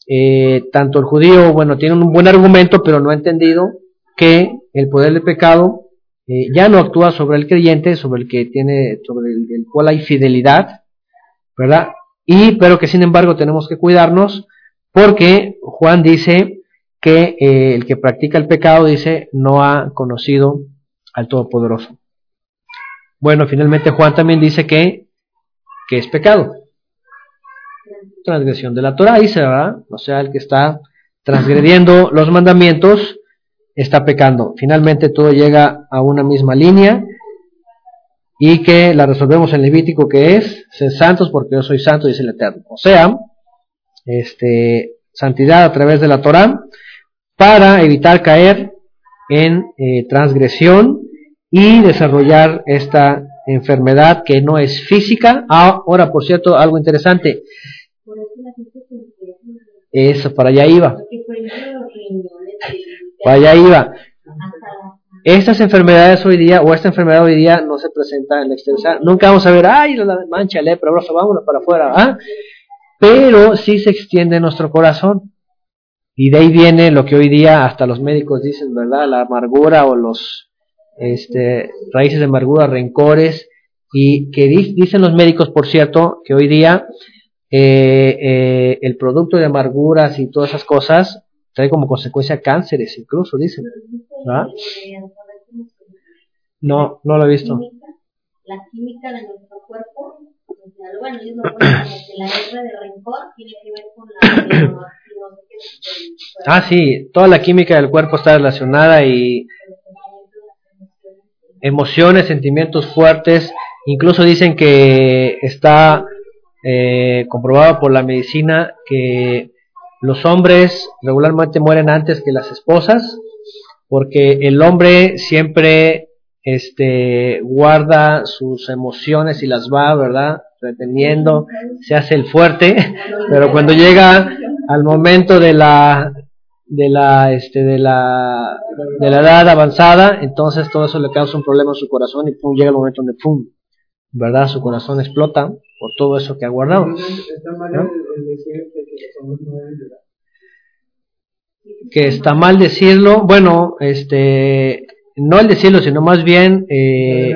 eh, tanto el judío, bueno, tiene un buen argumento, pero no ha entendido que el poder del pecado eh, ya no actúa sobre el creyente, sobre el que tiene, sobre el, cual hay fidelidad, ¿verdad? Y, pero que sin embargo tenemos que cuidarnos porque Juan dice que eh, el que practica el pecado, dice, no ha conocido al Todopoderoso. Bueno, finalmente Juan también dice que, que es pecado. Transgresión de la Torah, dice, ¿verdad? O sea, el que está transgrediendo los mandamientos está pecando. Finalmente todo llega a una misma línea y que la resolvemos en Levítico que es ser santos porque yo soy santo, dice el Eterno. O sea, este, santidad a través de la Torah para evitar caer en eh, transgresión y desarrollar esta enfermedad que no es física. Ahora, por cierto, algo interesante. Eso, para allá iba. Para allá iba. Estas enfermedades hoy día, o esta enfermedad hoy día, no se presenta en la extensión. Nunca vamos a ver, ay, la mancha, lepra, vámonos para afuera. ¿ah? Pero sí se extiende en nuestro corazón. Y de ahí viene lo que hoy día hasta los médicos dicen, ¿verdad? La amargura o los este, raíces de amargura, rencores. Y que dicen los médicos, por cierto, que hoy día eh, eh, el producto de amarguras y todas esas cosas trae como consecuencia cánceres, incluso dicen. No, no lo he visto. La química de nuestro cuerpo, bueno, ellos lo ponen que la de rencor tiene que ver con la... (coughs) ah, sí, toda la química del cuerpo está relacionada y emociones, sentimientos fuertes, incluso dicen que está eh, comprobado por la medicina que los hombres regularmente mueren antes que las esposas, porque el hombre siempre este, guarda sus emociones y las va, ¿verdad? Reteniendo, se hace el fuerte, (laughs) pero cuando llega al momento de la de la este de la de la edad avanzada, entonces todo eso le causa un problema en su corazón y pum, llega el momento donde pum, ¿verdad? Su corazón explota por todo eso que ha guardado. Que está mal decirlo, bueno, este, no el decirlo, sino más bien... Eh.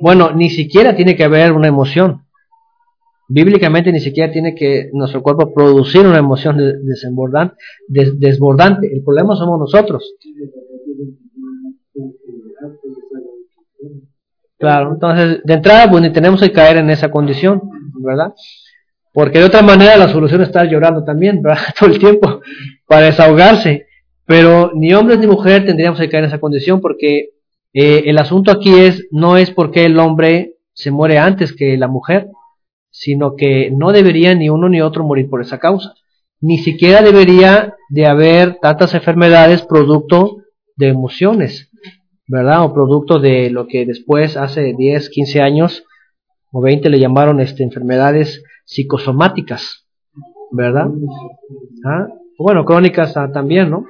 Bueno, ni siquiera tiene que haber una emoción. Bíblicamente ni siquiera tiene que nuestro cuerpo producir una emoción de- desbordante, des- desbordante. El problema somos nosotros. Claro, entonces de entrada pues ni tenemos que caer en esa condición, ¿verdad? Porque de otra manera la solución es estar llorando también, ¿verdad? (laughs) Todo el tiempo para desahogarse. Pero ni hombres ni mujeres tendríamos que caer en esa condición porque eh, el asunto aquí es no es porque el hombre se muere antes que la mujer, sino que no debería ni uno ni otro morir por esa causa. Ni siquiera debería de haber tantas enfermedades producto de emociones, ¿verdad? O producto de lo que después, hace 10, 15 años o 20, le llamaron este, enfermedades psicosomáticas, ¿verdad? ¿Ah? Bueno, crónicas ah, también, ¿no?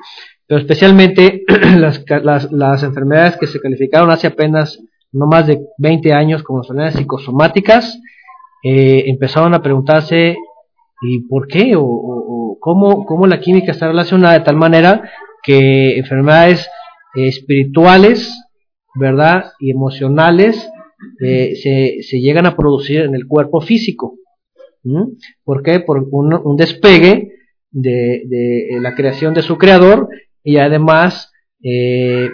Pero especialmente (clears throat) las, las, enfermedades que se calificaron hace apenas no más de 20 años como enfermedades psicosomáticas, eh, empezaron a preguntarse ¿y por qué? O cómo, cómo la química está relacionada de tal manera que enfermedades eh, espirituales, ¿verdad? Y emocionales eh, se, se llegan a producir en el cuerpo físico. ¿Mm? ¿Por qué? Por un, un despegue de, de la creación de su creador y además eh,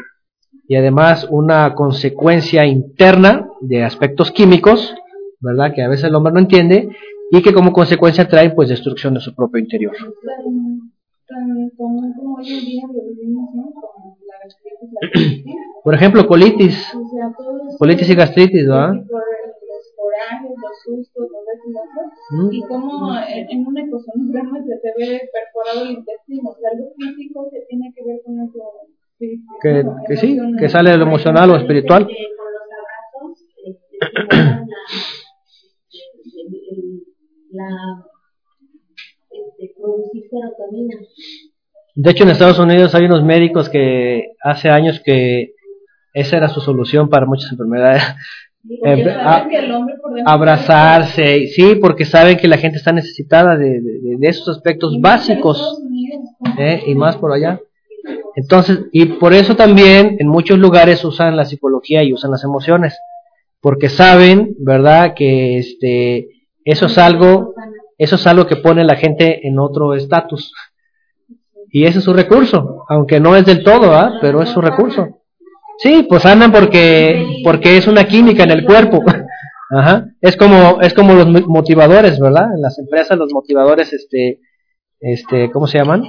y además una consecuencia interna de aspectos químicos, ¿verdad? Que a veces el hombre no entiende y que como consecuencia traen pues destrucción de su propio interior. (clears throat) Por ejemplo, colitis, colitis y gastritis, ¿verdad? Corajes, los sustos, los otro. ¿Mm? Y como en, en un ecosonograma se te ve perforado el intestino. O sea, algo físico que tiene que ver con físico, Que, ¿no? que sí, que sale de lo emocional o espiritual. Que con los abrazos este, la este, producir serotonina. De hecho, en Estados Unidos hay unos médicos que hace años que esa era su solución para muchas enfermedades. Eh, a- abrazarse, sí, porque saben que la gente está necesitada de, de- de esos aspectos básicos, ¿eh? y más por allá. Entonces, y por eso también en muchos lugares usan la psicología y usan las emociones, porque saben, ¿verdad?, que este, eso es algo, eso es algo que pone a la gente en otro estatus. Y ese es su recurso, aunque no es del todo, ¿ah? pero es su recurso. Sí, pues andan porque, porque es una química en el cuerpo. (laughs) Ajá. Es como, es como los mo- motivadores, ¿verdad? En las empresas los motivadores, este, este, ¿cómo se llaman?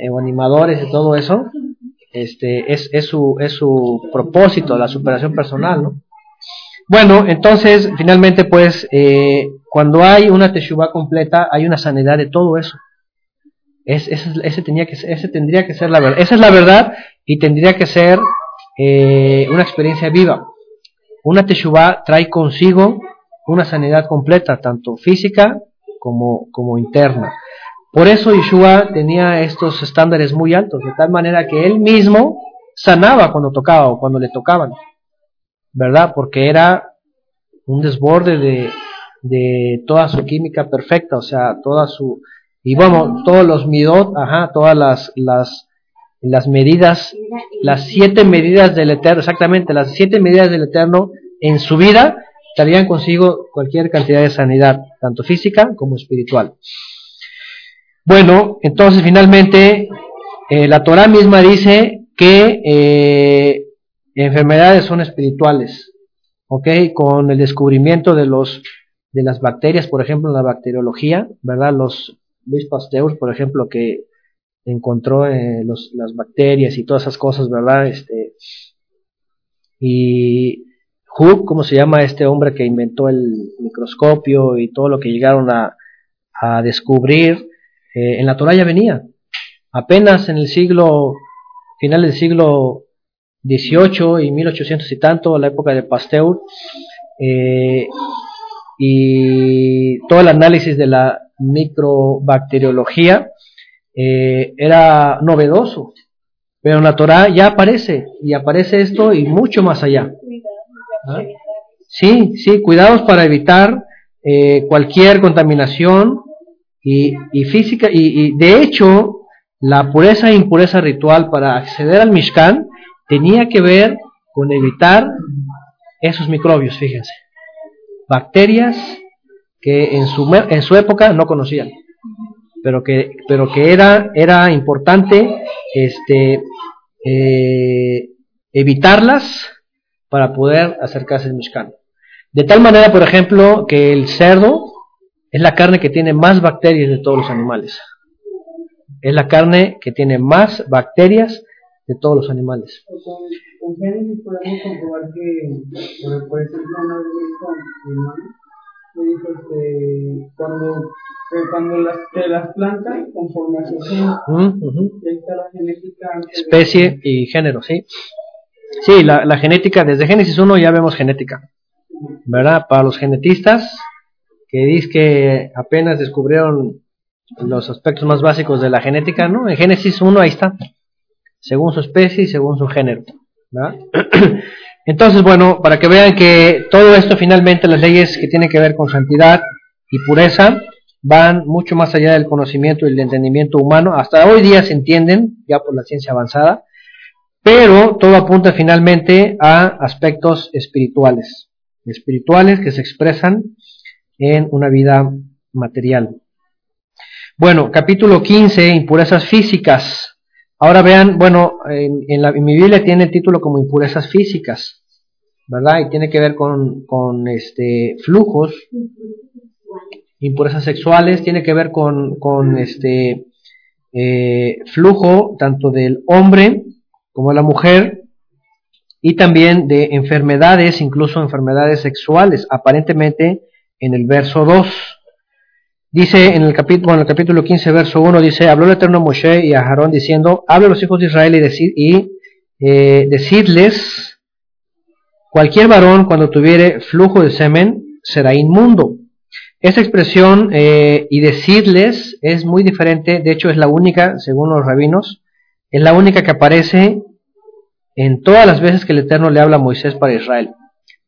Eh, o animadores y todo eso. Este, es, es su, es su propósito, la superación personal, ¿no? Bueno, entonces, finalmente, pues, eh, cuando hay una teshuva completa, hay una sanidad de todo eso. Es, ese, es- ese tenía que, ser- ese tendría que ser la verdad. Esa es la verdad y tendría que ser eh, una experiencia viva. Una teshuva trae consigo una sanidad completa, tanto física como, como interna. Por eso Yeshua tenía estos estándares muy altos, de tal manera que él mismo sanaba cuando tocaba o cuando le tocaban, ¿verdad? Porque era un desborde de, de toda su química perfecta, o sea, toda su, y vamos, todos los midot, ajá, todas las, las, las medidas, las siete medidas del Eterno, exactamente, las siete medidas del Eterno en su vida traían consigo cualquier cantidad de sanidad, tanto física como espiritual. Bueno, entonces finalmente eh, la Torah misma dice que eh, enfermedades son espirituales, ¿ok? Con el descubrimiento de los de las bacterias, por ejemplo, en la bacteriología, ¿verdad? Los Luis Pasteur, por ejemplo, que encontró eh, los, las bacterias y todas esas cosas, ¿verdad? Este, y Hooke, ¿cómo se llama este hombre que inventó el microscopio y todo lo que llegaron a, a descubrir? Eh, en la Torah ya venía. Apenas en el siglo, final del siglo XVIII y 1800 y tanto, la época de Pasteur, eh, y todo el análisis de la microbacteriología eh, era novedoso, pero en la Torah ya aparece, y aparece esto y mucho más allá. ¿Ah? Sí, sí, cuidados para evitar eh, cualquier contaminación y, y física, y, y de hecho, la pureza e impureza ritual para acceder al Mishkan tenía que ver con evitar esos microbios, fíjense. Bacterias que en su, en su época no conocían, pero que, pero que era, era importante este, eh, evitarlas para poder acercarse al Mishkan. De tal manera, por ejemplo, que el cerdo es la carne que tiene más bacterias de todos los animales. Es la carne que tiene más bacterias de todos los animales. Cuando las, te las plantan conforme a su género, ahí está la genética. Especie y género, sí. Sí, la, la genética, desde Génesis 1 ya vemos genética, ¿verdad? Para los genetistas, que dice que apenas descubrieron los aspectos más básicos de la genética, ¿no? En Génesis 1 ahí está, según su especie y según su género. (clears throat) Entonces, bueno, para que vean que todo esto finalmente, las leyes que tienen que ver con santidad y pureza, van mucho más allá del conocimiento y el entendimiento humano. Hasta hoy día se entienden, ya por la ciencia avanzada, pero todo apunta finalmente a aspectos espirituales, espirituales que se expresan en una vida material. Bueno, capítulo 15, impurezas físicas. Ahora vean, bueno, en, la, mi Biblia tiene el título como impurezas físicas, ¿verdad? Y tiene que ver con, con este, flujos, impurezas sexuales, tiene que ver con, con este, eh, flujo tanto del hombre como de la mujer, y también de enfermedades, incluso enfermedades sexuales. Aparentemente, en el verso 2. Dice en el capítulo, en el capítulo 15, verso 1, dice, habló el Eterno a Moshe y a Aarón diciendo, habla a los hijos de Israel y, decir, y eh, decirles, cualquier varón cuando tuviere flujo de semen será inmundo. Esa expresión eh, y decirles es muy diferente, de hecho es la única, según los rabinos, es la única que aparece en todas las veces que el Eterno le habla a Moisés para Israel.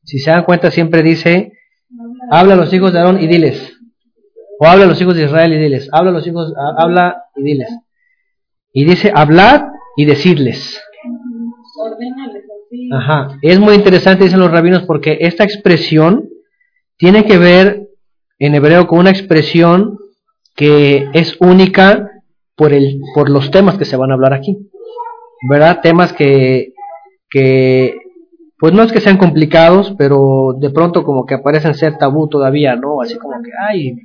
Si se dan cuenta, siempre dice, habla a los hijos de Aarón y diles. O habla a los hijos de Israel y diles. Habla a los hijos, habla y diles. Y dice, hablar y decirles. Ajá. Es muy interesante, dicen los rabinos, porque esta expresión tiene que ver en hebreo con una expresión que es única por, el, por los temas que se van a hablar aquí. ¿Verdad? Temas que, que pues no es que sean complicados, pero de pronto como que aparecen ser tabú todavía, ¿no? Así como que, ay.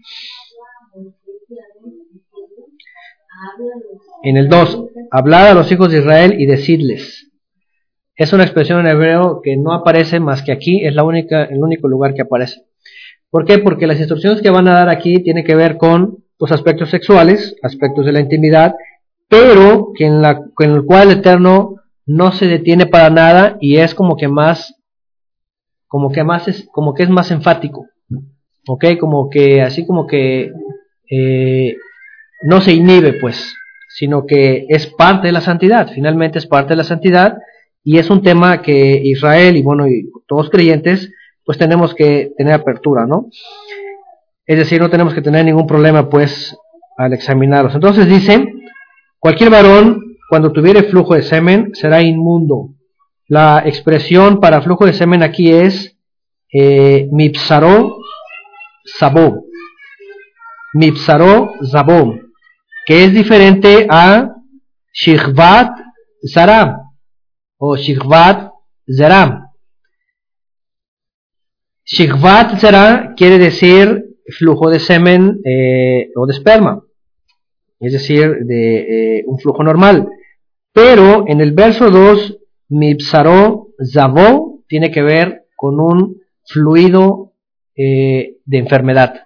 En el 2, hablar a los hijos de Israel y decirles. Es una expresión en hebreo que no aparece más que aquí, es la única, el único lugar que aparece. ¿Por qué? Porque las instrucciones que van a dar aquí tienen que ver con los aspectos sexuales, aspectos de la intimidad, pero que en, el cual el Eterno no se detiene para nada y es como que más, como que más es, como que es más enfático, ok, como que así como que eh, no se inhibe pues, sino que es parte de la santidad, finalmente es parte de la santidad y es un tema que Israel y bueno y todos creyentes pues tenemos que tener apertura, ¿no? Es decir, no tenemos que tener ningún problema pues al examinarlos. Entonces dice, cualquier varón cuando tuviere flujo de semen, será inmundo. La expresión para flujo de semen aquí es eh, mipsaro sabó. Mipsaro zabó, que es diferente a shikhvat zara o shikhvat zara. Shikhvat zara quiere decir flujo de semen eh, o de esperma, es decir, de eh, un flujo normal. Pero en el verso 2, Mipsaró Zavó tiene que ver con un fluido eh, de enfermedad,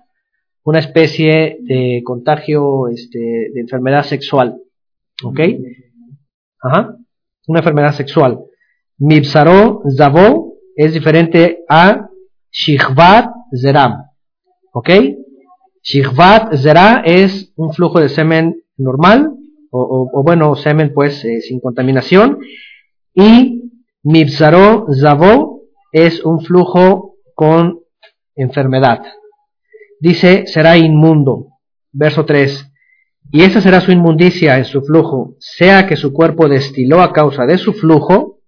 una especie de contagio este, de enfermedad sexual. ¿Ok? Ajá. Una enfermedad sexual. Mipsaró Zavó es diferente a Shikhvat Zeram. ¿Ok? Shikhvat Zera es un flujo de semen normal, o, bueno, semen pues eh, sin contaminación, y Mibzaro Zavo es un flujo con enfermedad. Dice, será inmundo. Verso 3. Y esa será su inmundicia en su flujo, sea que su cuerpo destiló a causa de su flujo,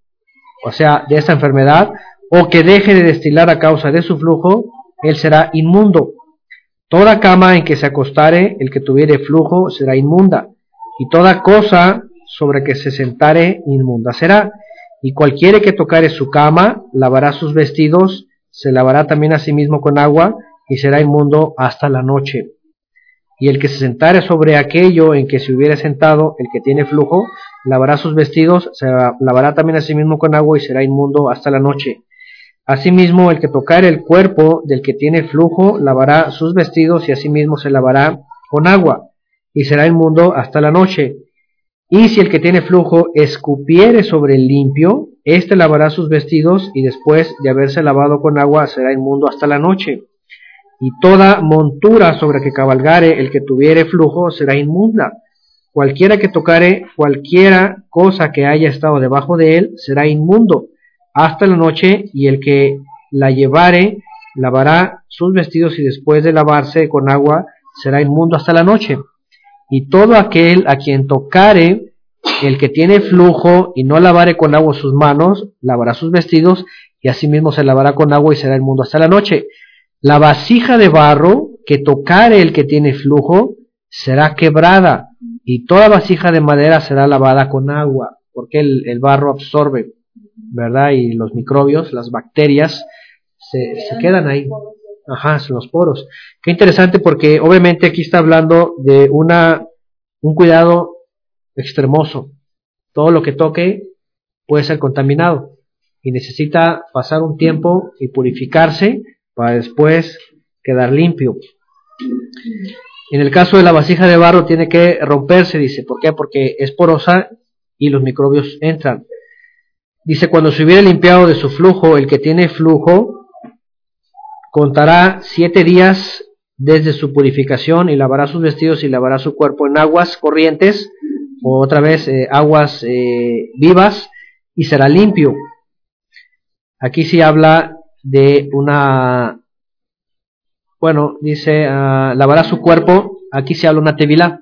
o sea, de esta enfermedad, o que deje de destilar a causa de su flujo, él será inmundo. Toda cama en que se acostare el que tuviere flujo será inmunda, y toda cosa sobre que se sentare inmunda será. Y cualquiera que tocare su cama, lavará sus vestidos, se lavará también a sí mismo con agua, y será inmundo hasta la noche. Y el que se sentare sobre aquello en que se hubiere sentado, el que tiene flujo, lavará sus vestidos, se lavará también a sí mismo con agua y será inmundo hasta la noche. Asimismo, el que tocare el cuerpo del que tiene flujo, lavará sus vestidos y asimismo se lavará con agua y será inmundo hasta la noche. Y si el que tiene flujo escupiere sobre el limpio, éste lavará sus vestidos y después de haberse lavado con agua será inmundo hasta la noche. Y toda montura sobre que cabalgare el que tuviere flujo será inmunda. Cualquiera que tocare cualquiera cosa que haya estado debajo de él será inmundo hasta la noche y el que la llevare lavará sus vestidos y después de lavarse con agua será inmundo hasta la noche y todo aquel a quien tocare el que tiene flujo y no lavare con agua sus manos, lavará sus vestidos y asimismo se lavará con agua y será inmundo hasta la noche. La vasija de barro que tocare el que tiene flujo será quebrada y toda vasija de madera será lavada con agua, porque el, barro absorbe, ¿verdad? Y los microbios, las bacterias, se, se quedan ahí. Ajá, son los poros. Qué interesante porque obviamente aquí está hablando de una, un cuidado extremoso. Todo lo que toque puede ser contaminado y necesita pasar un tiempo y purificarse para después quedar limpio. En el caso de la vasija de barro tiene que romperse, dice. ¿Por qué? Porque es porosa y los microbios entran. Dice, cuando se hubiera limpiado de su flujo, el que tiene flujo, contará siete días desde su purificación y lavará sus vestidos y lavará su cuerpo en aguas corrientes o otra vez eh, aguas eh, vivas y será limpio. Aquí sí habla de una, bueno, dice, uh, lavará su cuerpo, aquí se habla una tevila,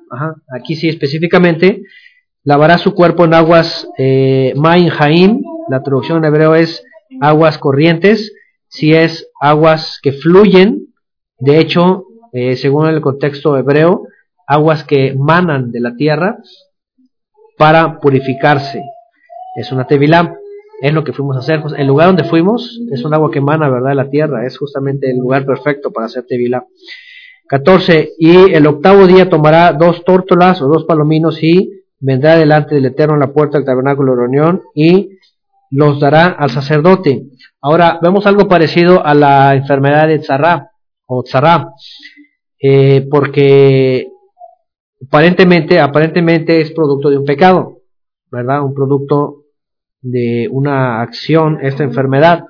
aquí sí específicamente, lavará su cuerpo en aguas eh, la traducción en hebreo es aguas corrientes, si es aguas que fluyen, de hecho, eh, según el contexto hebreo, aguas que manan de la tierra para purificarse. Es una tevilá, es lo que fuimos a hacer. El lugar donde fuimos es un agua que mana, ¿verdad?, de la tierra, es justamente el lugar perfecto para hacer tevilá. 14. Y el octavo día tomará dos tórtolas o dos palominos y vendrá delante del Eterno en la puerta del tabernáculo de reunión y los dará al sacerdote. Ahora vemos algo parecido a la enfermedad de Tzará o Tzará, eh, porque aparentemente, aparentemente es producto de un pecado, ¿verdad? Un producto de una acción, esta enfermedad.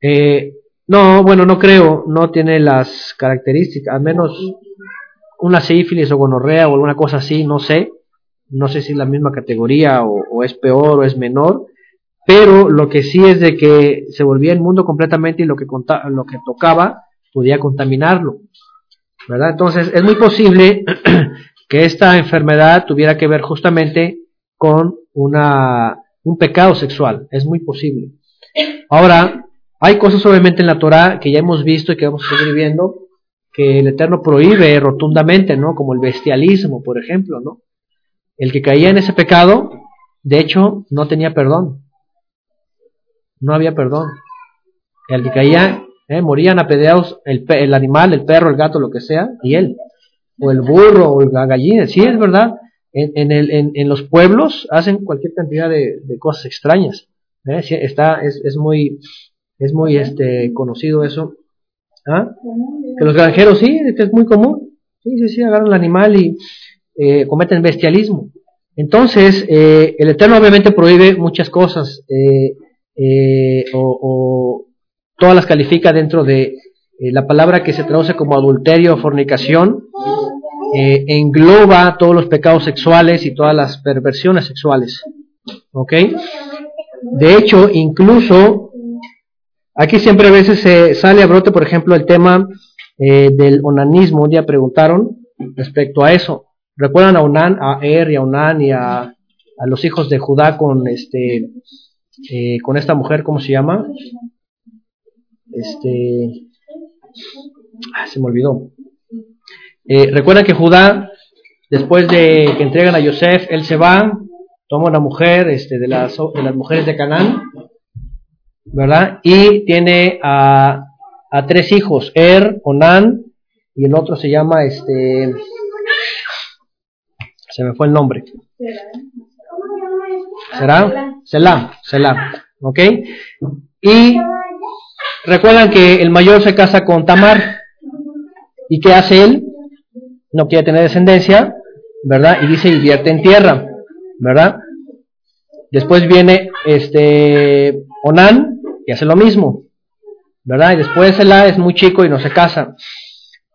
Eh, no, bueno, no creo, no tiene las características, al menos una sífilis o gonorrea o alguna cosa así, no sé, no sé si es la misma categoría o es peor o es menor, pero lo que sí es de que se volvía el mundo completamente y lo que, lo que tocaba podía contaminarlo. ¿verdad? Entonces es muy posible (clears throat) que esta enfermedad tuviera que ver justamente con una, un pecado sexual, es muy posible. Ahora, hay cosas obviamente en la Torah que ya hemos visto y que vamos a seguir viendo, que el Eterno prohíbe rotundamente, ¿no? Como el bestialismo, por ejemplo, ¿no? El que caía en ese pecado, de hecho, no tenía perdón no había perdón. El que caía, eh, morían apedreados el, el animal, el perro, el gato, lo que sea, y él. O el burro, o la gallina. Sí, es verdad. En, el, en, en los pueblos hacen cualquier cantidad de, cosas extrañas. ¿eh? está, es, es muy, es muy este, conocido eso. ¿Ah? Que los granjeros sí, es muy común. Sí, sí, sí, agarran el animal y eh, cometen bestialismo. Entonces, eh, el Eterno obviamente prohíbe muchas cosas. Eh, eh, o, todas las califica dentro de eh, la palabra que se traduce como adulterio o fornicación, eh, engloba todos los pecados sexuales y todas las perversiones sexuales. ¿Ok? De hecho, incluso, aquí siempre a veces se sale a brote, por ejemplo, el tema del onanismo. Un día preguntaron respecto a eso. ¿Recuerdan a Onan, a Er y a Onan y a, a los hijos de Judá con este eh, con esta mujer, ¿cómo se llama? Este, ah, se me olvidó. Eh, recuerda que Judá, después de que entregan a Yosef, él se va, toma una mujer este, de, las, de las mujeres de Canaán, ¿verdad? Y tiene a, a tres hijos, Er, Onán, y el otro se llama, este, se me fue el nombre. ¿Será? Selah, Selah, ¿ok? Y recuerdan que el mayor se casa con Tamar. ¿Y qué hace él? No quiere tener descendencia, ¿verdad? Y dice, invierte en tierra, ¿verdad? Después viene este Onán y hace lo mismo, ¿verdad? Y después Selah es muy chico y no se casa.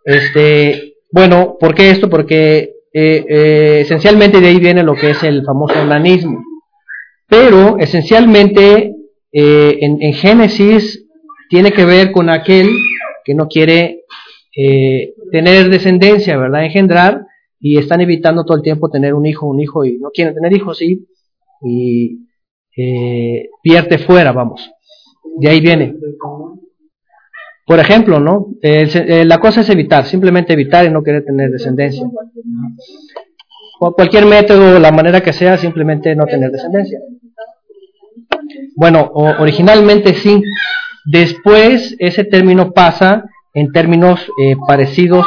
Este, bueno, ¿por qué esto? Porque eh, eh, esencialmente de ahí viene lo que es el famoso onanismo. Pero esencialmente eh, en, Génesis tiene que ver con aquel que no quiere tener descendencia, ¿verdad? Engendrar y están evitando todo el tiempo tener un hijo, un hijo y no quieren tener hijos y, y pierde fuera, vamos. De ahí viene. Por ejemplo, ¿no? Eh, la cosa es evitar, simplemente evitar y no querer tener descendencia. O cualquier método, la manera que sea, simplemente no tener descendencia. Bueno, originalmente sí. Después ese término pasa en términos eh, parecidos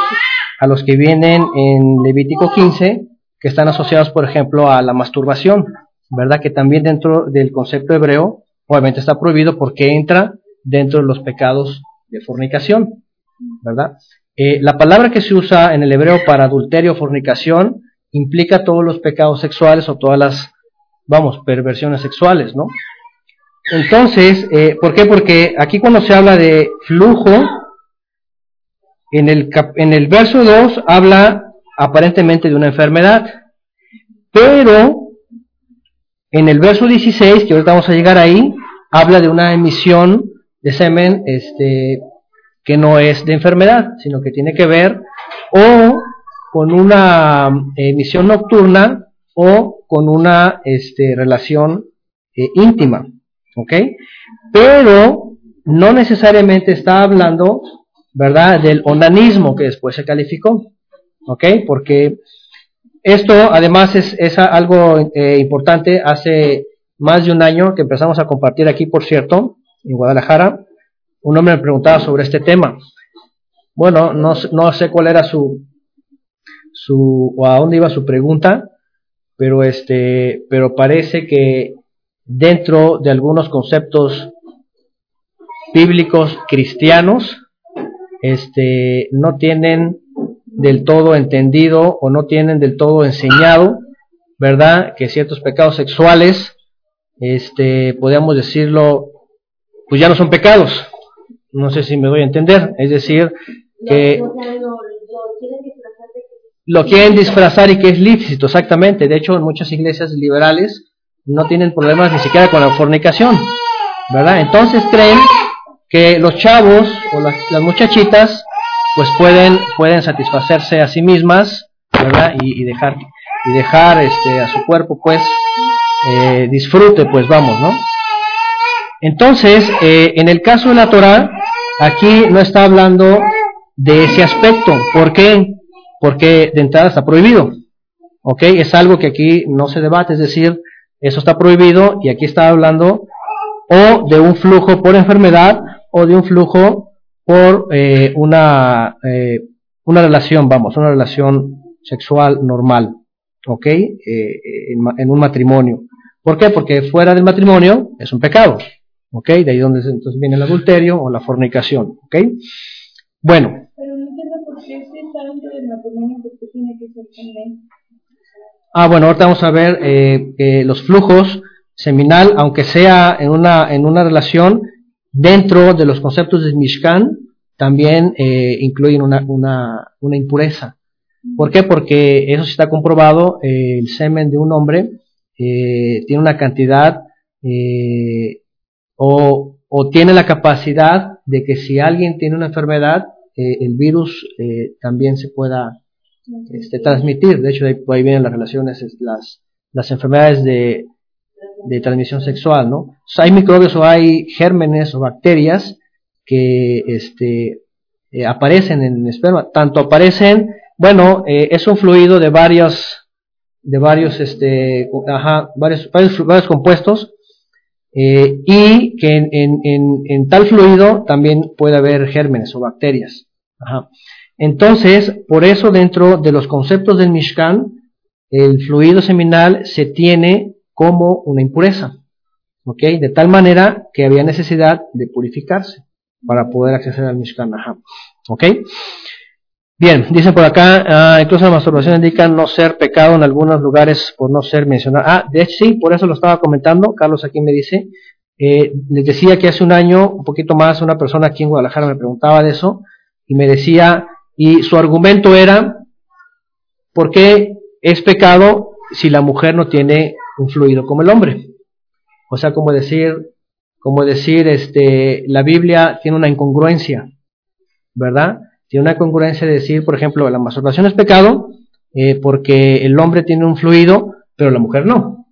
a los que vienen en Levítico 15, que están asociados, por ejemplo, a la masturbación, ¿verdad? Que también dentro del concepto hebreo, obviamente está prohibido porque entra dentro de los pecados de fornicación, ¿verdad? Eh, la palabra que se usa en el hebreo para adulterio o fornicación implica todos los pecados sexuales o todas las, vamos, perversiones sexuales, ¿no? Entonces, eh, ¿por qué? Porque aquí cuando se habla de flujo, en el, en el verso 2 habla aparentemente de una enfermedad, pero en el verso 16, que ahorita vamos a llegar ahí, habla de una emisión de semen este, que no es de enfermedad, sino que tiene que ver o con una emisión nocturna o con una este, relación eh, íntima, ¿ok? Pero no necesariamente está hablando, ¿verdad?, del onanismo que después se calificó, ¿ok? Porque esto además es, algo eh, importante, hace más de un año que empezamos a compartir aquí, por cierto, en Guadalajara, un hombre me preguntaba sobre este tema. Bueno, no, no sé cuál era su, su, o a dónde iba su pregunta, pero este, pero parece que dentro de algunos conceptos bíblicos cristianos, este, no tienen del todo entendido o no tienen del todo enseñado, ¿verdad? Que ciertos pecados sexuales, este, podríamos decirlo, pues ya no son pecados. No sé si me voy a entender. Es decir, que lo quieren disfrazar y que es lícito, exactamente. De hecho, en muchas iglesias liberales no tienen problemas ni siquiera con la fornicación, ¿verdad? Entonces creen que los chavos o las, muchachitas pues pueden, pueden satisfacerse a sí mismas, ¿verdad? Y, dejar, y dejar este, a su cuerpo pues eh, disfrute, pues vamos, ¿no? Entonces, eh, en el caso de la Torah, aquí no está hablando de ese aspecto. ¿Por qué? Porque de entrada está prohibido. ¿Ok? Es algo que aquí no se debate, es decir, eso está prohibido y aquí está hablando o de un flujo por enfermedad o de un flujo por eh, una, eh, una relación, vamos, una relación sexual normal, ¿ok? en, un matrimonio. ¿Por qué? Porque fuera del matrimonio es un pecado. ¿Ok? De ahí donde entonces viene el adulterio o la fornicación. ¿Ok? Bueno. Pero no entiendo por qué está dentro del matrimonio, porque tiene que ser también. Ah, bueno, ahorita vamos a ver eh, los flujos seminal, aunque sea en una, en una relación, dentro de los conceptos de Mishkan, también eh, incluyen una, una, una, impureza. ¿Por qué? Porque eso sí está comprobado, eh, el semen de un hombre eh, tiene una cantidad eh, o, o, tiene la capacidad de que si alguien tiene una enfermedad, eh, el virus eh, también se pueda este, transmitir. De hecho, ahí, ahí vienen las relaciones, las, las enfermedades de transmisión sexual, ¿no? hay microbios o hay gérmenes o bacterias que este, eh, aparecen en el esperma. Tanto aparecen, bueno, eh, es un fluido de varios, de varios, este, ajá, varios, varios, compuestos eh, y que en, en, en, tal fluido también puede haber gérmenes o bacterias. Entonces, por eso dentro de los conceptos del Mishkan, el fluido seminal se tiene como una impureza. ¿Ok? De tal manera que había necesidad de purificarse para poder acceder al Mishkan. ¿Ok? Bien, dice por acá, ah, incluso la masturbación indica no ser pecado en algunos lugares por no ser mencionado. Ah, de hecho sí, por eso lo estaba comentando. Carlos aquí me dice, eh, les decía que hace un año, un poquito más, una persona aquí en Guadalajara me preguntaba de eso y me decía, y su argumento era, ¿por qué es pecado si la mujer no tiene un fluido como el hombre? O sea, como decir, como decir, este, la Biblia tiene una incongruencia, ¿verdad? Tiene una incongruencia de decir, por ejemplo, la masturbación es pecado eh, porque el hombre tiene un fluido, pero la mujer no.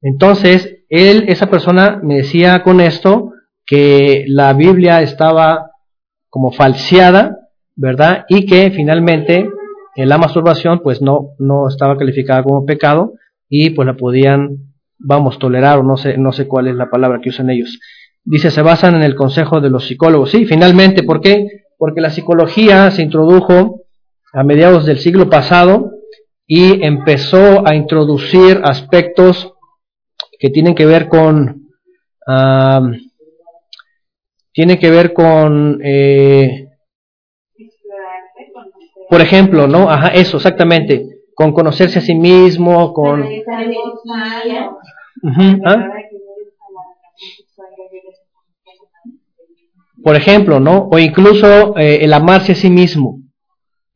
Entonces, él, esa persona me decía con esto que la Biblia estaba como falseada, ¿verdad? Y que finalmente la masturbación pues no, no estaba calificada como pecado y pues la podían vamos, tolerar o no sé, no sé cuál es la palabra que usan ellos. Dice, se basan en el consejo de los psicólogos. Sí, finalmente, ¿por qué? Porque la psicología se introdujo a mediados del siglo pasado y empezó a introducir aspectos que tienen que ver con, uh, tiene que ver con, eh, por ejemplo, ¿no? Ajá, eso, exactamente con conocerse a sí mismo, con... ¿ah? Por ejemplo, ¿no? O incluso eh, el amarse a sí mismo,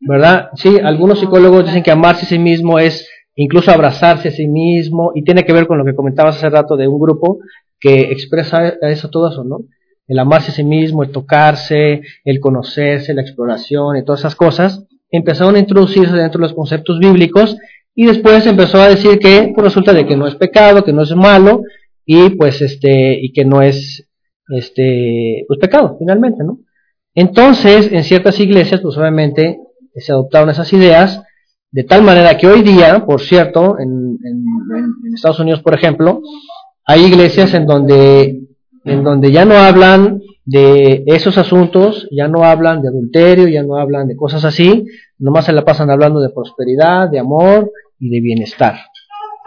¿verdad? Sí, algunos psicólogos dicen que amarse a sí mismo es incluso abrazarse a sí mismo y tiene que ver con lo que comentabas hace rato de un grupo que expresa eso todo eso, ¿no? El amarse a sí mismo, el tocarse, el conocerse, la exploración y todas esas cosas empezaron a introducirse dentro de los conceptos bíblicos y después empezó a decir que pues, resulta de que no es pecado, que no es malo y pues este y que no es este pues pecado finalmente, ¿no? Entonces, en ciertas iglesias pues obviamente se adoptaron esas ideas de tal manera que hoy día, por cierto, en, en Estados Unidos, por ejemplo, hay iglesias en donde en donde ya no hablan de esos asuntos, ya no hablan de adulterio, ya no hablan de cosas así, nomás se la pasan hablando de prosperidad, de amor y de bienestar,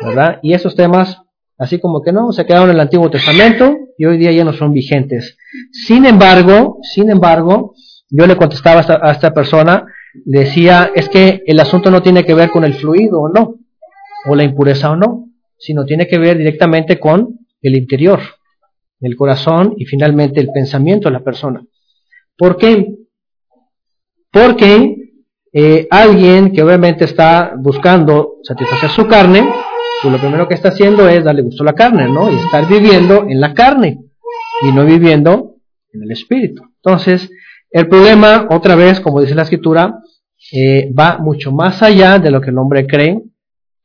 ¿verdad? Y esos temas, así como que no, se quedaron en el Antiguo Testamento y hoy día ya no son vigentes. Sin embargo, sin embargo, yo le contestaba a esta, persona, le decía, es que el asunto no tiene que ver con el fluido o no, o la impureza o no, sino tiene que ver directamente con el interior, el corazón y finalmente el pensamiento de la persona. ¿Por qué? Porque eh, alguien que obviamente está buscando satisfacer su carne, pues lo primero que está haciendo es darle gusto a la carne, ¿no? Y estar viviendo en la carne y no viviendo en el espíritu. Entonces, el problema, otra vez, como dice la escritura, eh, va mucho más allá de lo que el hombre cree,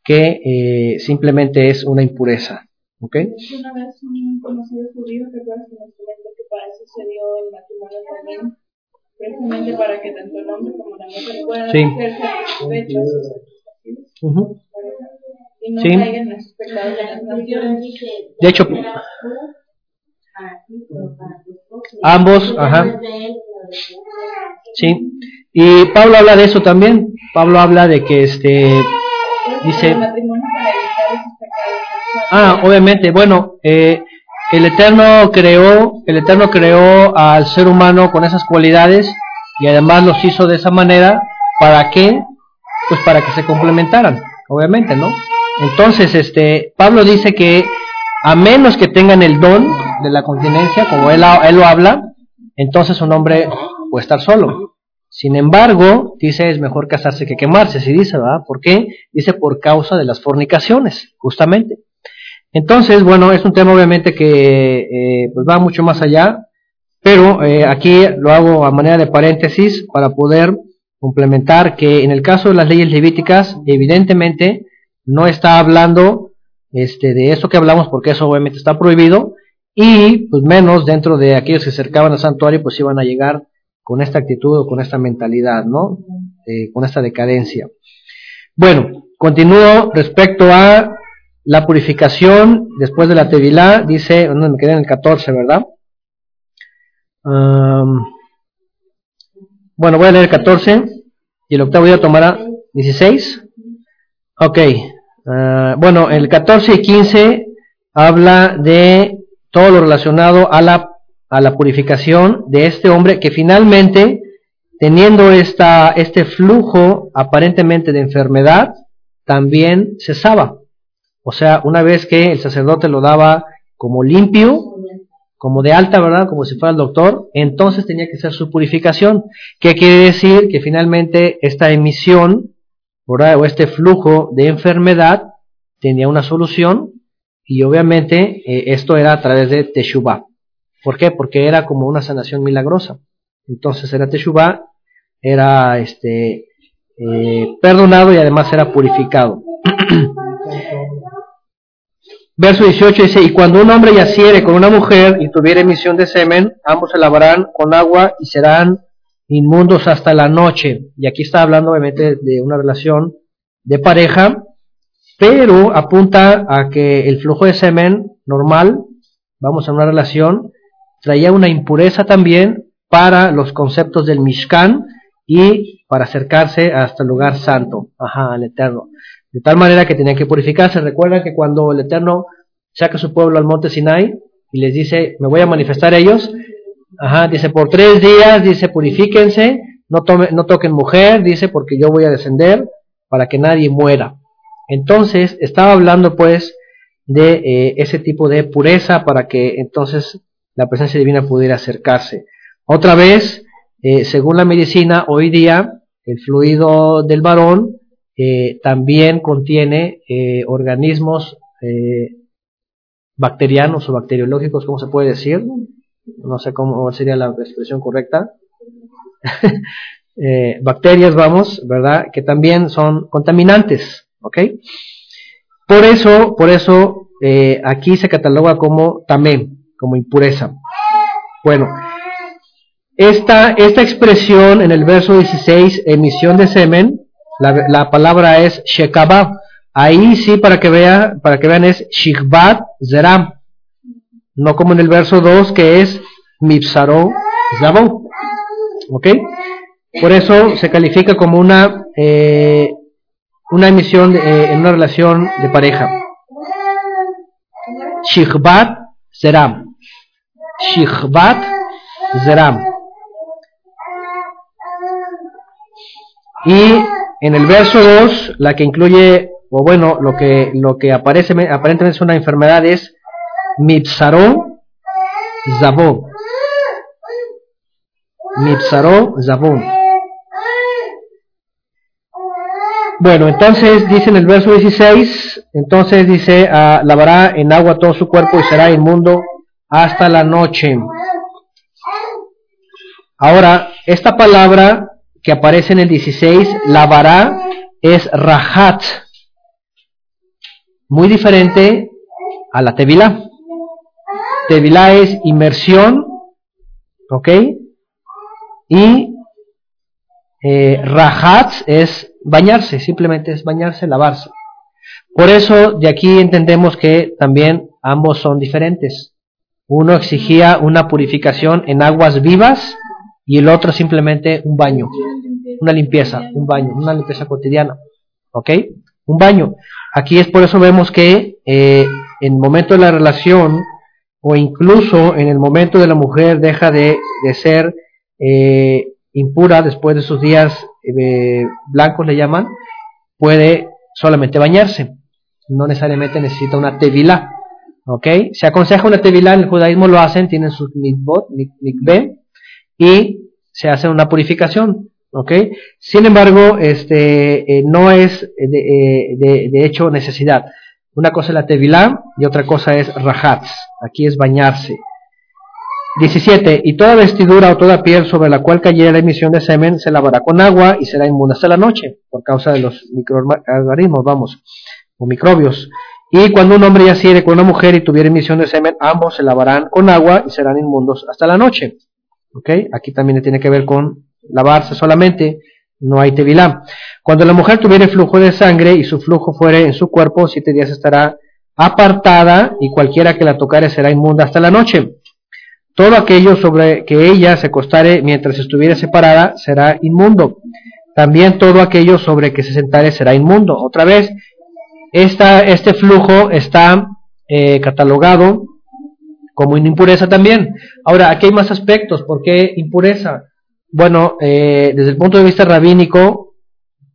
que eh, simplemente es una impureza. ¿Ok? Una vez un conocido judío, que para eso se dio el matrimonio precisamente para que tanto el hombre como la mujer puedan sí. ser satisfechos uh y no sí. caigan en los pecados de las naciones. De hecho, ambos, ajá. Sí. Y Pablo habla de eso también. Pablo habla de que este dice Ah, obviamente, bueno, eh, el Eterno creó, el Eterno creó al ser humano con esas cualidades y además los hizo de esa manera para que, pues para que se complementaran, obviamente, ¿no? Entonces, este, Pablo dice que a menos que tengan el don de la continencia, como él, él lo habla, entonces un hombre puede estar solo. Sin embargo, dice es mejor casarse que quemarse, si dice, ¿verdad? ¿Por qué? Dice por causa de las fornicaciones, justamente. Entonces, bueno, es un tema obviamente que eh, pues va mucho más allá, pero eh, aquí lo hago a manera de paréntesis para poder complementar que en el caso de las leyes levíticas, evidentemente no está hablando este, de eso que hablamos, porque eso obviamente está prohibido, y pues menos dentro de aquellos que se acercaban al santuario, pues iban a llegar con esta actitud o con esta mentalidad, ¿no? Eh, con esta decadencia. Bueno, continúo respecto a la purificación después de la Tevilá, dice, no me quedé en el 14, ¿verdad? bueno, voy a leer el 14 y el octavo día tomará 16. Ok, ah, bueno, el 14 y 15 habla de todo lo relacionado a la, a la purificación de este hombre que finalmente, teniendo esta, este flujo aparentemente de enfermedad, también cesaba. O sea, una vez que el sacerdote lo daba como limpio, como de alta, ¿verdad? Como si fuera el doctor, entonces tenía que ser su purificación. ¿Qué quiere decir? Que finalmente esta emisión, ¿verdad? O este flujo de enfermedad tenía una solución y obviamente eh, esto era a través de Teshuvah. ¿Por qué? Porque era como una sanación milagrosa. Entonces era Teshuvah, era este, eh, perdonado y además era purificado. (clears throat) Verso 18 dice, y cuando un hombre yaciere con una mujer y tuviere emisión de semen, ambos se lavarán con agua y serán inmundos hasta la noche. Y aquí está hablando obviamente de una relación de pareja, pero apunta a que el flujo de semen normal, vamos a una relación, traía una impureza también para los conceptos del Mishkan y para acercarse hasta el lugar santo, ajá, al Eterno. De tal manera que tenían que purificarse. Recuerda que cuando el Eterno saca a su pueblo al monte Sinai y les dice, me voy a manifestar a ellos, ajá, dice, por tres días, dice, purifíquense, no, tome, no toquen mujer, dice, porque yo voy a descender para que nadie muera. Entonces, estaba hablando pues de eh, ese tipo de pureza para que entonces la presencia divina pudiera acercarse. Otra vez, eh, según la medicina, hoy día el fluido del varón eh, también contiene eh, organismos eh, bacterianos o bacteriológicos, ¿cómo se puede decir? No sé cómo sería la expresión correcta. (laughs) bacterias, vamos, ¿verdad? Que también son contaminantes, ¿ok? Por eso, por eso, aquí se cataloga como tamén, como impureza. Bueno, esta, esta expresión en el verso 16, emisión de semen, la, palabra es Shekabah. Ahí sí, para que, vea, para que vean, es Shikbat Zeram. No como en el verso 2, que es Mipsaro Zabon. ¿Ok? Por eso se califica como una, eh, una emisión eh, en una relación de pareja. Shikbat Zeram. Shikbat Zeram. Y en el verso 2, la que incluye, o bueno, lo que, lo que aparece, aparentemente es una enfermedad es Mipsaro Zabón. Mipsaro Zabón. Bueno, entonces dice en el verso 16, entonces dice, ah, lavará en agua todo su cuerpo y será inmundo hasta la noche. Ahora, esta palabra que aparece en el 16, la es rahat, muy diferente a la tevilá. Tevilá es inmersión, ¿ok? Y eh, rahat es bañarse, simplemente es bañarse, lavarse. Por eso de aquí entendemos que también ambos son diferentes. Uno exigía una purificación en aguas vivas y el otro simplemente un baño, una limpieza, un baño, una limpieza cotidiana, ¿ok? Un baño. Aquí es por eso vemos que eh, en el momento de la relación o incluso en el momento de la mujer deja de, ser eh, impura después de sus días eh, blancos le llaman, puede solamente bañarse, no necesariamente necesita una tevila, ¿ok? Se aconseja una tevila, en el judaísmo lo hacen, tienen sus mikveh, y se hace una purificación. ¿ok? Sin embargo, este, eh, no es eh, de, hecho necesidad. Una cosa es la tevilá y otra cosa es rajats. Aquí es bañarse. 17. Y toda vestidura o toda piel sobre la cual cayera la emisión de semen se lavará con agua y será inmunda hasta la noche por causa de los microorganismos, vamos, o microbios. Y cuando un hombre yaciere con una mujer y tuviere emisión de semen, ambos se lavarán con agua y serán inmundos hasta la noche. ¿Ok? Aquí también tiene que ver con lavarse solamente, no hay tevilá. Cuando la mujer tuviere flujo de sangre y su flujo fuere en su cuerpo, siete días estará apartada y cualquiera que la tocare será inmunda hasta la noche. Todo aquello sobre que ella se acostare mientras estuviere separada será inmundo. También todo aquello sobre que se sentare será inmundo. Otra vez, esta, este flujo está eh, catalogado como impureza también. Ahora, aquí hay más aspectos. ¿Por qué impureza? Bueno, eh, desde el punto de vista rabínico,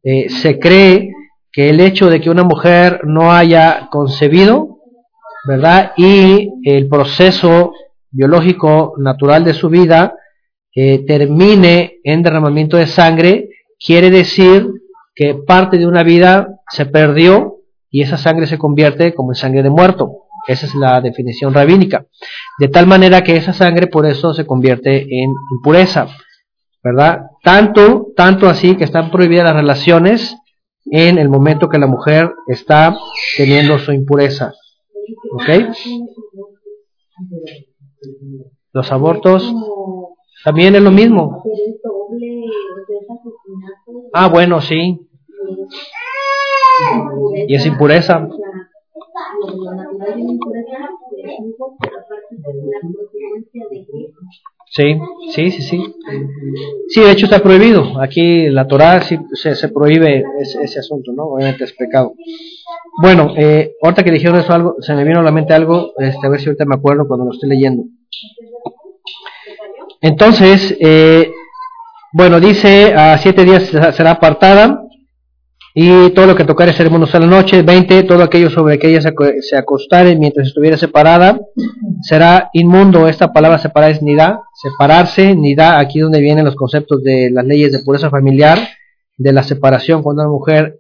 eh, se cree que el hecho de que una mujer no haya concebido, ¿verdad? Y el proceso biológico natural de su vida termine en derramamiento de sangre, quiere decir que parte de una vida se perdió y esa sangre se convierte como en sangre de muerto. Esa es la definición rabínica. De tal manera que esa sangre por eso se convierte en impureza. ¿Verdad? Tanto, tanto así que están prohibidas las relaciones en el momento que la mujer está teniendo su impureza. ¿Ok? Los abortos también es lo mismo. Ah, bueno, sí. Y es impureza. Sí, sí, sí, sí. Sí, de hecho está prohibido. Aquí la Torah sí, se, prohíbe ese, ese, asunto, ¿no? Obviamente es pecado. Bueno, eh, ahorita que dijeron eso algo, se me vino a la mente algo, este, a ver si ahorita me acuerdo cuando lo estoy leyendo. Entonces, eh, bueno, dice, a siete días será apartada, y todo lo que tocare seremos a la noche. 20. Todo aquello sobre que ella se acostare mientras estuviera separada será inmundo. Esta palabra separar es nida. Separarse, nida, aquí donde vienen los conceptos de las leyes de pureza familiar, de la separación. Cuando una mujer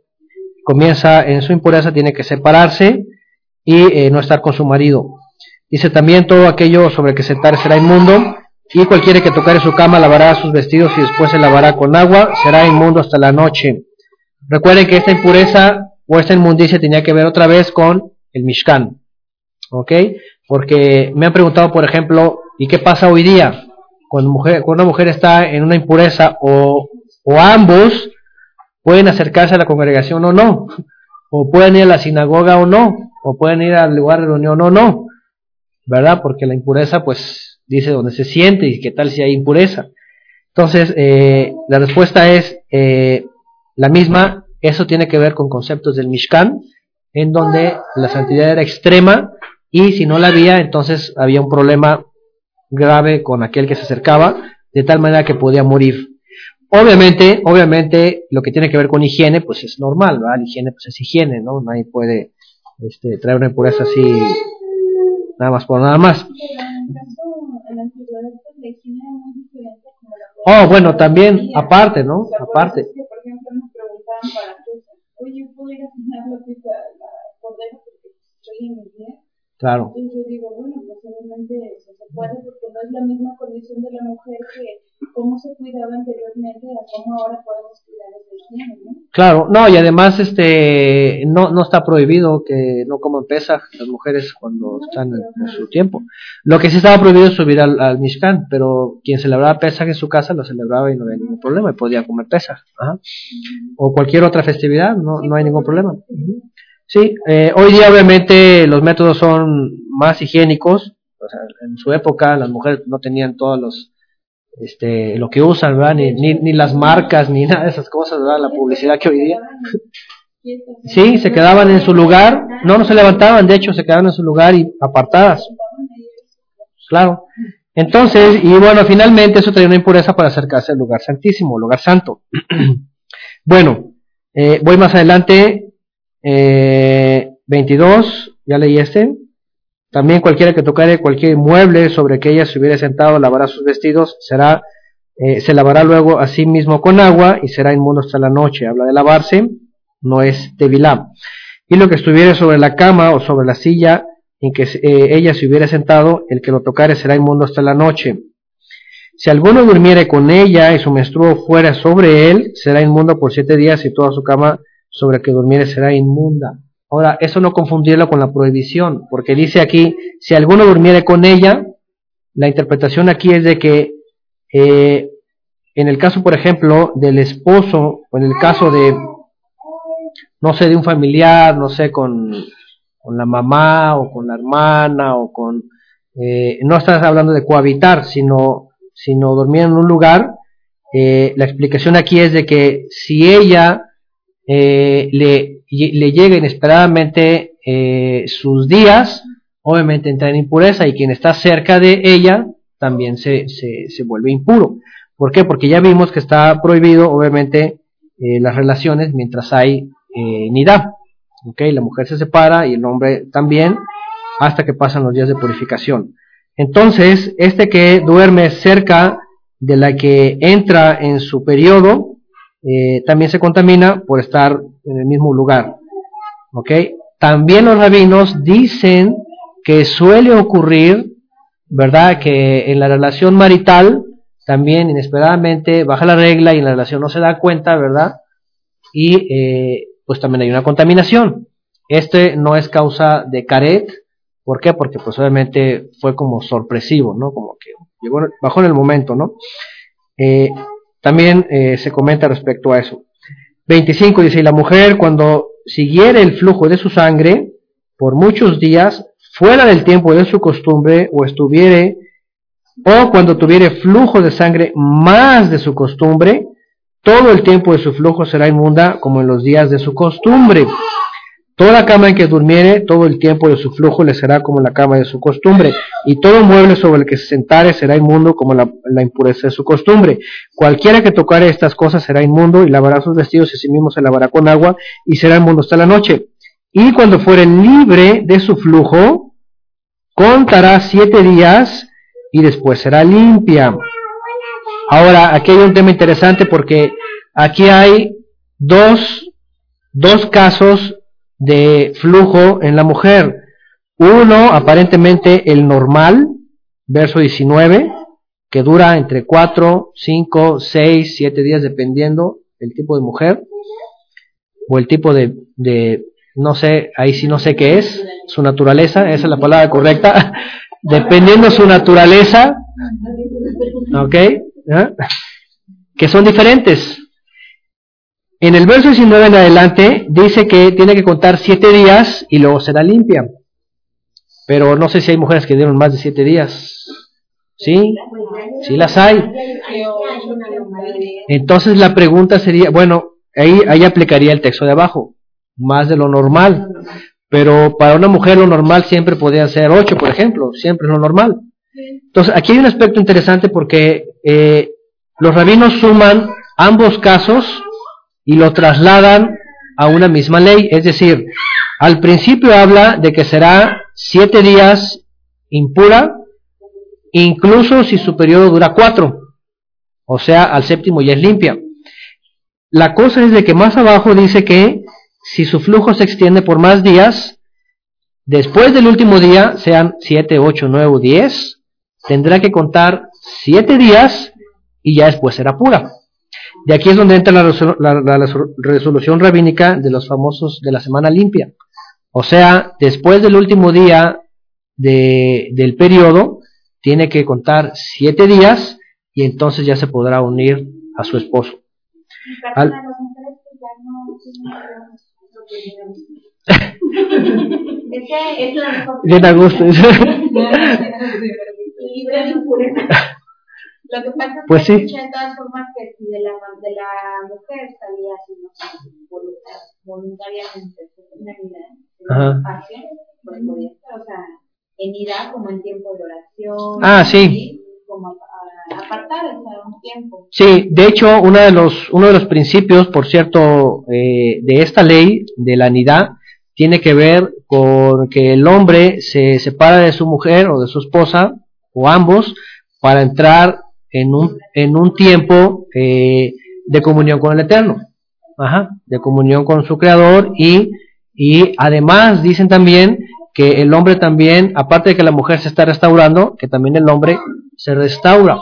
comienza en su impureza, tiene que separarse y eh, no estar con su marido. Dice también todo aquello sobre que se será inmundo. Y cualquiera que tocare su cama lavará sus vestidos y después se lavará con agua, será inmundo hasta la noche. Recuerden que esta impureza o esta inmundicia tenía que ver otra vez con el Mishkan. ¿Ok? Porque me han preguntado, por ejemplo, ¿y qué pasa hoy día? Cuando, mujer, cuando una mujer está en una impureza o, ambos pueden acercarse a la congregación o no, o pueden ir a la sinagoga o no, o pueden ir al lugar de reunión o no, ¿verdad? Porque la impureza, pues, dice dónde se siente y qué tal si hay impureza. Entonces, eh, la respuesta es, eh, la misma, eso tiene que ver con conceptos del Mishkan, en donde la santidad era extrema y si no la había, entonces había un problema grave con aquel que se acercaba, de tal manera que podía morir. Obviamente, obviamente, lo que tiene que ver con higiene, pues es normal, ¿verdad? La higiene, pues es higiene, ¿no? Nadie puede este, traer una impureza así, nada más por nada más. Oh, bueno, también, aparte, ¿no? Aparte para oye, ¿puedo ir a cenar la pizza, la cordera porque estoy en mi día? Claro. Entonces yo digo, bueno, pues obviamente eso se puede porque no es la misma condición de la mujer que cómo se cuidaba anteriormente a cómo ahora podemos cuidar. Claro, no, y además este no no está prohibido que no coman pesas las mujeres cuando están en, su tiempo. Lo que sí estaba prohibido es subir al, al Mishkan, pero quien celebraba pesas en su casa lo celebraba y no había ningún problema, y podía comer pesas. O cualquier otra festividad, no, no hay ningún problema. Sí, eh, hoy día obviamente los métodos son más higiénicos. O sea, en su época las mujeres no tenían todos los, este, lo que usan, ¿verdad? Ni, ni, las marcas, ni (laughs) nada de esas cosas. La publicidad que hoy día. Sí, se quedaban en su lugar, no, no se levantaban, de hecho se quedaban en su lugar y apartadas. Claro. Entonces, y bueno, finalmente eso traía una impureza para acercarse al lugar santísimo, lugar santo. (clears throat) bueno, eh, voy más adelante, eh, 22, ya leí este. También cualquiera que tocare cualquier mueble sobre que ella se hubiera sentado lavará sus vestidos, será, eh, se lavará luego a sí mismo con agua y será inmundo hasta la noche. Habla de lavarse, no es tevilá. Y lo que estuviera sobre la cama o sobre la silla en que eh, ella se hubiera sentado, el que lo tocare será inmundo hasta la noche. Si alguno durmiere con ella y su menstruo fuera sobre él, será inmundo por siete días y toda su cama sobre que durmiere será inmunda. Ahora, eso no confundirlo con la prohibición, porque dice aquí, si alguno durmiere con ella, la interpretación aquí es de que eh, en el caso, por ejemplo, del esposo, o en el caso de, no sé, de un familiar, no sé, con, con la mamá o con la hermana o con, eh, no estás hablando de cohabitar, sino, sino dormir en un lugar, eh, la explicación aquí es de que si ella le, le llega inesperadamente sus días, obviamente entra en impureza y quien está cerca de ella también se, se, vuelve impuro. ¿Por qué? Porque ya vimos que está prohibido, obviamente, eh, las relaciones mientras hay eh, nidad. ¿Ok? La mujer se separa y el hombre también hasta que pasan los días de purificación. Entonces, este que duerme cerca de la que entra en su periodo, eh, también se contamina por estar en el mismo lugar. ¿Ok? También los rabinos dicen que suele ocurrir, ¿verdad? Que en la relación marital también inesperadamente baja la regla y en la relación no se da cuenta, ¿verdad? Y eh, pues también hay una contaminación. Este no es causa de caret, ¿por qué? Porque pues obviamente fue como sorpresivo, ¿no? Como que llegó, bajó en el momento, ¿no? Eh, también eh, se comenta respecto a eso. 25 dice, y la mujer cuando siguiere el flujo de su sangre por muchos días, fuera del tiempo de su costumbre o estuviere o cuando tuviere flujo de sangre más de su costumbre, todo el tiempo de su flujo será inmunda como en los días de su costumbre. Toda cama en que durmiere, todo el tiempo de su flujo le será como la cama de su costumbre, y todo mueble sobre el que se sentare será inmundo como la, impureza de su costumbre. Cualquiera que tocare estas cosas será inmundo, y lavará sus vestidos y sí mismo se lavará con agua, y será inmundo hasta la noche. Y cuando fuere libre de su flujo, contará siete días y después será limpia. Ahora, aquí hay un tema interesante porque aquí hay dos, dos casos de flujo en la mujer. Uno, aparentemente el normal, verso 19, que dura entre 4, 5, 6, 7 días, dependiendo el tipo de mujer o el tipo de, de no sé, ahí sí no sé qué es, su naturaleza, esa es la palabra correcta, (laughs) dependiendo su naturaleza, ¿ok? ¿Ah? Que son diferentes. En el verso 19 en adelante dice que tiene que contar siete días y luego será limpia. Pero no sé si hay mujeres que dieron más de siete días. ¿Sí? Sí las hay. Entonces la pregunta sería, bueno, ahí, ahí aplicaría el texto de abajo más de lo normal. Pero para una mujer lo normal siempre podría ser 8, por ejemplo, siempre es lo normal. Entonces, aquí hay un aspecto interesante porque eh, los rabinos suman ambos casos y lo trasladan a una misma ley. Es decir, al principio habla de que será siete días impura, incluso si su periodo dura cuatro. O sea, al séptimo ya es limpia. La cosa es de que más abajo dice que si su flujo se extiende por más días, después del último día, sean 7, 8, 9 o 10, tendrá que contar 7 días y ya después será pura. De aquí es donde entra la, resolución rabínica de los famosos de la semana limpia. O sea, después del último día del periodo, tiene que contar 7 días y entonces ya se podrá unir a su esposo. (laughs) es la mejor. Bien a gusto. (laughs) (laughs) Lo que pasa es pues que sí. de todas formas que si de la, de la mujer salía así, no voluntariamente, una vida, pues podía estar, o sea, en ida como en tiempo de oración. Ah, sí. Como apartar, o sea, un tiempo. Sí, de hecho, uno de los, uno de los principios, por cierto, eh, de esta ley de la nidad, tiene que ver con que el hombre se separa de su mujer o de su esposa, o ambos, para entrar en un, en un tiempo eh, de comunión con el Eterno, Ajá, de comunión con su Creador y, y además dicen también que el hombre también, aparte de que la mujer se está restaurando, que también el hombre se restaura,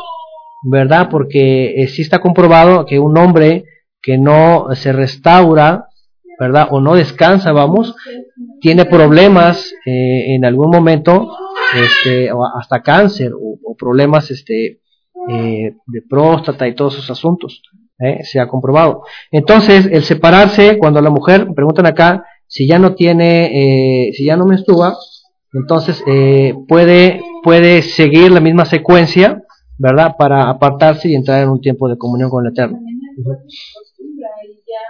¿verdad? Porque eh, sí está comprobado que un hombre que no se restaura, ¿verdad? O no descansa, vamos, tiene problemas eh, en algún momento, este, hasta cáncer o problemas este, eh, de próstata y todos esos asuntos, ¿eh? se ha comprobado. Entonces, el separarse, cuando la mujer, preguntan acá, si ya no tiene, eh, si ya no menstrua, entonces eh, puede, puede seguir la misma secuencia, ¿verdad? Para apartarse y entrar en un tiempo de comunión con el Eterno.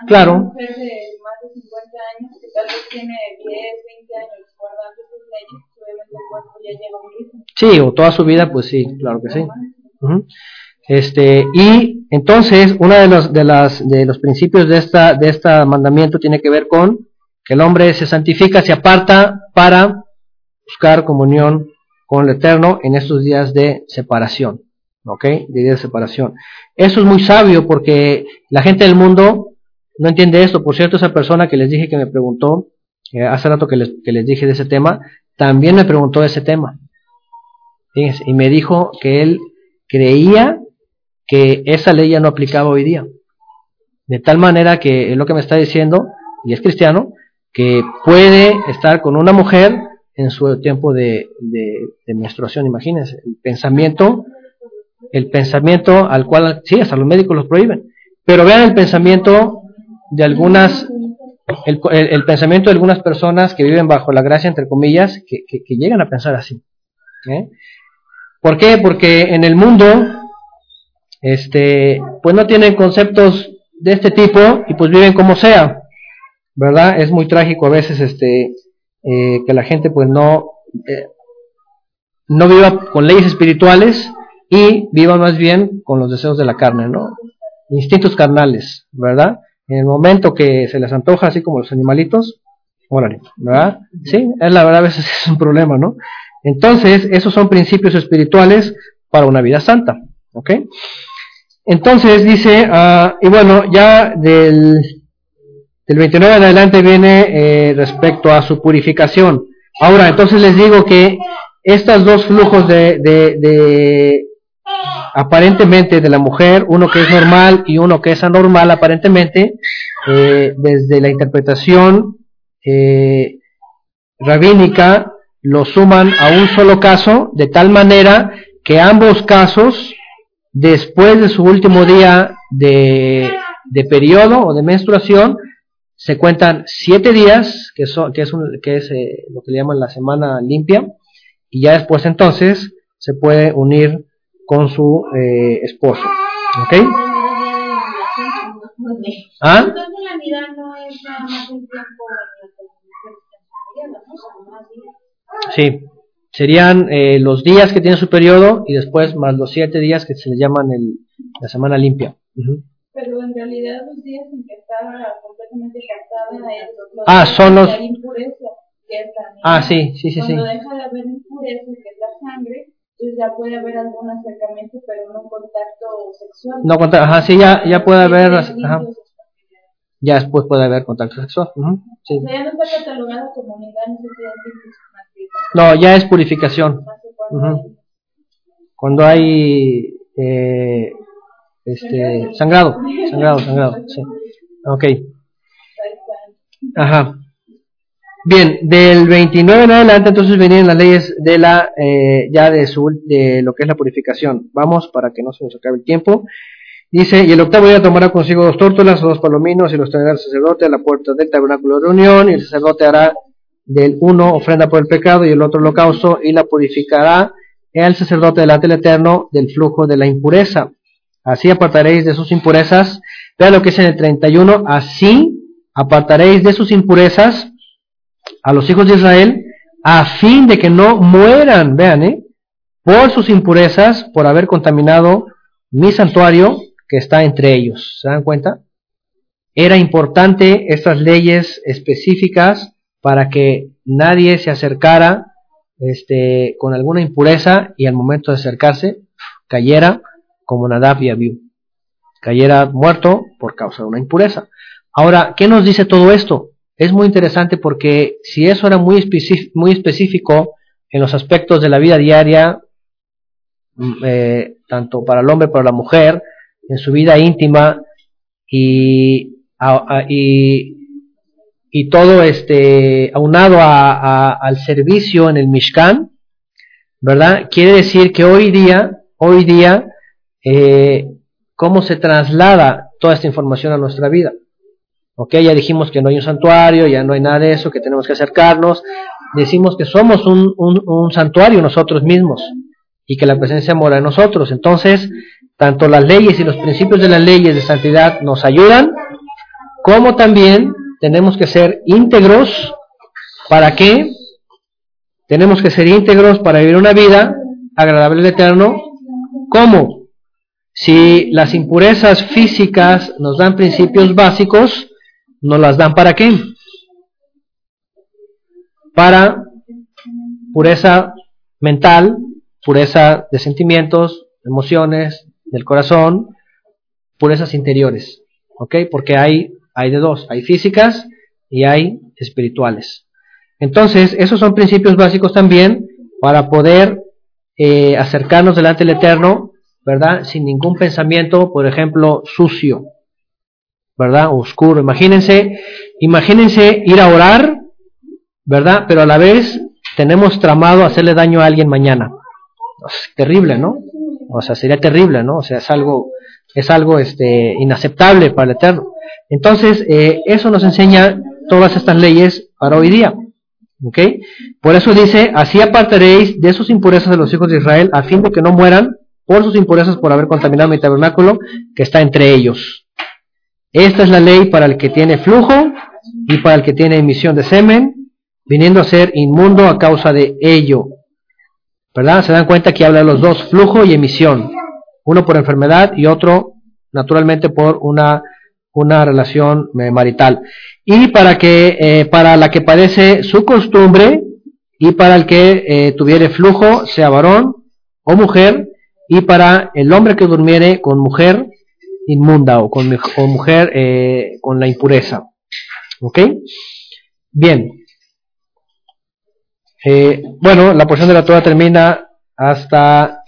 Claro. una mujer de más de 50 años que tal vez tiene 10, 20 años guardando sus leyes, obviamente el cuerpo ya lleva un ritmo. Sí, o toda su vida, pues sí, claro que sí. Este, y entonces, uno de los, de las, de los principios de esta, de este mandamiento tiene que ver con que el hombre se santifica, se aparta para buscar comunión con el Eterno en estos días de separación. ¿Ok? De días de separación. Eso es muy sabio porque la gente del mundo no entiende esto. Por cierto, esa persona que les dije que me preguntó, eh, hace rato que les, que les dije de ese tema, también me preguntó de ese tema. Y me dijo que él creía que esa ley ya no aplicaba hoy día. De tal manera que es lo que me está diciendo, y es cristiano, que puede estar con una mujer en su tiempo de, de, menstruación, imagínense, el pensamiento, el pensamiento al cual, sí, hasta los médicos los prohíben, pero vean el pensamiento de algunas, el, el- el pensamiento de algunas personas que viven bajo la gracia, entre comillas, que, que- que llegan a pensar así. ¿eh? ¿Por qué? Porque en el mundo, este, pues no tienen conceptos de este tipo y pues viven como sea, ¿verdad? Es muy trágico a veces, este, eh, que la gente pues no, eh, no viva con leyes espirituales y viva más bien con los deseos de la carne, ¿no? Instintos carnales, ¿verdad? En el momento que se les antoja, así como los animalitos, órale, ¿verdad? Sí, es la verdad, a veces (laughs) es un problema, ¿no? Entonces, esos son principios espirituales para una vida santa, ¿ok? Entonces dice, ah, y bueno, ya del, del 29 en adelante viene eh, respecto a su purificación. Ahora, entonces les digo que estos dos flujos de, de, de aparentemente de la mujer, uno que es normal y uno que es anormal aparentemente, eh, desde la interpretación eh, rabínica lo suman a un solo caso, de tal manera que ambos casos, después de su último día de, de periodo o de menstruación, se cuentan siete días, que, son, que es, un- que es eh, lo que le llaman la semana limpia, y ya después entonces se puede unir con su eh, esposo. ¿Ok? ¿Ah? Entonces la vida no es nada más el tiempo en el que las mujeres están periodo, ¿no? Sino más bien Sí, serían eh, los días que tiene su periodo y después más los siete días que se le llaman el, la semana limpia. Pero en realidad los días en que estaba completamente los Ah, son los- impureza, que es la Ah, sí, sí, sí, sí. Cuando deja de haber impureza, que es la sangre, entonces ya puede haber algún acercamiento, pero no contacto sexual. No conta- ajá, sí, ya, ya puede haber, ajá, ya después puede haber contacto sexual. sí. O sea, ya no está catalogada como unidad en No, ya es purificación. cuando hay- eh, este sangrado, sangrado, sangrado, sí. Ok. Ajá. Bien, del 29 en adelante entonces venían las leyes de la eh, ya de su de lo que es la purificación. Vamos para que no se nos acabe el tiempo. Dice, y el octavo día tomará consigo dos tórtolas dos palominos y los traerá el sacerdote a la puerta del tabernáculo de reunión y el sacerdote hará del uno ofrenda por el pecado y el otro holocausto y la purificará el sacerdote delante del Eterno del flujo de la impureza. Así apartaréis de sus impurezas. Vean lo que es en el 31. Así apartaréis de sus impurezas a los hijos de Israel a fin de que no mueran, vean, ¿eh? por sus impurezas, por haber contaminado mi santuario que está entre ellos. ¿Se dan cuenta? Era importante estas leyes específicas para que nadie se acercara este, con alguna impureza y al momento de acercarse cayera como Nadab y Abiú. Cayera muerto por causa de una impureza. Ahora, ¿qué nos dice todo esto? Es muy interesante porque si eso era muy, muy específico en los aspectos de la vida diaria, mm, eh, tanto para el hombre como para la mujer, en su vida íntima y, y todo este aunado a, al servicio en el Mishkan, ¿verdad? Quiere decir que hoy día, hoy día, eh, ¿cómo se traslada toda esta información a nuestra vida? Ok, ya dijimos que no hay un santuario, ya no hay nada de eso, que tenemos que acercarnos. Decimos que somos un, un, un santuario nosotros mismos y que la presencia mora en nosotros. Entonces, tanto las leyes y los principios de las leyes de santidad nos ayudan, como también tenemos que ser íntegros. ¿Para qué? Tenemos que ser íntegros para vivir una vida agradable al Eterno. ¿Cómo? Si las impurezas físicas nos dan principios básicos, ¿nos las dan para qué? Para pureza mental, pureza de sentimientos, emociones, del corazón, purezas interiores. ¿Ok? Porque hay hay de dos, hay físicas y hay espirituales. Entonces, esos son principios básicos también para poder eh, acercarnos delante del Eterno, ¿verdad? Sin ningún pensamiento, por ejemplo, sucio, ¿verdad? Oscuro. Imagínense, imagínense ir a orar, ¿verdad? Pero a la vez tenemos tramado hacerle daño a alguien mañana. terrible, ¿no? O sea, sería terrible, ¿no? O sea, es algo, es algo este, inaceptable para el Eterno. Entonces, eh, eso nos enseña todas estas leyes para hoy día. ¿Ok? Por eso dice, así apartaréis de sus impurezas de los hijos de Israel, a fin de que no mueran por sus impurezas por haber contaminado mi tabernáculo que está entre ellos. Esta es la ley para el que tiene flujo y para el que tiene emisión de semen, viniendo a ser inmundo a causa de ello. ¿Verdad? Se dan cuenta que habla de los dos, flujo y emisión. Uno por enfermedad y otro, naturalmente, por una una relación eh, marital. Y para que, eh, para la que padece su costumbre y para el que eh, tuviere flujo, sea varón o mujer, y para el hombre que durmiere con mujer inmunda o con mujer con la impureza. ¿Ok? Bien. bueno, la porción de la Torah termina hasta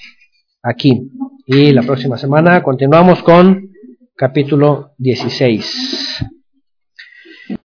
aquí. Y la próxima semana continuamos con capítulo 16.